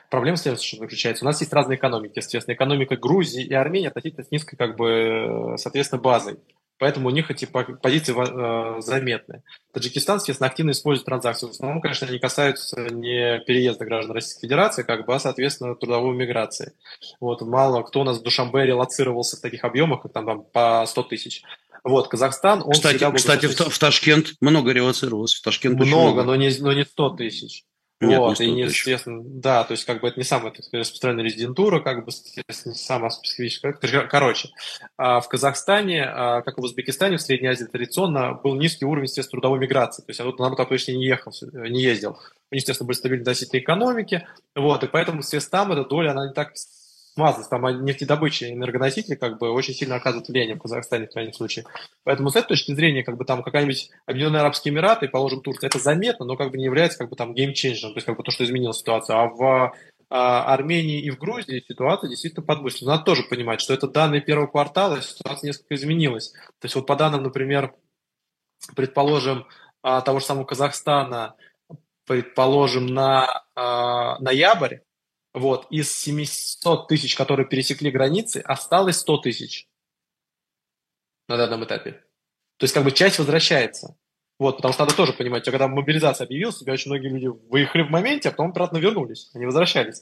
Проблема следующая заключается. У нас есть разные экономики, естественно. Экономика Грузии и Армении относительно с низкой, как бы, соответственно, базой. Поэтому у них эти позиции э, заметны. Таджикистан, естественно, активно использует транзакции. В основном, конечно, они касаются не переезда граждан Российской Федерации, как бы, а, соответственно, трудовой миграции. Вот, мало кто у нас в Душамбе релацировался в таких объемах, как там, там по 100 тысяч. Вот, Казахстан, он Кстати, кстати в, в Ташкент много релацировалось. В Ташкент много, много. Но, не, но не 100 тысяч. Нет, вот, и не, естественно, да, то есть как бы это не самая так сказать, распространенная резидентура, как бы, естественно, не самая специфическая. Короче, а в Казахстане, а, как и в Узбекистане, в Средней Азии традиционно был низкий уровень, естественно, трудовой миграции. То есть народ туда точно не ехал, не ездил. Естественно, были стабильные относительно экономики, вот, и поэтому, естественно, там эта доля, она не так смазать. Там нефтедобыча и энергоносители как бы очень сильно оказывают влияние в Казахстане в крайнем случае. Поэтому с этой точки зрения, как бы там какая-нибудь Объединенные Арабские Эмираты, положим, Турция, это заметно, но как бы не является как бы там геймченджером, то есть как бы то, что изменило ситуацию. А в а, Армении и в Грузии ситуация действительно подбыстрила. Надо тоже понимать, что это данные первого квартала, ситуация несколько изменилась. То есть вот по данным, например, предположим, а, того же самого Казахстана, предположим, на а, ноябрь, вот, из 700 тысяч, которые пересекли границы, осталось 100 тысяч на данном этапе. То есть как бы часть возвращается. Вот, потому что надо тоже понимать, когда мобилизация объявилась, у тебя очень многие люди выехали в моменте, а потом обратно вернулись, они возвращались.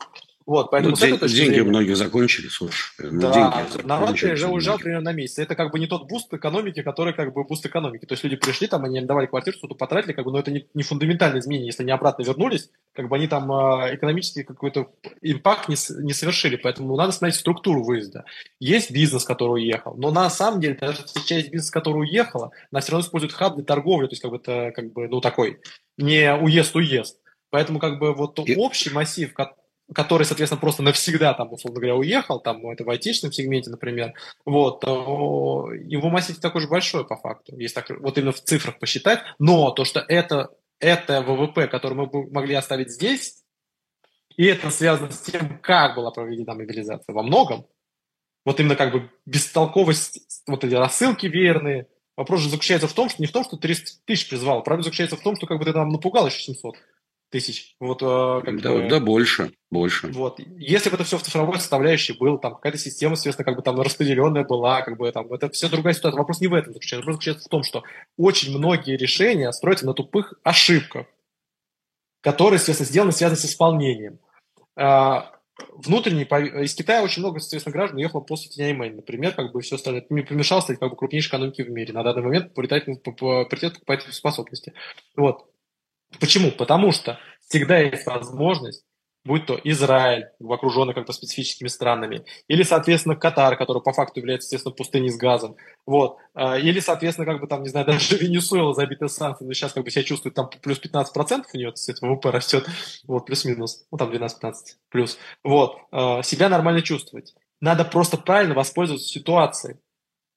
Вот, поэтому ну, день, деньги зрения... многие закончились, слушай. Ну, да, деньги народ уже уезжал примерно на месяц. Это как бы не тот буст экономики, который как бы буст экономики. То есть люди пришли, там, они давали квартиру, что-то потратили, как бы, но это не, не фундаментальное изменение. Если они обратно вернулись, как бы они там э, экономический какой-то impact не, не совершили. Поэтому надо смотреть структуру выезда. Есть бизнес, который уехал, но на самом деле даже часть бизнеса, который уехала, она все равно использует хаб для торговли, то есть как бы это как бы, ну, такой, не уезд-уезд. Поэтому как бы вот общий массив, который, соответственно, просто навсегда, там, условно говоря, уехал, там, это в айтишном сегменте, например, вот, его массив такой же большой по факту, если так вот именно в цифрах посчитать, но то, что это, это ВВП, который мы могли оставить здесь, и это связано с тем, как была проведена мобилизация во многом, вот именно как бы бестолковость, вот эти рассылки верные, Вопрос же заключается в том, что не в том, что 300 тысяч призвал, проблема заключается в том, что как бы ты там напугал еще 700 тысяч. Вот, э, как да, бы, да, больше, больше. Вот. Если бы это все в цифровой составляющей было, там какая-то система, соответственно, как бы там распределенная была, как бы там, это все другая ситуация. Вопрос не в этом заключается. Вопрос заключается в том, что очень многие решения строятся на тупых ошибках, которые, естественно, сделаны, связаны с исполнением. А, внутренний, из Китая очень много, соответственно, граждан уехало после Тяньаньмэнь, например, как бы все остальное. Это не помешало стать как бы крупнейшей экономикой в мире на данный момент по приоритет покупательной способности. Вот. Почему? Потому что всегда есть возможность будь то Израиль, окруженный как-то специфическими странами, или, соответственно, Катар, который по факту является, естественно, пустыней с газом, вот, а, или, соответственно, как бы там, не знаю, даже Венесуэла забита санкциями, но сейчас как бы себя чувствует, там плюс 15% у нее, кстати, ВВП растет, вот, плюс-минус, ну, там 12-15 плюс, вот, а, себя нормально чувствовать. Надо просто правильно воспользоваться ситуацией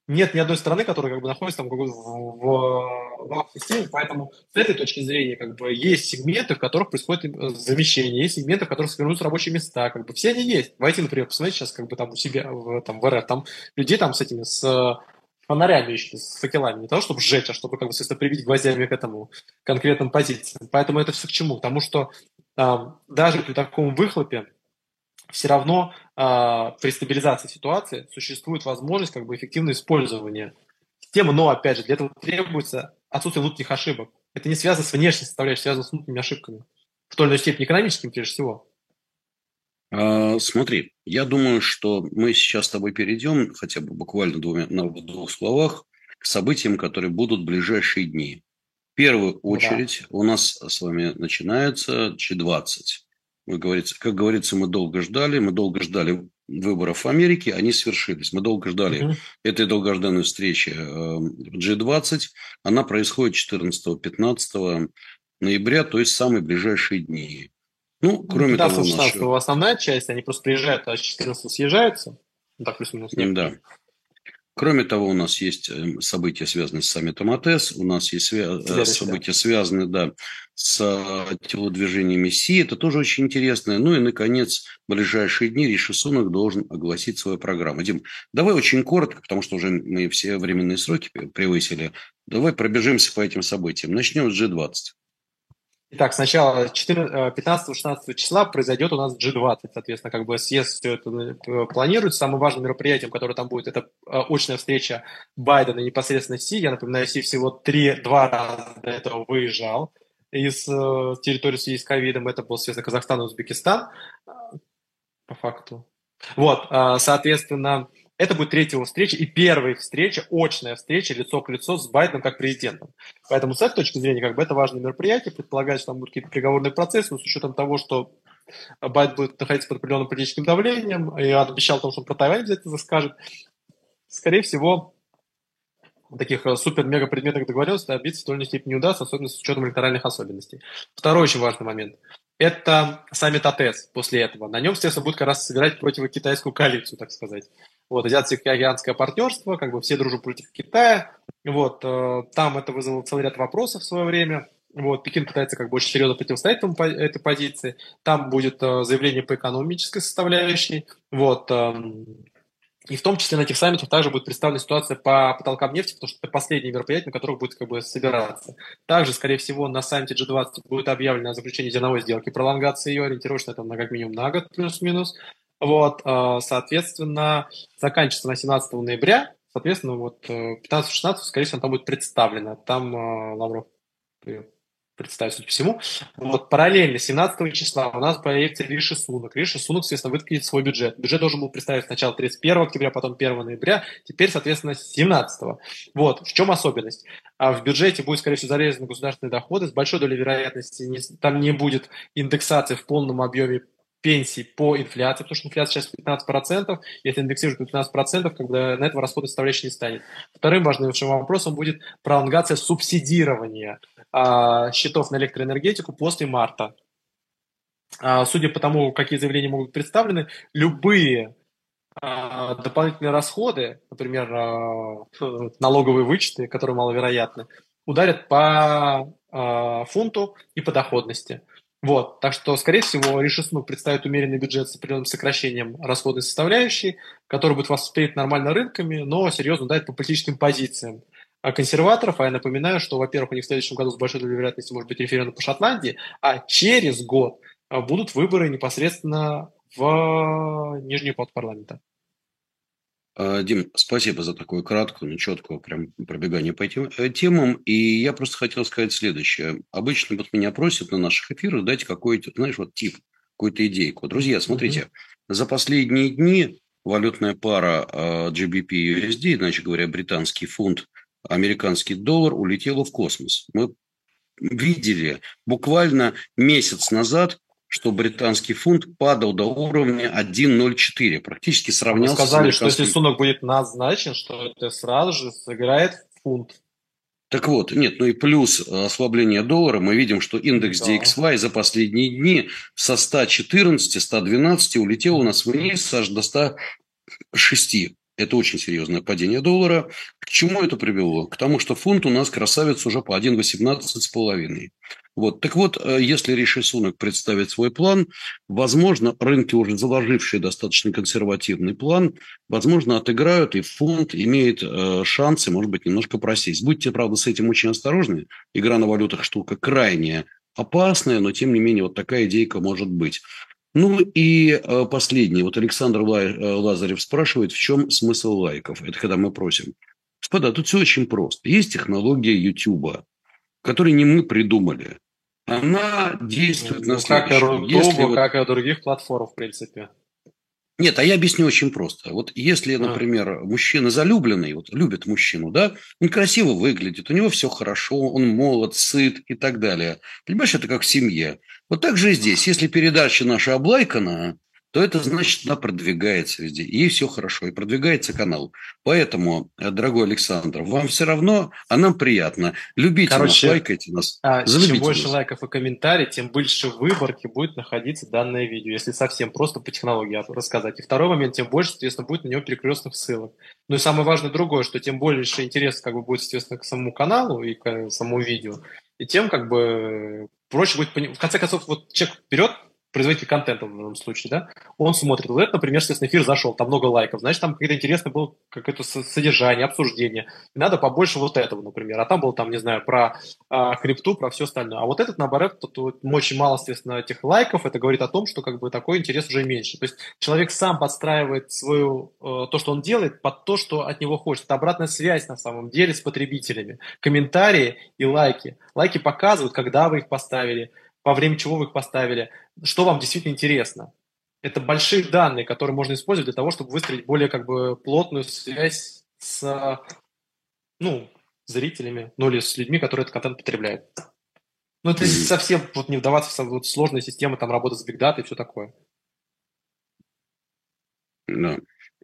нет ни одной страны, которая как бы находится там в, в, в системе, поэтому с этой точки зрения как бы есть сегменты, в которых происходит э, замещение, есть сегменты, в которых сформируются рабочие места, как бы все они есть. Войти, например, посмотрите сейчас как бы там у себя в, там, в РФ, там людей там с этими, с фонарями ищут, с факелами, не того, чтобы сжечь, а чтобы как бы, соответственно, прибить гвоздями к этому конкретным позициям. Поэтому это все к чему? Потому что там, даже при таком выхлопе все равно э, при стабилизации ситуации существует возможность как бы эффективного использования системы, но, опять же, для этого требуется отсутствие внутренних ошибок. Это не связано с внешней составляющей, связано с внутренними ошибками. В той или иной степени экономическими, прежде всего. А, смотри, я думаю, что мы сейчас с тобой перейдем хотя бы буквально двумя, на двух словах к событиям, которые будут в ближайшие дни. В первую очередь да. у нас с вами начинается G20 как говорится, как говорится, мы долго ждали, мы долго ждали выборов в Америке, они свершились. Мы долго ждали угу. этой долгожданной встречи G20. Эм, Она происходит 14-15 ноября, то есть самые ближайшие дни. Ну, кроме 15 того, 16 нашего... основная часть, они просто приезжают, а с 14 съезжаются. Так, плюс-минус. Да. Кроме того, у нас есть эм, события, связанные с саммитом АТС, у нас есть свя... Э, события, связанные да, с э, телодвижениями СИ, это тоже очень интересно. Ну и, наконец, в ближайшие дни Риши Сунок должен огласить свою программу. Дим, давай очень коротко, потому что уже мы все временные сроки превысили. Давай пробежимся по этим событиям. Начнем с G20. Итак, сначала 15-16 числа произойдет у нас G20, соответственно, как бы съезд все это э, планируется. Самым важным мероприятием, которое там будет, это э, очная встреча Байдена и непосредственно Си. Я напоминаю, Си всего три, два раза до этого выезжал из э, территории в связи с ковидом. Это был, соответственно, Казахстан и Узбекистан, по факту. Вот, соответственно, это будет третья встреча и первая встреча, очная встреча лицо к лицу с Байденом как президентом. Поэтому с этой точки зрения как бы это важное мероприятие. Предполагается, что там будут какие-то переговорные процессы, но с учетом того, что Байден будет находиться под определенным политическим давлением, и он обещал, что он про Тайвань обязательно скажет, скорее всего, таких э, супер-мега предметных договоренностей добиться в той или иной степени не удастся, особенно с учетом электоральных особенностей. Второй очень важный момент – это саммит АТЭС после этого. На нем, естественно, будет как раз собирать противокитайскую коалицию, так сказать. Вот, Азиатско-океанское партнерство, как бы все дружат против Китая. Вот, э, там это вызвало целый ряд вопросов в свое время. Вот, Пекин пытается как бы очень серьезно противостоять этому, этой позиции. Там будет э, заявление по экономической составляющей. Вот, эм, и в том числе на этих саммитах также будет представлена ситуация по потолкам нефти, потому что это последние мероприятия, на которых будет как бы собираться. Также, скорее всего, на саммите G20 будет объявлено о заключении зерновой сделки, пролонгации ее, ориентировочно это на как минимум на год плюс-минус. Вот, э, соответственно, заканчивается на 17 ноября, соответственно, вот 15-16, э, скорее всего, там будет представлено. Там э, Лавров представить, судя по всему. Вот параллельно 17 числа у нас появится Риши Сунок. Риши Сунок, соответственно, выкатит свой бюджет. Бюджет должен был представить сначала 31 октября, потом 1 ноября, теперь, соответственно, 17. Вот. В чем особенность? А в бюджете будет, скорее всего, зарезаны государственные доходы. С большой долей вероятности не, там не будет индексации в полном объеме пенсий по инфляции, потому что инфляция сейчас 15%, если индексируют 15%, когда на этого расхода составляющей не станет. Вторым важным вопросом будет пролонгация субсидирования а, счетов на электроэнергетику после марта. А, судя по тому, какие заявления могут быть представлены, любые а, дополнительные расходы, например, а, налоговые вычеты, которые маловероятны, ударят по а, фунту и по доходности. Вот, так что, скорее всего, Ришисну представит умеренный бюджет с определенным сокращением расходной составляющей, который будет воспринят нормально рынками, но серьезно дать по политическим позициям. консерваторов, а я напоминаю, что, во-первых, у них в следующем году с большой долей вероятности может быть референдум по Шотландии, а через год будут выборы непосредственно в Нижний под парламента. А, Дим, спасибо за такую краткую, но четкую прям пробегание по этим э, темам. И я просто хотел сказать следующее. Обычно вот меня просят на наших эфирах дать какой-то, знаешь, вот тип, какую-то идейку. Друзья, смотрите, mm-hmm. за последние дни валютная пара а, GBP и USD, иначе говоря, британский фунт, американский доллар улетела в космос. Мы видели буквально месяц назад что британский фунт падал до уровня 1.04, практически сравнялся Вы сказали, что если сунок будет назначен, что это сразу же сыграет фунт. Так вот, нет, ну и плюс ослабление доллара, мы видим, что индекс да. DXY за последние дни со 114, 112 улетел у нас вниз аж до 106. Это очень серьезное падение доллара. К чему это привело? К тому, что фунт у нас красавец уже по 1,18,5. Вот. Так вот, э, если Риши Сунок представит свой план, возможно, рынки, уже заложившие достаточно консервативный план, возможно, отыграют, и фонд имеет э, шансы, может быть, немножко просесть. Будьте, правда, с этим очень осторожны. Игра на валютах штука крайне опасная, но, тем не менее, вот такая идейка может быть. Ну и э, последнее. Вот Александр Лазарев спрашивает, в чем смысл лайков? Это когда мы просим. Господа, тут все очень просто. Есть технология YouTube, которую не мы придумали она действует ну, на как и Рутубу, если как вот... и других платформ, в принципе. Нет, а я объясню очень просто. Вот если, а. например, мужчина залюбленный, вот любит мужчину, да, он красиво выглядит, у него все хорошо, он молод, сыт и так далее. Понимаешь, это как в семье. Вот так же и здесь. Если передача наша облайкана, то это значит, она продвигается везде. Ей все хорошо, и продвигается канал. Поэтому, э, дорогой Александр, вам все равно, а нам приятно. Любите Короче, нас, лайкайте нас. А, чем больше нас. лайков и комментариев, тем больше выборки будет находиться данное видео, если совсем просто по технологии рассказать. И второй момент, тем больше, соответственно, будет на него перекрестных ссылок. Ну и самое важное другое, что тем больше интерес как бы будет, соответственно, к самому каналу и к самому видео, и тем как бы проще будет... В конце концов, вот человек берет производитель контента в данном случае, да, он смотрит, вот это, например, естественно, эфир зашел, там много лайков, значит, там какое-то интересное было какое-то содержание, обсуждение. И надо побольше вот этого, например. А там было, там, не знаю, про а, крипту, про все остальное. А вот этот, наоборот, тут, тут очень мало, естественно, этих лайков, это говорит о том, что как бы такой интерес уже меньше. То есть человек сам подстраивает свою, э, то, что он делает, под то, что от него хочет. Это обратная связь, на самом деле, с потребителями. Комментарии и лайки. Лайки показывают, когда вы их поставили, во время чего вы их поставили, что вам действительно интересно. Это большие данные, которые можно использовать для того, чтобы выстроить более как бы плотную связь с ну, зрителями, ну или с людьми, которые этот контент потребляют. Ну, это совсем вот не вдаваться в вот, сложные системы, там работа с бигдатой и все такое. Да.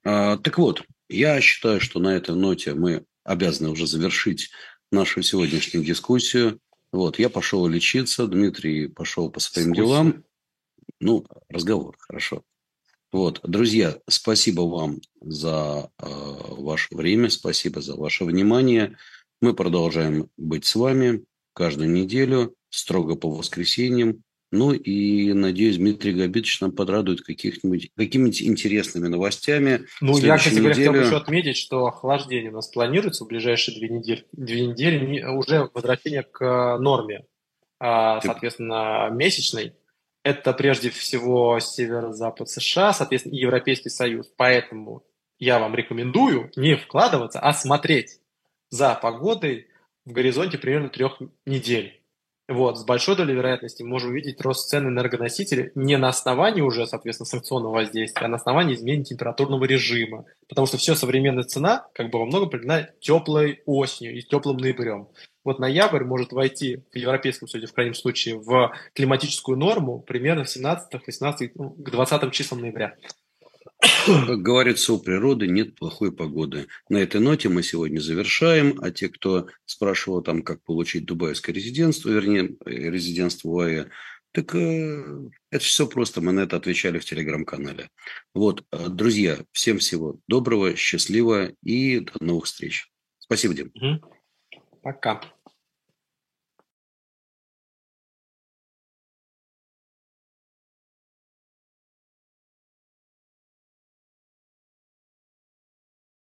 А, так вот, я считаю, что на этой ноте мы обязаны уже завершить нашу сегодняшнюю дискуссию. Вот, я пошел лечиться, Дмитрий пошел по своим Скучно. делам. Ну, разговор, хорошо. Вот, друзья, спасибо вам за э, ваше время, спасибо за ваше внимание. Мы продолжаем быть с вами каждую неделю, строго по воскресеньям. Ну и, надеюсь, Дмитрий Габитович нам подрадует каких-нибудь, какими-нибудь интересными новостями. Ну, я, кстати говоря, хотел бы еще отметить, что охлаждение у нас планируется в ближайшие две недели. Две недели уже возвращение к норме, а, соответственно, месячной. Это прежде всего северо-запад США, соответственно, и Европейский Союз. Поэтому я вам рекомендую не вкладываться, а смотреть за погодой в горизонте примерно трех недель. Вот, с большой долей вероятности можем увидеть рост цен энергоносителей не на основании уже, соответственно, санкционного воздействия, а на основании изменения температурного режима. Потому что все современная цена как бы во многом определена теплой осенью и теплым ноябрем. Вот ноябрь может войти в Европейском Союзе, в крайнем случае, в климатическую норму примерно в 17, 18, ну, к 20 числам ноября. Как говорится, у природы нет плохой погоды. На этой ноте мы сегодня завершаем. А те, кто спрашивал там, как получить дубайское резидентство, вернее, резидентство УАЭ, так э, это все просто. Мы на это отвечали в телеграм-канале. Вот, э, друзья, всем всего доброго, счастливого и до новых встреч. Спасибо, Дим. Пока.